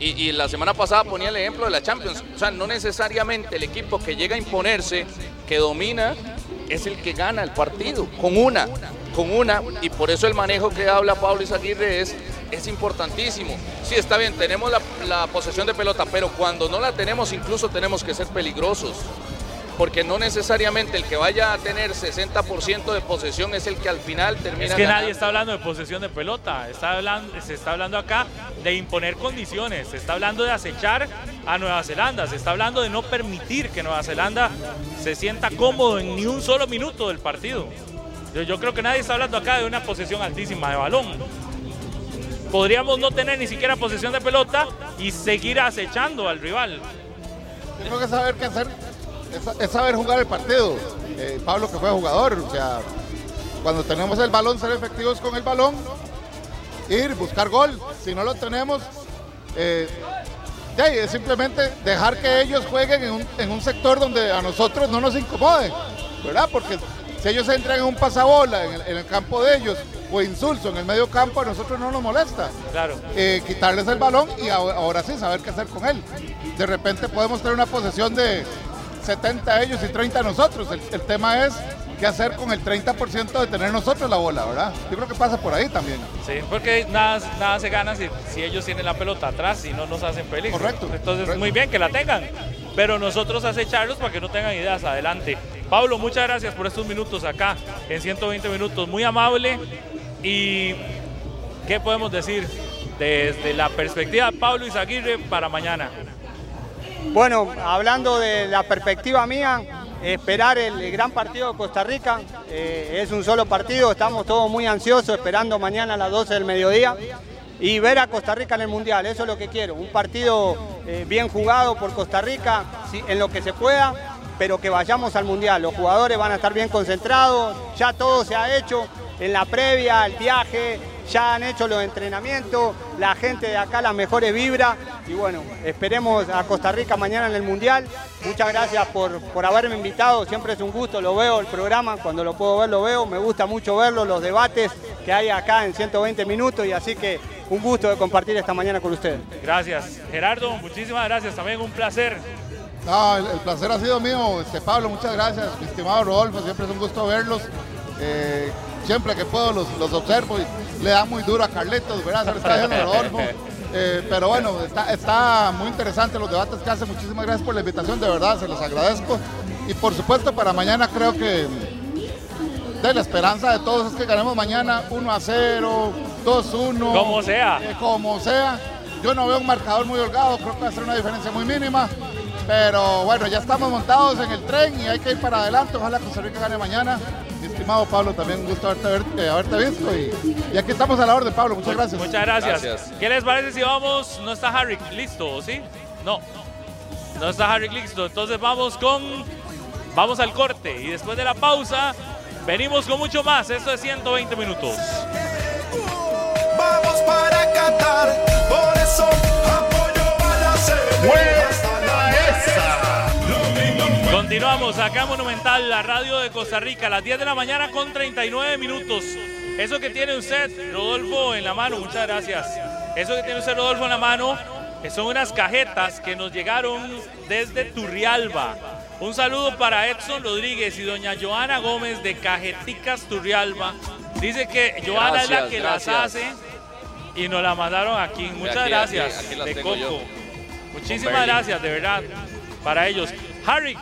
E: Y, la semana pasada ponía el ejemplo de la Champions. O sea, no necesariamente el equipo que llega a imponerse, que domina, es el que gana el partido, con una, con una. Y por eso el manejo que habla Pablo Izaguirre es, es importantísimo. Sí, está bien, tenemos la, la posesión de pelota, pero cuando no la tenemos incluso tenemos que ser peligrosos porque no necesariamente el que vaya a tener 60% de posesión es el que al final termina.
B: Es que nadie está hablando de posesión de pelota, está hablando, se está hablando acá de imponer condiciones, se está hablando de acechar a Nueva Zelanda, se está hablando de no permitir que Nueva Zelanda se sienta cómodo en ni un solo minuto del partido. Yo, yo creo que nadie está hablando acá de una posesión altísima de balón. Podríamos no tener ni siquiera posesión de pelota y seguir acechando al rival.
O: Tengo que saber qué hacer es, saber jugar el partido. Eh, Pablo que fue jugador, o sea, cuando tenemos el balón, ser efectivos con el balón, ir, buscar gol. Si no lo tenemos, eh, es simplemente dejar que ellos jueguen en un, en un, sector donde a nosotros no nos incomode, ¿verdad? Porque si ellos entran en un pasabola en el, en el campo de ellos o insulso en el medio campo, a nosotros no nos molesta.
B: Claro.
O: Eh, quitarles el balón y ahora sí saber qué hacer con él. De repente podemos tener una posesión de 70 ellos y 30 nosotros. El, tema es qué hacer con el 30% de tener nosotros la bola, ¿verdad? Yo creo que pasa por ahí también.
B: Sí, porque nada, nada se gana si, si ellos tienen la pelota atrás y no nos hacen peligro.
O: Correcto.
B: Entonces, muy bien que la tengan, pero nosotros acecharlos para que no tengan ideas adelante. Pablo, muchas gracias por estos minutos acá en 120 minutos. Muy amable y ¿qué podemos decir desde la perspectiva de Pablo Izaguirre para mañana?
N: Bueno, hablando de la perspectiva mía, esperar el gran partido de Costa Rica. Eh, es un solo partido, estamos todos muy ansiosos esperando mañana a las 12 del mediodía y ver a Costa Rica en el Mundial, eso es lo que quiero. Un partido eh, bien jugado por Costa Rica en lo que se pueda, pero que vayamos al Mundial. Los jugadores van a estar bien concentrados, ya todo se ha hecho en la previa, el viaje, ya han hecho los entrenamientos, la gente de acá las mejores vibras y bueno, esperemos a Costa Rica mañana en el Mundial. Muchas gracias por, por haberme invitado, siempre es un gusto, lo veo el programa, cuando lo puedo ver lo veo, me gusta mucho verlo, los debates que hay acá en 120 minutos y así que un gusto de compartir esta mañana con ustedes.
B: Gracias. Gerardo, muchísimas gracias, también un placer.
O: No, el, placer ha sido mío, este Pablo, muchas gracias, mi estimado Rodolfo, siempre es un gusto verlos. Eh, siempre que puedo los, los observo y le da muy duro a Carletos, ¿verdad? Eh, pero bueno, está, muy interesante los debates que hace. Muchísimas gracias por la invitación, de verdad, se los agradezco. Y por supuesto, para mañana creo que de la esperanza de todos es que ganemos mañana 1 a 0, 2 1.
B: Como sea.
O: Eh, como sea. Yo no veo un marcador muy holgado, creo que va a ser una diferencia muy mínima. Pero bueno, ya estamos montados en el tren y hay que ir para adelante. Ojalá Costa Rica gane mañana. Mi estimado Pablo, también un gusto haberte, eh, visto. Y, aquí estamos a la orden, Pablo. Muchas gracias.
B: Muchas gracias. ¿Qué les parece si vamos? No está Harry listo, ¿sí? No. No está Harry listo. Entonces vamos con. Vamos al corte. Y después de la pausa, venimos con mucho más. Esto es 120 minutos.
P: Vamos para Qatar. Por eso apoyo a la
B: Continuamos acá Monumental, la radio de Costa Rica, a las 10 de la mañana con 39 minutos. Eso que tiene usted, Rodolfo, en la mano, muchas gracias. Eso que tiene usted, Rodolfo, en la mano, son unas cajetas que nos llegaron desde Turrialba. Un saludo para Edson Rodríguez y doña Joana Gómez de Cajeticas Turrialba Dice que Joana es la que
E: gracias.
B: las hace y nos la mandaron aquí. Muchas
E: aquí,
B: gracias.
E: aquí, aquí las
B: de Coco.
E: yo.
B: Muchísimas gracias, de verdad, para ellos. Harry,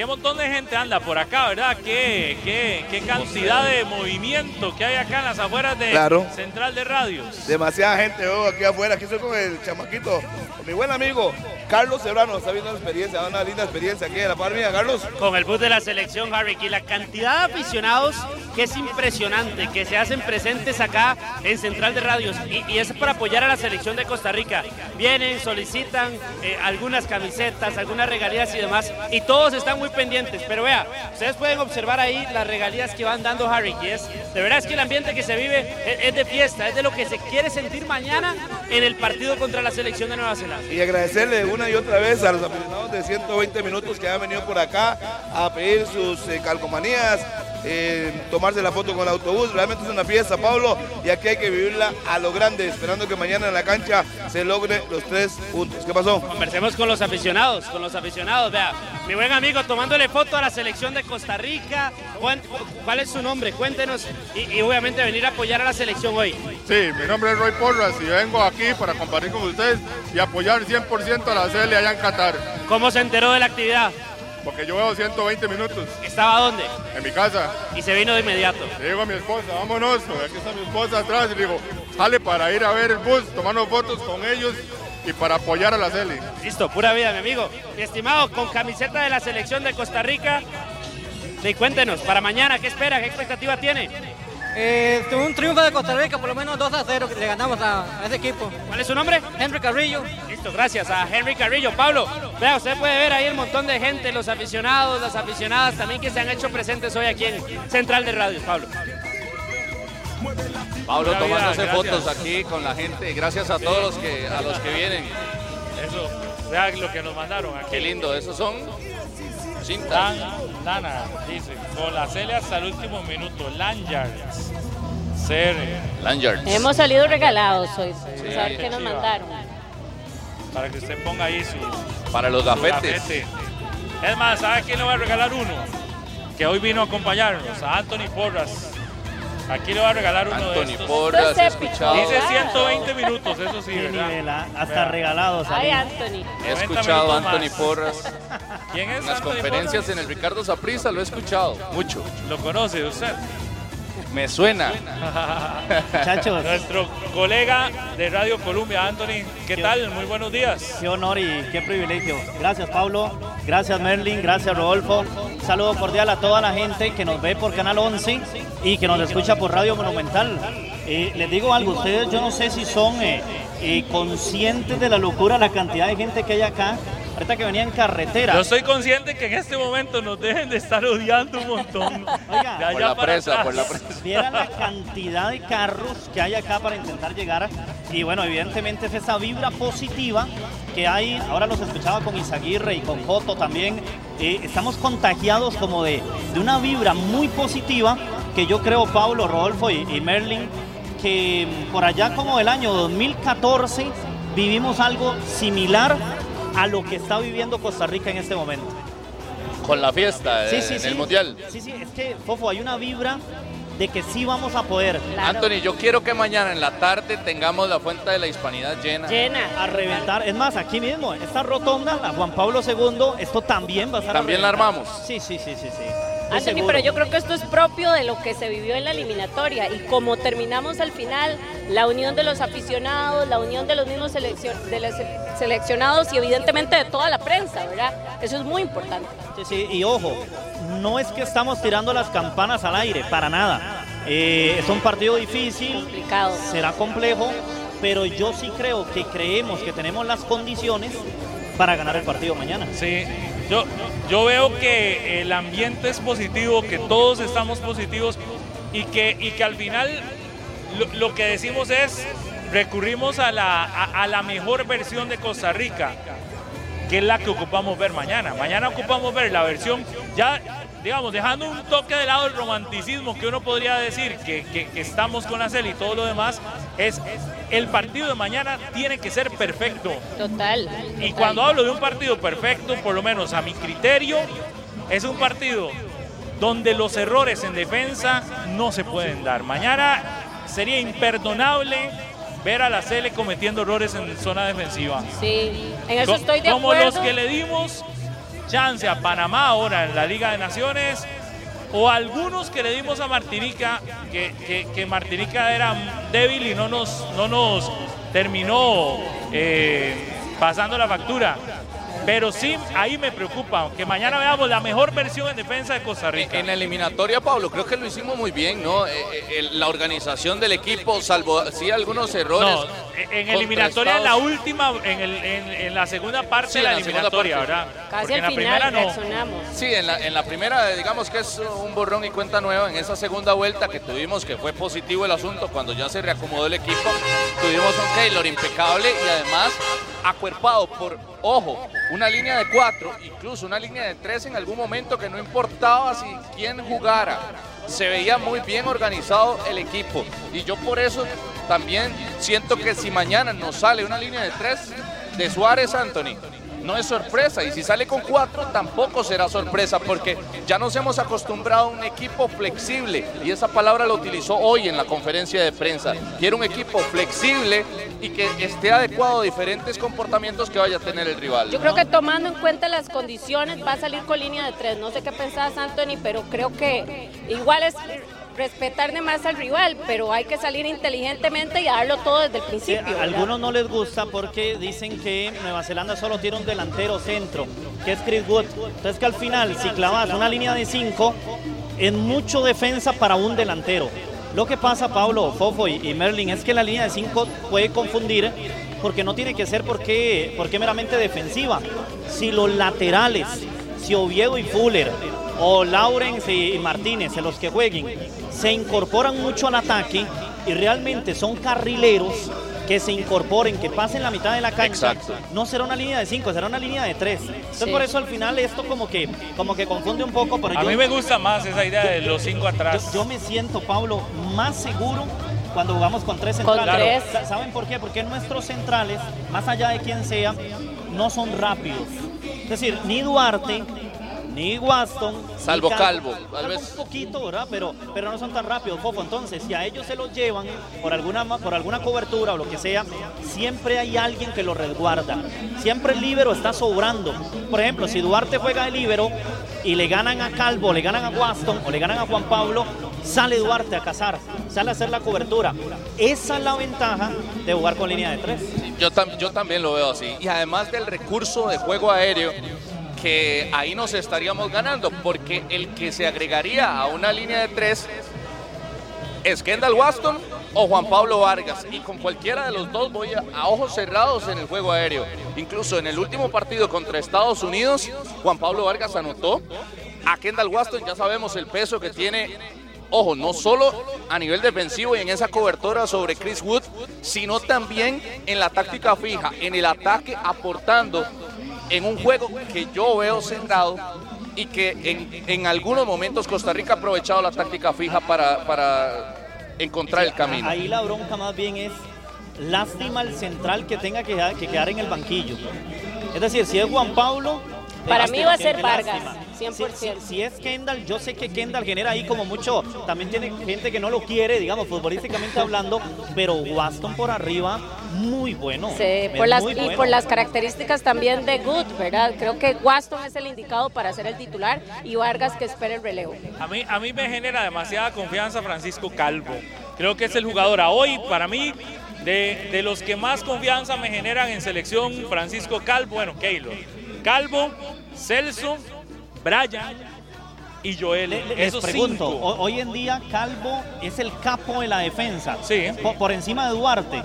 B: qué montón de gente anda por acá, ¿verdad? Qué, qué, qué cantidad de movimiento que hay acá en las afueras de
G: Claro.
B: Central de Radios.
G: Demasiada gente veo aquí afuera. Aquí estoy con el chamaquito, con mi buen amigo Carlos Serrano. Está viendo una experiencia, una linda experiencia aquí en la par mía, Carlos.
D: Con el bus de la selección, Harry, y la cantidad de aficionados que es impresionante, que se hacen presentes acá en Central de Radios, y, y es para apoyar a la selección de Costa Rica. Vienen, solicitan eh, algunas camisetas, algunas regalías y demás, y todos están muy pendientes. Pero vea, ustedes pueden observar ahí las regalías que van dando Harry, y es, de verdad es que el ambiente que se vive es, de fiesta, es de lo que se quiere sentir mañana en el partido contra la selección de Nueva Zelanda.
G: Y agradecerle una y otra vez a los aficionados de 120 minutos que han venido por acá a pedir sus eh, calcomanías, eh, tomarse la foto con el autobús. Realmente es una fiesta, Pablo, y aquí hay que vivirla a lo grande, esperando que mañana en la cancha se logre los tres puntos. ¿Qué pasó?
D: Conversemos con los aficionados, con los aficionados. Vea, mi buen amigo tomándole foto a la selección de Costa Rica. Juan, ¿Cuál es su nombre? Cuéntenos. Y, y obviamente venir a apoyar a la selección hoy.
O: Sí, mi nombre es Roy Porras y vengo aquí para compartir con ustedes y apoyar 100% a la CL allá en Qatar.
D: ¿Cómo se enteró de la actividad?
O: Porque yo veo 120 minutos.
D: ¿Estaba dónde?
O: En mi casa.
D: Y se vino de inmediato.
O: Le digo a mi esposa, vámonos, aquí está mi esposa atrás y le digo, sale para ir a ver el bus, tomarnos fotos con ellos y para apoyar a la CL.
D: Listo, pura vida, mi amigo. Mi estimado, con camiseta de la selección de Costa Rica. Y cuéntenos, para mañana, ¿qué espera? ¿Qué expectativa tiene?
Q: Eh, un triunfo de Costa Rica, por lo menos 2 a 0 que le ganamos a, a ese equipo.
D: ¿Cuál es su nombre?
Q: Henry Carrillo.
D: Listo, gracias a Henry Carrillo. Pablo, vea, usted puede ver ahí el montón de gente, los aficionados, las aficionadas también que se han hecho presentes hoy aquí en Central de Radios, Pablo.
E: Pablo tomándose fotos aquí con la gente. Gracias a todos los que, a los que vienen.
B: Eso, vea lo que nos mandaron aquí.
E: Qué lindo, esos son cintas.
B: Dan, Dana, dice, con la Celia hasta el último minuto, Lanyards. Cere.
E: Lanyards.
C: Hemos salido regalados hoy.
B: Sí,
C: qué nos mandaron.
B: Para que usted ponga ahí su,
E: Para los gafetes.
B: gafete. Es más, ¿sabe quién le va a regalar uno? Que hoy vino a acompañarnos, a Anthony Porras. Aquí le va a regalar uno de
E: Anthony
B: estos.
E: Porras,
C: Esto épico.
E: escuchado.
B: Dice 120 minutos, eso sí, ¿verdad?
R: hasta
B: Vea.
R: regalados.
C: Ay, Anthony.
E: He
B: 90
E: escuchado a Anthony
B: más.
E: Porras.
B: ¿Quién es
E: En las
B: Anthony
E: conferencias
B: Porras?
E: en el Ricardo Saprissa lo he escuchado mucho.
B: ¿Lo conoce usted?
E: Me suena.
R: Muchachos.
B: Nuestro colega de Radio Colombia, Anthony, ¿qué tal? Muy buenos días.
R: Qué honor y qué privilegio. Gracias Pablo, gracias Merlin, gracias Rodolfo. Un saludo cordial a toda la gente que nos ve por Canal 11 y que nos escucha por Radio Monumental. Eh, les digo algo, ustedes yo no sé si son eh, eh, conscientes de la locura, la cantidad de gente que hay acá. Ahorita que venía en carretera.
B: Yo estoy consciente que en este momento nos deben de estar odiando un montón.
R: Oiga,
E: Por la presa,
B: atrás.
E: por la presa.
R: Vieran la cantidad de carros que hay acá para intentar llegar. Y bueno, evidentemente es esa vibra positiva que hay. Ahora los escuchaba con Isaguirre y con Joto también. Eh, estamos contagiados como de, de una vibra muy positiva que yo creo, Pablo, Rodolfo y, y Merlin, que por allá como el año 2014 vivimos algo similar a lo que está viviendo Costa Rica en este momento.
E: Con la fiesta eh,
R: Sí, sí,
E: en
R: sí.
E: el Mundial.
R: Sí, sí, es que, Fofo, hay una vibra de que sí vamos a poder.
E: Anthony, yo quiero que mañana en la tarde tengamos la fuente de la hispanidad llena.
R: A reventar. Es más, aquí mismo, esta rotonda, la Juan Pablo II, esto también va a estar. a
E: También la armamos.
R: Sí, sí, sí, sí, sí.
C: Anthony, pero yo creo que esto es propio de lo que se vivió en la eliminatoria y como terminamos al final, la unión de los aficionados, la unión de los mismos seleccion- de los seleccionados y evidentemente de toda la prensa, ¿verdad? Eso es muy importante.
R: Sí, sí, y ojo, no es que estamos tirando las campanas al aire, para nada. Eh, es un partido difícil,
C: Complicado.
R: será complejo, pero yo sí creo que creemos que tenemos las condiciones para ganar el partido mañana.
B: Sí, yo, yo veo que el ambiente es positivo, que todos estamos positivos y que, y que al final lo, que decimos es recurrimos a la, a la mejor versión de Costa Rica, que es la que ocupamos ver mañana. Mañana ocupamos ver la versión ya, digamos, dejando un toque de lado el romanticismo que uno podría decir que, que- que estamos con la CEL y todo lo demás, es el partido de mañana tiene que ser perfecto.
C: Total.
B: Y cuando hablo de un partido perfecto, por lo menos a mi criterio, es un partido donde los errores en defensa no se pueden dar. Mañana sería imperdonable ver a la Sele cometiendo errores en zona defensiva.
C: Sí, en eso estoy de
B: Como
C: acuerdo.
B: los que le dimos chance a Panamá ahora en la Liga de Naciones, o algunos que le dimos a Martinica, que, que- Martinica era débil y no nos, no nos terminó eh, pasando la factura. Pero sí, ahí me preocupa, que mañana veamos la mejor versión en defensa de Costa Rica.
E: En la eliminatoria, Pablo, creo que lo hicimos muy bien, ¿no? Eh, eh, la organización del equipo, salvo sí algunos errores.
B: No, en eliminatoria, en la última, en, el- en- en la segunda parte
E: Sí,
B: de la
E: la
B: eliminatoria,
E: parte.
B: ¿verdad?
C: Casi
B: Porque
C: al
B: en la
C: final
B: primera no.
E: Sí, en la, en la primera, digamos que es un borrón y cuenta nueva. En esa segunda vuelta que tuvimos, que fue positivo el asunto, cuando ya se reacomodó el equipo, tuvimos un Taylor impecable y además acuerpado por, ojo, una línea de cuatro, incluso una línea de tres en algún momento que no importaba si quién jugara. Se veía muy bien organizado el equipo. Y yo por eso también siento que si mañana nos sale una línea de tres de Suárez Anthony, no es sorpresa. Y si sale con cuatro, tampoco será sorpresa, porque ya nos hemos acostumbrado a un equipo flexible. Y esa palabra la utilizó hoy en la conferencia de prensa. Quiero un equipo flexible y que esté adecuado a diferentes comportamientos que vaya a tener el rival.
C: Yo creo que tomando en cuenta las condiciones va a salir con línea de tres. No sé qué pensabas, Anthony, pero creo que igual es respetar de más al rival, pero hay que salir inteligentemente y darlo todo desde el
R: Sí,
C: principio.
R: a algunos no les gusta porque dicen que Nueva Zelanda solo tiene un delantero centro, que es Chris Wood. Entonces que al final, si clavas una línea de cinco, es mucho defensa para un delantero. Lo que pasa, Pablo, Fofo y, y Merlin, es que la línea de cinco puede confundir porque no tiene que ser porque, porque meramente defensiva. Si los laterales, si Oviedo y Fuller, o Lawrence y Martínez, los que jueguen, se incorporan mucho al ataque y realmente son carrileros que se incorporen, que pasen la mitad de la cancha,
E: Exacto.
R: no será una línea de cinco, será una línea de tres. Entonces
B: Sí.
R: por eso al final esto como que, como que confunde un poco, pero
B: A
R: yo-
B: mí me gusta más esa idea de los cinco atrás.
R: yo, yo me siento, Pablo, más seguro cuando jugamos con tres
C: Con
R: centrales.
C: tres.
R: Sa- ¿Saben por qué? Porque nuestros centrales, más allá de quien sea, no son rápidos. Es decir, ni Duarte, ni Waston. ni
E: Salvo Calvo, tal vez.
R: un poquito, ¿verdad? Pero, pero no son tan rápidos, Fofo. Entonces, si a ellos se los llevan por alguna, por alguna cobertura o lo que sea, siempre hay alguien que lo resguarda. Siempre el líbero está sobrando. Por ejemplo, si Duarte juega de líbero y le ganan a Calvo, le ganan a Waston o le ganan a Juan Pablo, sale Duarte a cazar, sale a hacer la cobertura. Esa es la ventaja de jugar con línea de tres.
E: Yo, tam- yo también lo veo así. Y además del recurso de juego aéreo, que ahí nos estaríamos ganando, porque el que se agregaría a una línea de tres es Kendall Waston o Juan Pablo Vargas. Y con cualquiera de los dos voy a, a ojos cerrados en el juego aéreo. Incluso en el último partido contra Estados Unidos, Juan Pablo Vargas anotó. A Kendall Waston ya sabemos el peso que tiene ojo, no solo a nivel defensivo y en esa cobertura sobre Chris Wood, sino también en la táctica fija, en el ataque aportando en un juego que yo veo cerrado y que en, en algunos momentos Costa Rica ha aprovechado la táctica fija para, para encontrar el camino.
R: Ahí la bronca más bien es lástima el central que tenga que, que quedar en el banquillo. Es decir, si es Juan Pablo...
C: Para
R: lástima,
C: mí va a ser Vargas,
R: lástima.
C: 100%.
R: Si, si- si es Kendall, yo sé que Kendall genera ahí como mucho, también tiene gente que no lo quiere, digamos, futbolísticamente hablando, pero Waston por arriba, muy bueno.
C: Sí, por las,
R: muy
C: y
R: bueno.
C: por las características también de Good, ¿verdad? Creo que Waston es el indicado para ser el titular y Vargas que espera el relevo.
B: A mí, a mí me genera demasiada confianza Francisco Calvo. Creo que es el jugador a hoy, para mí, de, de los que más confianza me generan en selección, Francisco Calvo, bueno, Keylor. Calvo, Celso, Brian y Joel.
R: Le- Les
B: Esos
R: pregunto,
B: cinco.
R: hoy en día Calvo es el capo de la defensa.
B: Sí.
R: Por, por encima de Duarte.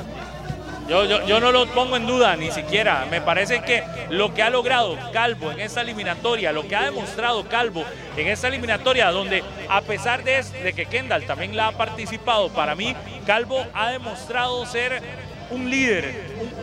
B: Yo, yo, yo no lo pongo en duda, ni siquiera. Me parece que lo que ha logrado Calvo en esta eliminatoria, lo que ha demostrado Calvo en esta eliminatoria, donde a pesar de, es- de que Kendall también la ha participado, para mí Calvo ha demostrado ser un líder,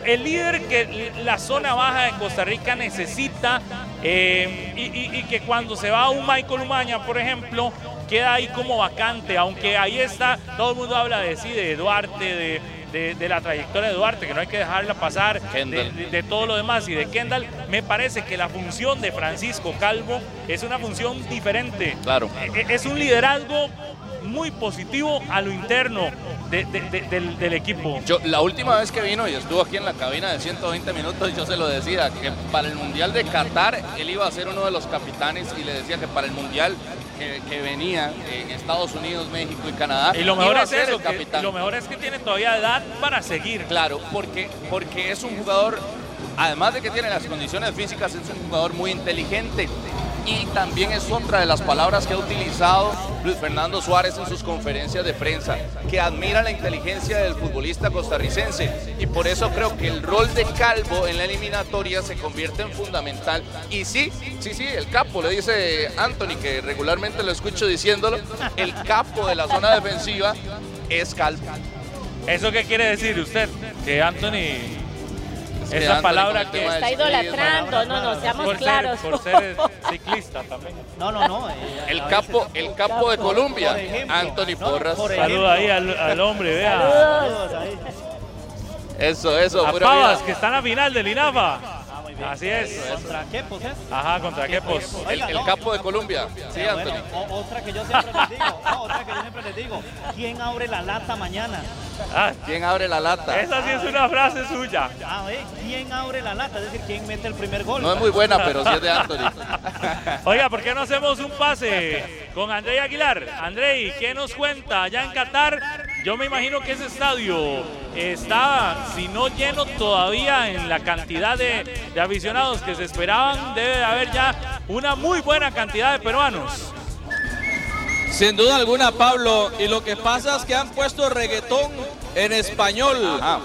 B: el líder que la zona baja de Costa Rica necesita eh, y, y- y que cuando se va un Michael Umaña, por ejemplo, queda ahí como vacante, aunque ahí está, todo el mundo habla de sí, de Duarte, de, de, de la trayectoria de Duarte, que no hay que dejarla pasar, de, de- de todo lo demás. Y de Kendall, me parece que la función de Francisco Calvo es una función diferente.
E: Claro.
B: E- Es un liderazgo muy positivo a lo interno de- de- de- del, del equipo.
E: Yo, la última vez que vino y estuvo aquí en la cabina de 120 minutos, yo se lo decía, que para el Mundial de Qatar él iba a ser uno de los capitanes y le decía que para el Mundial que, que venía en Estados Unidos, México y Canadá,
B: Y lo mejor
E: iba a
B: es
E: ser
B: eso,
E: el
B: que- lo mejor es que tiene todavía edad para seguir.
E: Claro, porque, porque es un jugador, además de que tiene las condiciones físicas, es un jugador muy inteligente. Y también es otra de las palabras que ha utilizado Luis Fernando Suárez en sus conferencias de prensa, que admira la inteligencia del futbolista costarricense. Y por eso creo que el rol de Calvo en la eliminatoria se convierte en fundamental. Y sí, sí, sí, el capo, le dice Anthony, que regularmente lo escucho diciéndolo, el capo de la zona defensiva es Calvo.
B: ¿Eso qué quiere decir usted? Que Anthony...
E: que
B: esa palabra que
C: Está idolatrando, no, no, seamos
B: por ser-
C: claros.
B: por ser ciclista también.
R: No, no, no. eh,
E: El capo,
R: veces-
E: el capo de Colombia,
R: Por ejemplo,
E: Anthony
R: no,
E: Porras.
R: por
B: Saluda ahí al, al hombre, vea.
R: Saludos ahí.
E: Eso, eso,
B: A
E: pura
B: Pavas,
E: vida.
B: que está en la final del INAFA. Así es.
R: ¿Contra qué, pues, es?
B: Ajá, contra Quepos.
E: El, el capo de Colombia. Sí,
R: Pero bueno,
E: Anthony.
R: otra que yo siempre les digo, no, otra que yo siempre les digo, ¿quién abre la lata mañana?
B: Ah,
E: ¿Quién abre la lata?
B: esa sí es una frase suya.
R: A ver, ¿quién abre la lata? Es decir, ¿quién mete el primer gol?
E: No es muy buena, pero sí es de Anthony.
B: Oiga, ¿por qué no hacemos un pase con Andrei Aguilar? Andrei, ¿qué nos cuenta allá en Qatar? Yo me imagino que ese estadio está, si no lleno todavía en la cantidad de, de aficionados que se esperaban, debe de haber ya una muy buena cantidad de peruanos.
F: Sin duda alguna, Pablo. Y lo que pasa es que han puesto reggaetón en español.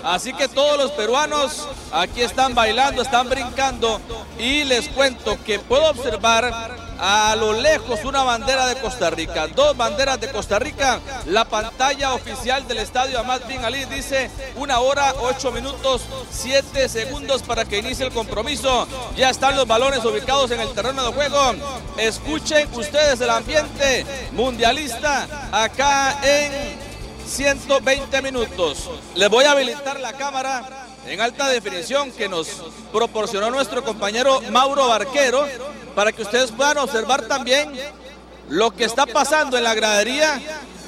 F: Así que todos los peruanos aquí están bailando, están brincando. Y les cuento que puedo observar a lo lejos una bandera de Costa Rica. Dos banderas de Costa Rica. La pantalla oficial del estadio Ahmad Bin Ali dice una hora, ocho minutos, siete segundos para que inicie el compromiso. Ya están los balones ubicados en el terreno de juego. Escuchen ustedes el ambiente mundialista acá en 120 minutos. Les voy a habilitar la cámara en alta definición que nos proporcionó nuestro compañero Mauro Barquero para que ustedes puedan observar también lo que está pasando en la gradería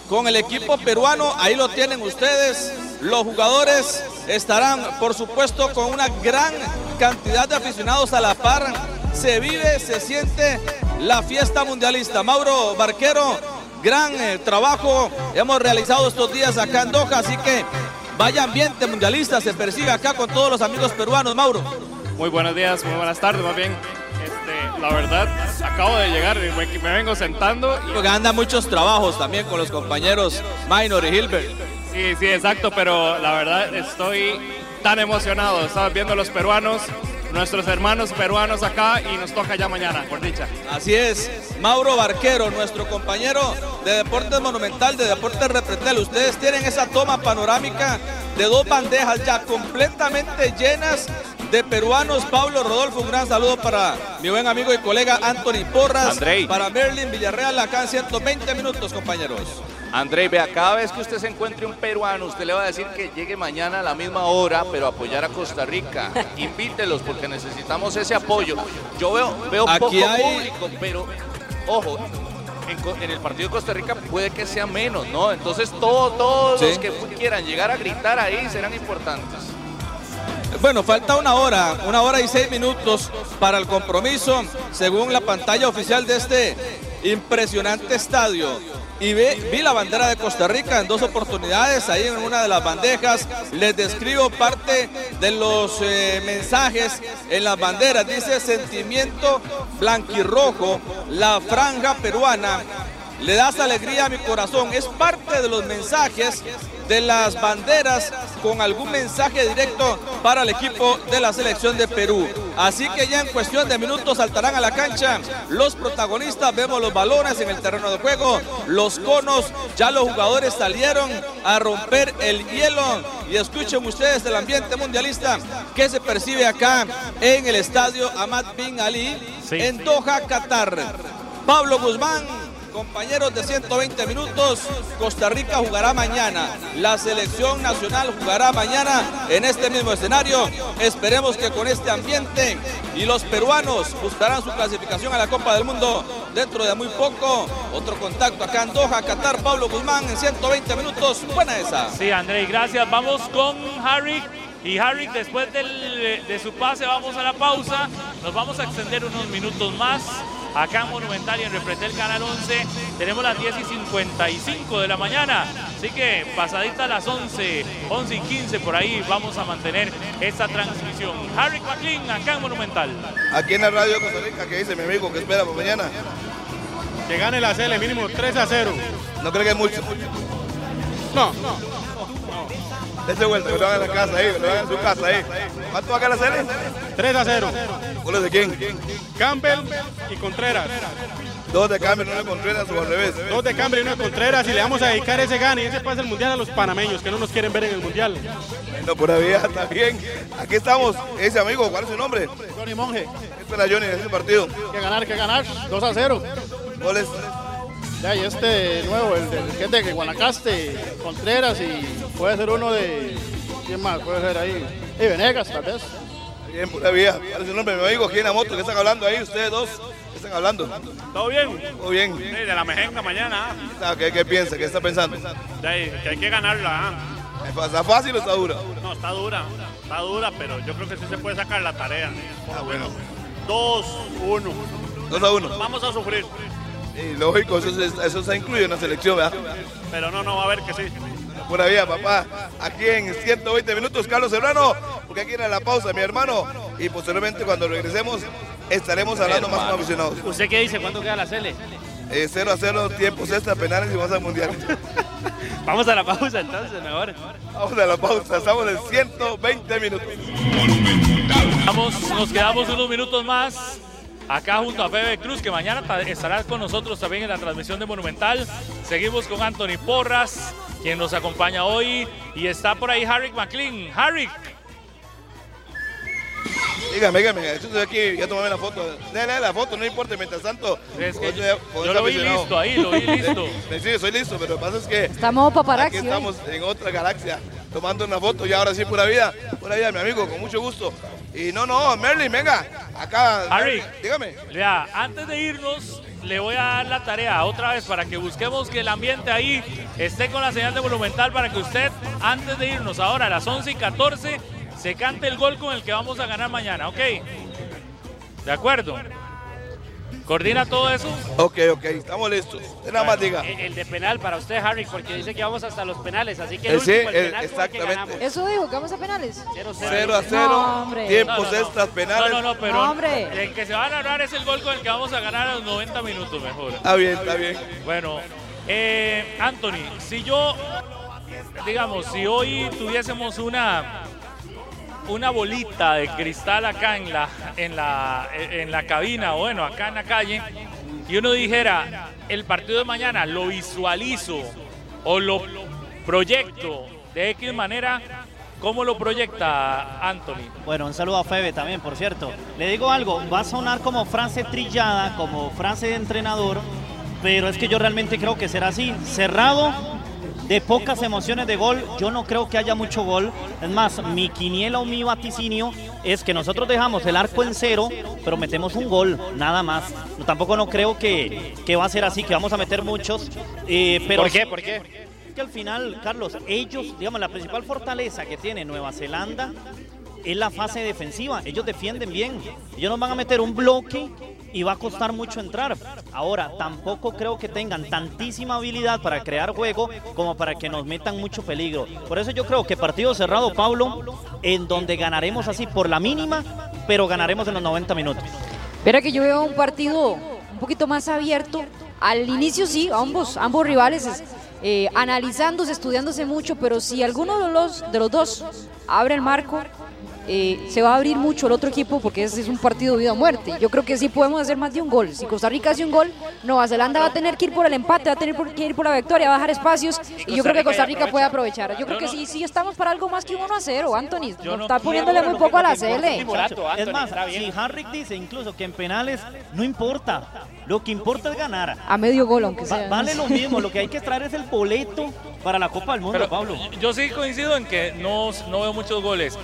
F: con el equipo peruano. Ahí lo tienen ustedes. Los jugadores estarán, por supuesto, con una gran cantidad de aficionados a la par. Se vive, se siente la fiesta mundialista. Mauro Barquero, gran eh, trabajo hemos realizado estos días acá en Doha, así que vaya ambiente mundialista se percibe acá con todos los amigos peruanos, Mauro.
S: Muy buenos días, muy buenas tardes, más bien. Este, la verdad, acabo de llegar, me, me vengo sentando. Y,
F: Porque andan muchos trabajos también con los compañeros Minor y Hilbert.
S: sí, sí, exacto, pero la verdad estoy tan emocionado. Estaba viendo a los peruanos, nuestros hermanos peruanos acá y nos toca ya mañana, por dicha.
F: Así es, Mauro Barquero, nuestro compañero de Deportes Monumental, de Deportes Repretel. Ustedes tienen esa toma panorámica de dos bandejas ya completamente llenas de peruanos. Pablo Rodolfo, un gran saludo para mi buen amigo y colega Anthony Porras.
E: Andrei.
F: Para Merlin Villarreal, acá en 120 minutos, compañeros.
E: André, vea, cada vez que usted se encuentre un peruano, usted le va a decir que llegue mañana a la misma hora, pero apoyar a Costa Rica. Invítelos porque necesitamos ese apoyo. Yo veo, veo
F: Aquí
E: poco
F: hay-
E: público, pero ojo, en, el partido de Costa Rica puede que sea menos, ¿no? Entonces todo- todos
F: Sí.
E: los que quieran llegar a gritar ahí serán importantes.
F: Bueno, falta una hora, una hora y seis minutos para el compromiso, según la pantalla oficial de este impresionante estadio. Y vi la bandera de Costa Rica en dos oportunidades, ahí en una de las bandejas. Les describo parte de los eh, mensajes en las banderas. Dice sentimiento blanquirrojo, la franja peruana. Le das alegría a mi corazón. Es parte de los mensajes de las banderas con algún mensaje directo para el equipo de la selección de Perú. Así que ya en cuestión de minutos saltarán a la cancha los protagonistas. Vemos los balones en el terreno de juego, los conos. Ya los jugadores salieron a romper el hielo. Y escuchen ustedes el ambiente mundialista que se percibe acá en el estadio Ahmad Bin Ali en Doha, Qatar. Pablo Guzmán Compañeros de 120 minutos, Costa Rica jugará mañana. La selección nacional jugará mañana en este mismo escenario. Esperemos que con este ambiente y los peruanos buscarán su clasificación a la Copa del Mundo dentro de muy poco. Otro contacto acá en Doha, Qatar, Pablo Guzmán en 120 minutos. Buena esa.
B: Sí, André, gracias. Vamos con Harry. Y Harry, después del- de su pase, vamos a la pausa. Nos vamos a extender unos minutos más. Acá en Monumental y en Repretel Canal 11 tenemos las 10 y 55 de la mañana. Así que pasadita a las 11, 11 y 15 por ahí vamos a mantener esta transmisión. Harry McLean acá en Monumental.
G: Aquí en la radio Costa Rica, que dice mi amigo que espera para mañana.
I: Que gane la CL mínimo 3 a 0.
G: No creo que es mucho.
I: No.
G: Dese vuelta, que lo hagan en la casa ahí, lo hagan en su casa ahí. ¿Cuánto va a ganar la serie?
I: 3 a 0.
G: ¿Goles de quién?
I: Campbell y Contreras.
G: Dos de cambio, no de Contreras o al revés.
I: Dos de Campbell y uno de Contreras y le vamos a dedicar ese gane y ese pase al mundial a los panameños que no nos quieren ver en el mundial.
G: No, pura vida, está bien. Aquí estamos. Ese amigo, ¿cuál es su nombre?
I: Johnny Monge.
G: ¿Qué espera Johnny en este partido?
I: Que ganar, que ganar. 2 a 0.
G: Goles.
I: Ya, y este nuevo, el, del que es de Guanacaste, Contreras y puede ser uno de. ¿Quién más? Puede ser ahí. Y Venegas, tal vez.
G: Bien, pura vida. ¿Cuál es su nombre, mi amigo? Aquí en la moto, ¿qué están hablando ahí ustedes dos? ¿Qué están hablando?
S: ¿Todo bien?
G: Todo bien.
S: Sí, de la mejenga mañana.
G: Ah, ¿Qué, qué piensa? ¿Qué está pensando?
S: De ahí, que hay que ganarla. ah.
G: ¿Está fácil o está dura?
S: No, está dura. Está dura, pero yo creo que sí se puede sacar la tarea.
G: Ah, bueno.
S: 2, 1.
G: 2 a 1.
S: Vamos a sufrir.
G: Y lógico, eso, se- eso se incluye en la selección, ¿verdad?
S: Pero no, no, va a ver que sí.
G: Pura vida, papá. Aquí en 120 minutos, Carlos Serrano, porque aquí era la pausa, mi hermano. Y posteriormente, cuando regresemos, estaremos hablando más con aficionados.
D: ¿Usted qué dice? ¿Cuánto queda la Cele?
G: Eh, 0 a 0, tiempos extra, penales y vamos al mundial.
D: Vamos a la pausa entonces, mejor.
G: Vamos a la pausa, estamos en 120 minutos.
B: Vamos, nos quedamos unos minutos más acá junto a Febe Cruz, que mañana ta- estará con nosotros también en la transmisión de Monumental. Seguimos con Anthony Porras, quien nos acompaña hoy, y está por ahí Harry McLean. Harry,
G: Dígame, dígame, yo estoy aquí, ya tomé la foto. Dale la foto, no importa, mientras tanto.
B: Es que
G: con
B: yo- yo lo vi listo ahí, lo vi listo.
G: Sí, sí, soy listo, pero lo que pasa es que.
T: Estamos paparazzi
G: Aquí
T: hoy.
G: estamos en otra galaxia, tomando una foto y ahora sí, pura vida. Pura vida, mi amigo, con mucho gusto. Y no, no, Merlin, venga, acá.
B: Harry,
G: dígame.
B: Vea, antes de irnos, le voy a dar la tarea otra vez para que busquemos que el ambiente ahí esté con la señal de Monumental para que usted, antes de irnos ahora a las 11 y 14, se cante el gol con el que vamos a ganar mañana, ¿ok? ¿De acuerdo? ¿Coordina todo eso?
G: Ok, ok, estamos listos. Usted nada más diga.
D: El, el de penal para usted,
C: Harry,
D: porque dice que vamos hasta los penales, así que
G: Eh,
D: el
G: sí,
D: último, el
G: eh,
D: penal el que
G: exactamente.
D: ganamos.
T: Eso dijo, que vamos a penales.
G: 0 a 0,
T: No,
G: tiempos
B: No, no, no.
G: extras, penales.
B: No, no, no, pero
T: No, hombre.
B: el que se va a narrar es el gol con el que vamos a ganar a los 90 minutos mejor.
G: Está bien, está bien.
B: Bueno, eh, Anthony, si yo, digamos, si hoy tuviésemos una una bolita de cristal acá en la, en la, en la cabina, bueno, acá en la calle, y uno dijera, el partido de mañana lo visualizo o lo proyecto de X manera, ¿cómo lo proyecta Anthony?
R: Bueno, un saludo a Febe también, por cierto. Le digo algo, va a sonar como frase trillada, como frase de entrenador, pero es que yo realmente creo que será así. Cerrado, de pocas emociones de gol, yo no creo que haya mucho gol. Es más, mi quiniela o mi vaticinio es que nosotros dejamos el arco en cero, pero metemos un gol, nada más. No, tampoco no creo que, que va a ser así, que vamos a meter muchos. eh, pero
D: ¿Por qué? ¿Por qué?
R: que al final, Carlos, ellos, digamos, la principal fortaleza que tiene Nueva Zelanda es la fase defensiva. Ellos defienden bien. Ellos nos van a meter un bloque y va a costar mucho entrar. Ahora, tampoco creo que tengan tantísima habilidad para crear juego como para que nos metan mucho peligro. Por eso yo creo que partido cerrado, Pablo, en donde ganaremos así por la mínima, pero ganaremos en los 90 minutos.
T: Pero que yo veo un partido un poquito más abierto. Al inicio sí, ambos, ambos rivales es, eh, analizándose, estudiándose mucho, pero si alguno de los, de los dos abre el marco, eh, se va a abrir mucho el otro equipo porque ese es un partido de vida o muerte. Yo creo que sí podemos hacer más de un gol. Si Costa Rica hace un gol, Nueva Zelanda va a tener que ir por el empate, va a tener que ir por la victoria, va a bajar espacios y yo creo que Costa Rica puede aprovechar. Yo creo que sí, sí estamos para algo más que un 1 a 0, Anthony. Nos está poniéndole muy poco a la CL.
R: Es más, si Harrick dice incluso que en penales no importa, lo que importa es ganar.
T: A medio gol, aunque
R: Va-
T: sea.
R: vale lo mismo, lo que hay que extraer es el boleto para la Copa del Mundo,
B: Pero
R: Pablo.
B: yo sí coincido en que no, no veo muchos goles.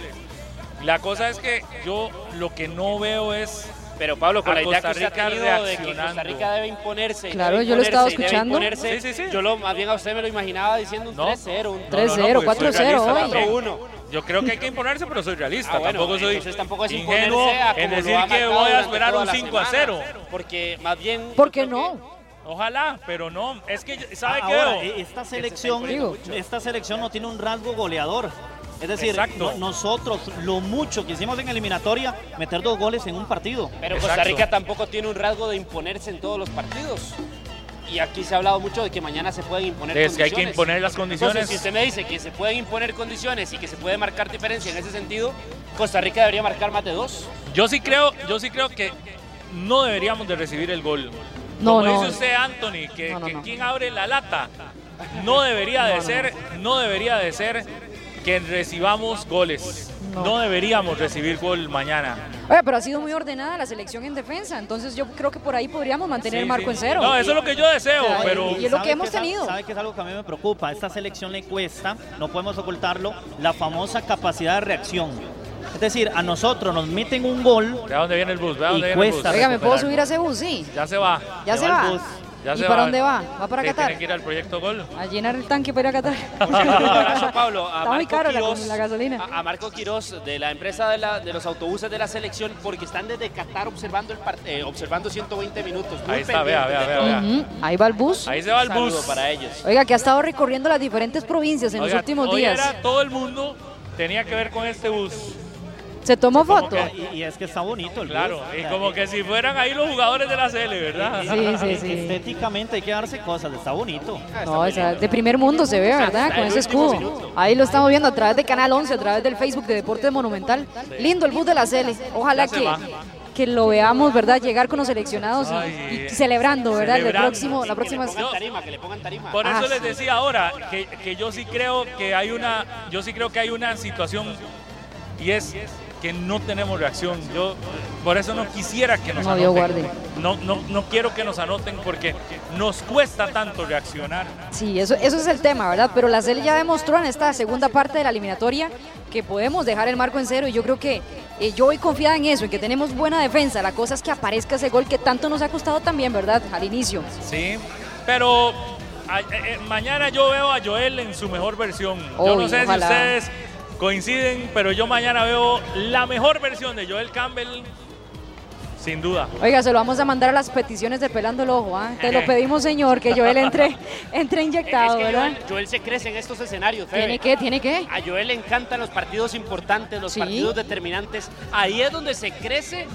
B: La cosa es que yo lo que no veo es
D: Pero Pablo, con
B: a
D: la idea
B: Costa
D: que usted
B: Rica
D: ha tenido de que Costa. Rica debe imponerse.
T: Claro,
D: debe
T: yo lo estaba
D: imponerse,
T: escuchando.
D: imponerse,
B: Sí, sí, sí.
D: Yo lo, más bien a usted me lo imaginaba diciendo un 3-0, un
T: 3-0, 4-0 hoy.
D: 4-1.
B: Yo creo que hay que imponerse, pero soy realista.
D: Ah, bueno,
B: tampoco soy
D: tampoco es
B: ingenuo
D: imponerse a
B: en decir que voy a esperar un
D: la
B: 5 a
D: semana,
B: 0.
D: Porque más bien...
T: ¿Por qué no?
B: Ojalá, pero no. Es que, ¿sabe qué
R: Ahora,
B: veo?
R: e- esta selección, esta selección no tiene un rasgo goleador. Es decir, no- nosotros lo mucho que hicimos en eliminatoria, meter dos goles en un partido.
D: Pero Costa Rica tampoco tiene un rasgo de imponerse en todos los partidos. Y aquí se ha hablado mucho de que mañana se pueden imponer
B: Es que hay que imponer las condiciones.
D: Entonces, si usted me dice que se pueden imponer condiciones y que se puede marcar diferencia en ese sentido, Costa Rica debería marcar más de dos.
B: Yo sí creo, yo sí creo que no deberíamos de recibir el gol.
T: No,
B: Como
T: no.
B: dice usted, Anthony, que,
T: No, no,
B: que
T: no.
B: quien abre la lata no debería de
T: No, no,
B: ser, no debería de ser que recibamos goles.
T: No.
B: No. deberíamos recibir gol mañana.
T: Oye, pero ha sido muy ordenada la selección en defensa, entonces yo creo que por ahí podríamos mantener
B: Sí,
T: el marco
B: sí.
T: en cero.
B: No, eso es lo que yo deseo, pero
T: y es lo
R: sabe
T: que hemos tenido.
R: Sabe que es algo que a mí me preocupa. A esta selección le cuesta, no podemos ocultarlo, la famosa capacidad de reacción. Es decir, a nosotros nos meten un gol
B: Vea dónde viene el bus, vea
R: Y
B: dónde viene el bus.
R: cuesta
T: Oiga, ¿me puedo subir a ese bus? Sí.
B: Ya se va.
T: Ya se
B: va
T: va.
B: Ya
T: ¿Y
B: se
T: para dónde va? ¿Va para Qatar?
B: Tiene que ir al proyecto Gol.
T: A llenar el tanque para ir a Qatar.
D: Un abrazo, Pablo. A
T: Está muy
D: Marco
T: caro la,
D: Quirós,
T: la gasolina.
D: A, a Marco Quirós de la empresa de, la- de los autobuses de la selección porque están desde Qatar observando el part- eh, observando 120 minutos. Muy
B: Ahí está, vea, vea, vea, vea.
T: Ujú, Ahí va el bus.
B: Ahí se va el
D: saludo
B: bus.
D: para ellos.
T: Oiga, que ha estado recorriendo las diferentes provincias en
B: Oiga,
T: los últimos
B: hoy
T: días.
B: era todo el mundo tenía que ver con este bus.
T: ¿Se tomó foto?
R: y, y es que está bonito el
B: Claro,
R: bus.
B: y como que si fueran ahí los jugadores de la CL, ¿verdad?
T: Sí, sí,
R: Estéticamente hay que darse cosas, está bonito.
T: No, o sea, de primer mundo se ve, ¿verdad? Con ese escudo. Ahí lo estamos viendo a través de Canal 11, a través del Facebook de Deportes Monumental. Lindo el bus de la CL. Ojalá que,
B: va.
T: que lo veamos, ¿verdad? Llegar con los seleccionados y-
B: Ay,
T: y, celebrando, ¿verdad? El próximo, la próxima.
D: Que le pongan tarima, que le pongan tarima.
B: Por eso
T: Ah,
B: les decía ahora que, que yo sí creo que hay una, yo sí creo que hay una situación y es que no tenemos reacción. Yo por eso no quisiera que nos anoten. No, no, no quiero que nos anoten porque nos cuesta tanto reaccionar.
T: Sí, eso, eso es el tema, ¿verdad? Pero la CL ya demostró en esta segunda parte de la eliminatoria que podemos dejar el marco en cero y yo creo que eh, yo voy confiada en eso, en que tenemos buena defensa. La cosa es que aparezca ese gol que tanto nos ha costado también, ¿verdad? Al inicio.
B: Sí, pero a- eh, eh, mañana yo veo a Joel en su mejor versión. yo no sé
T: ojalá.
B: si ustedes coinciden, pero yo mañana veo la mejor versión de Joel Campbell, sin duda.
T: Oiga, se lo vamos a mandar a las peticiones de Pelando el Ojo, ¿ah? Te lo pedimos, señor, que Joel entre, entre
D: Es
T: inyectado,
D: que
T: ¿verdad?
D: Joel, Joel se crece en estos escenarios, Febe.
T: ¿Tiene que? ¿Tiene que?
D: A Joel le encantan los partidos importantes, los
T: Sí.
D: partidos determinantes. Ahí es donde se crece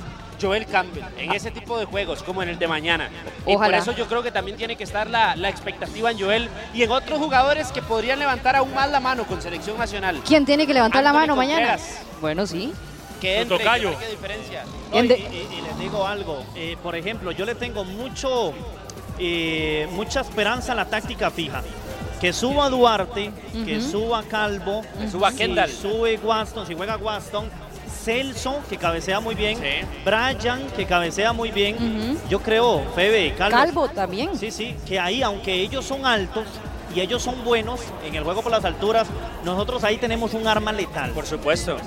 D: Joel Campbell, en ese tipo de juegos, como en el de mañana. Y por eso yo creo que también tiene que estar la, la expectativa en Joel y en otros jugadores que podrían levantar aún más la mano con selección nacional.
T: ¿Quién tiene que levantar la mano mañana?
D: Contreras.
T: Bueno, sí.
D: Que entre, que
B: tocayo.
D: diferencia.
R: No,
T: ¿Quién
R: y,
T: de-
R: y- y les digo algo, eh, por ejemplo, yo le tengo mucho, eh, mucha esperanza a la táctica fija. Que suba Duarte, que suba Calvo,
D: Que suba
R: si
D: Kendall.
R: sube Waston, si juega Waston, Celso, que cabecea muy bien,
D: Sí.
R: Brian, que cabecea muy bien. Yo creo, Febe, Calvo,
T: Calvo también.
R: Sí, sí, que ahí, aunque ellos son altos y ellos son buenos en el juego por las alturas, nosotros ahí tenemos un arma letal.
D: Por supuesto.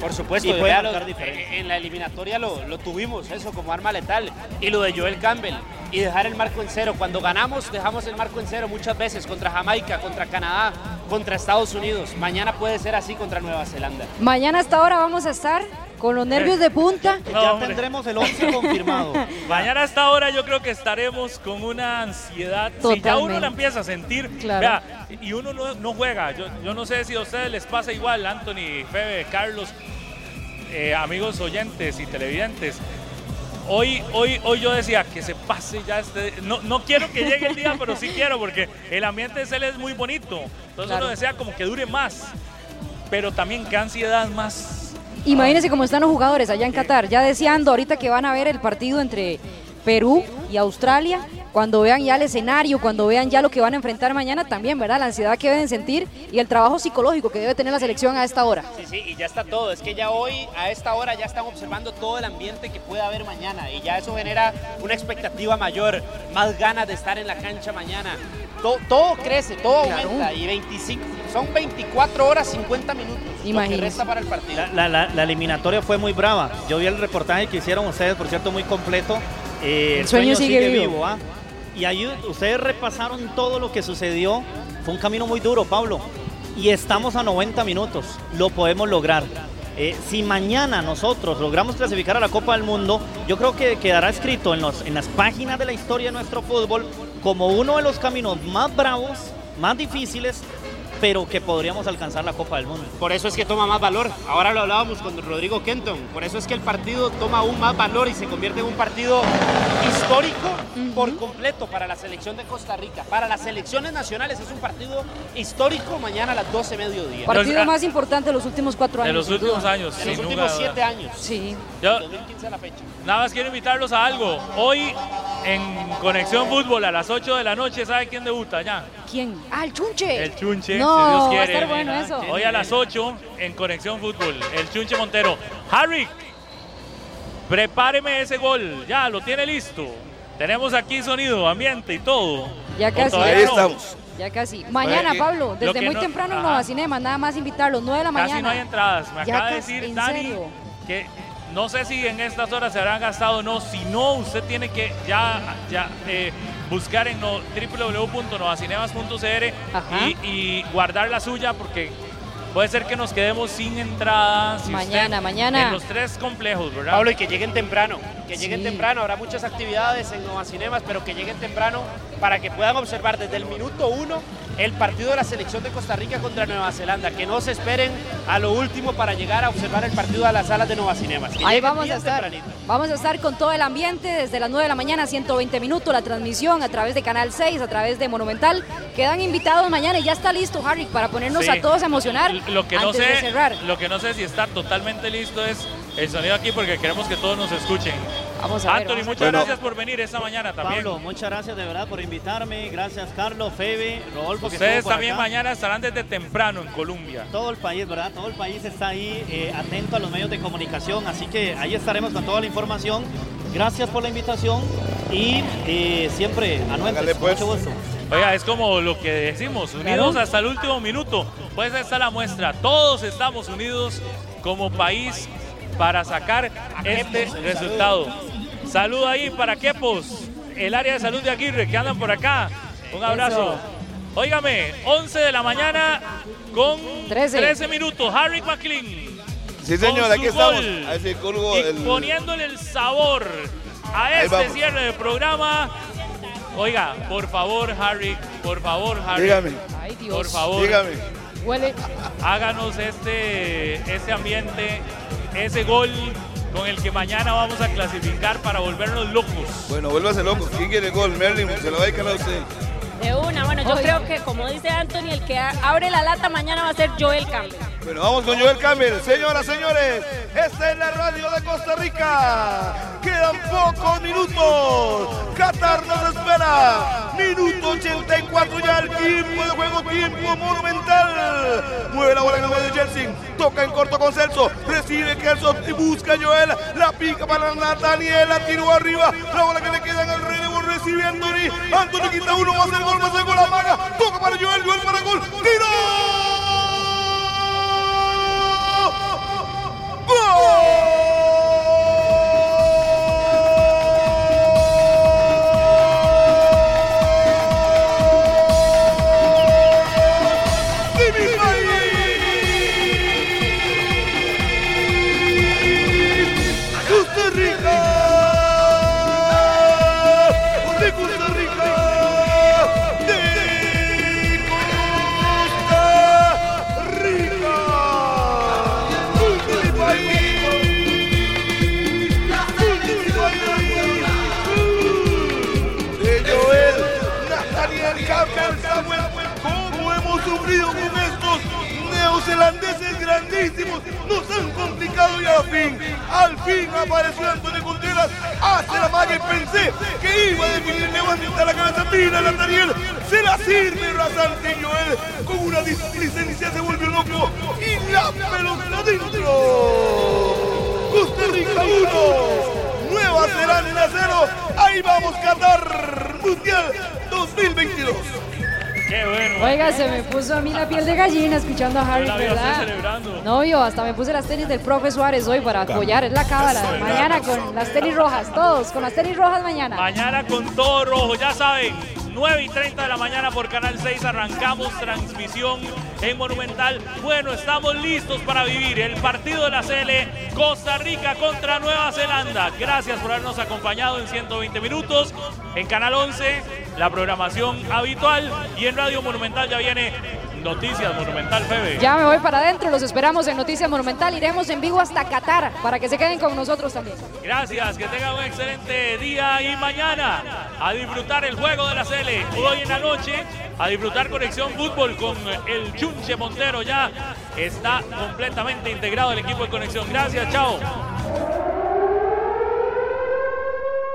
D: Por supuesto,
R: Y
D: y
R: puede diferencia.
D: eh, en la eliminatoria lo, lo tuvimos, eso como arma letal. Y lo de Joel Campbell y dejar el marco en cero. Cuando ganamos, dejamos el marco en cero muchas veces contra Jamaica, contra Canadá, contra Estados Unidos. Mañana puede ser así contra Nueva Zelanda.
T: Mañana a esta hora vamos a estar con los nervios de punta.
B: No,
R: ya
B: hombre.
R: tendremos el 11 confirmado.
B: Mañana a esta hora yo creo que estaremos con una ansiedad. Si ya uno
T: Totalmente.
B: la empieza a sentir,
T: Claro.
B: vea, y uno no, no juega. Yo, yo no sé si a ustedes les pasa igual, Anthony, Febe, Carlos, eh, amigos oyentes y televidentes. Hoy, hoy, hoy yo decía que se pase ya este. No, no quiero que llegue el día, pero sí quiero porque el ambiente de CL es muy bonito. Entonces
T: Claro.
B: uno desea como que dure más. Pero también qué ansiedad más
T: Imagínense cómo están los jugadores allá en Qatar, ya deseando ahorita que van a ver el partido entre Perú y Australia, cuando vean ya el escenario, cuando vean ya lo que van a enfrentar mañana también, ¿verdad? La ansiedad que deben sentir y el trabajo psicológico que debe tener la selección a esta hora.
D: Sí, sí, y ya está todo. Es que ya hoy, a esta hora, ya están observando todo el ambiente que puede haber mañana. Y ya eso genera una expectativa mayor, más ganas de estar en la cancha mañana. Todo, todo crece, todo
T: Claro.
D: aumenta. Y 25, son 24 horas 50 minutos. Lo que
R: Imagínese.
D: resta para el partido.
R: La, la- la eliminatoria fue muy brava. Yo vi el reportaje que hicieron ustedes, por cierto, muy completo. Eh,
T: El sueño sigue vivo.
R: ¿ah? Y ahí ustedes repasaron todo lo que sucedió. Fue un camino muy duro, Pablo. Y estamos a 90 minutos. Lo podemos lograr. Eh, si mañana nosotros logramos clasificar a la Copa del Mundo, yo creo que quedará escrito en, los, en las páginas de la historia de nuestro fútbol como uno de los caminos más bravos, más difíciles, pero que podríamos alcanzar la Copa del Mundo.
D: Por eso es que toma más valor. Ahora lo hablábamos con Rodrigo Kenton. Por eso es que el partido toma aún más valor y se convierte en un partido histórico por completo para la selección de Costa Rica. Para las selecciones nacionales es un partido histórico mañana a las 12 mediodía.
T: Partido más importante de los últimos cuatro
B: De
T: años.
B: los
T: sin
B: últimos
T: duda.
B: años,
D: De los últimos siete años.
T: Sí.
B: Yo-
D: 2015 a la fecha.
B: Nada más quiero invitarlos a algo. Hoy en Conexión Fútbol a las 8 de la noche, ¿sabe quién debuta ya?
T: ¿Quién? Ah, el Chunche.
B: El Chunche,
T: No,
B: si Dios
T: va a
B: quiere.
T: estar bueno eso.
B: Hoy a las 8 en Conexión Fútbol, el Chunche Montero. Harry, prepáreme ese gol. Ya, lo tiene listo. Tenemos aquí sonido, ambiente y todo.
T: Ya
B: ¿O
T: casi. Ahí estamos. Ya casi. Mañana, Pablo,
B: lo
T: desde muy
B: no-
T: temprano en. Nova Cinema, nada más invitarlos, 9 de la mañana.
B: Casi no hay entradas. Me
T: Ya
B: acaba de decir
T: ¿en
B: Dani
T: serio?
B: que no sé si en estas horas se habrán gastado o no. Si no, usted tiene que ya, ya eh, buscar en no, www.novacinemas.cr y, y guardar la suya porque puede ser que nos quedemos sin entradas. si usted-
T: Mañana, mañana.
B: En los tres complejos, ¿verdad?
D: Pablo, y que lleguen temprano, que lleguen
T: Sí.
D: temprano. Habrá muchas actividades en Nova Cinemas, pero que lleguen temprano para que puedan observar desde el minuto uno el partido de la selección de Costa Rica contra Nueva Zelanda. Que no se esperen a lo último para llegar a observar el partido a las salas de Nova Cinemas.
T: Ahí vamos a estar.
D: tempranito.
T: Vamos a estar con todo el ambiente desde las 9 de la mañana, 120 minutos, la transmisión a través de Canal 6, a través de Monumental. Quedan invitados mañana y ya está listo, Harry, para ponernos
B: Sí.
T: a todos a emocionar
B: Lo que no
T: antes de
B: sé,
T: cerrar.
B: lo que no sé si está totalmente listo es el sonido aquí porque queremos que todos nos escuchen.
T: Vamos
R: a ver,
B: Anthony,
R: vamos a
B: muchas
R: ver.
B: gracias por venir esta mañana también.
R: Pablo, muchas gracias de verdad por invitarme. Gracias, Carlos, Febe, Rodolfo.
B: Ustedes también
R: acá.
B: mañana estarán desde temprano en Colombia.
R: Todo el país, ¿verdad? Todo el país está ahí eh, atento a los medios de comunicación, así que ahí estaremos con toda la información. Gracias por la invitación y eh, siempre anuentes, con mucho gusto.
B: Oiga, es como lo que decimos, unidos hasta el último minuto. Pues esta es la muestra. Todos estamos unidos como país para sacar este resultado. Salud ahí para Quepos, el área de salud de Aguirre, que andan por acá. Un abrazo. Óigame, 11 de la mañana con
T: 13.
B: 13, minutos. Harry McLean.
G: Sí, señor, aquí estamos.
B: gol.
G: A ese colgo,
B: Y
G: el-
B: poniéndole el sabor a este cierre de programa. Oiga, por favor, Harry, por favor, Harry.
G: Dígame.
T: Ay, Dios.
B: Por favor.
G: Dígame.
T: Huele.
B: Háganos este, este ambiente, ese gol con el que mañana vamos a clasificar para volvernos locos.
G: Bueno, vuélvase loco. ¿Quién quiere gol? Merlin, se lo va a a usted.
C: De una, bueno, yo creo que como dice Anthony, el que abre la lata mañana va a ser Joel Campbell.
G: Bueno, vamos con Joel Campbell. Señoras, señores, esta es la radio de Costa Rica. Quedan pocos minutos. Qatar nos espera. Minuto 84 ya el tiempo de juego, tiempo monumental. Mueve la bola en el medio de Jelsin. Toca en corto con Celso. Recibe Kelso y busca Joel. La pica para Nathaniel. La tiró arriba. La bola que le queda en el relevo. Recibe Anthony. Anthony quita uno. Va a hacer gol. Gol. Toca para Joel. Joel para gol. ¡Tiro! ¡De grandísimos nos han complicado y al fin, al fin apareció Antonio Contreras, hace la magia y pensé que iba a definir levanta la cabeza, tira la Tariel, se la sirve Rasante Joel con una displicencia se volvió loco y la pelota dentro. Costa Rica 1, Nueva Zelanda 0, ahí vamos Qatar Mundial 2022.
B: Qué bueno.
T: Oiga, se me puso a mí la piel de gallina escuchando a Harry, ¿verdad? No, yo hasta me puse las tenis del profe Suárez hoy para apoyar, es la cábala. Mañana con las tenis rojas, todos con las tenis rojas mañana.
B: Mañana con todo rojo, ya saben, 9 y 30 de la mañana por Canal 6 arrancamos transmisión en Monumental. Bueno, estamos listos para vivir el partido de la CL Costa Rica contra Nueva Zelanda. Gracias por habernos acompañado en 120 minutos en Canal 11, la programación habitual y en Radio Monumental ya viene Noticias Monumental Febe.
T: Ya me voy para adentro, los esperamos en Noticias Monumental. Iremos en vivo hasta Qatar para que se queden con nosotros también.
B: Gracias, que tengan un excelente día y mañana a disfrutar el juego de la Cele. Hoy en la noche a disfrutar Conexión Fútbol con el Chunche Montero. Ya está completamente integrado el equipo de Conexión. Gracias, chao.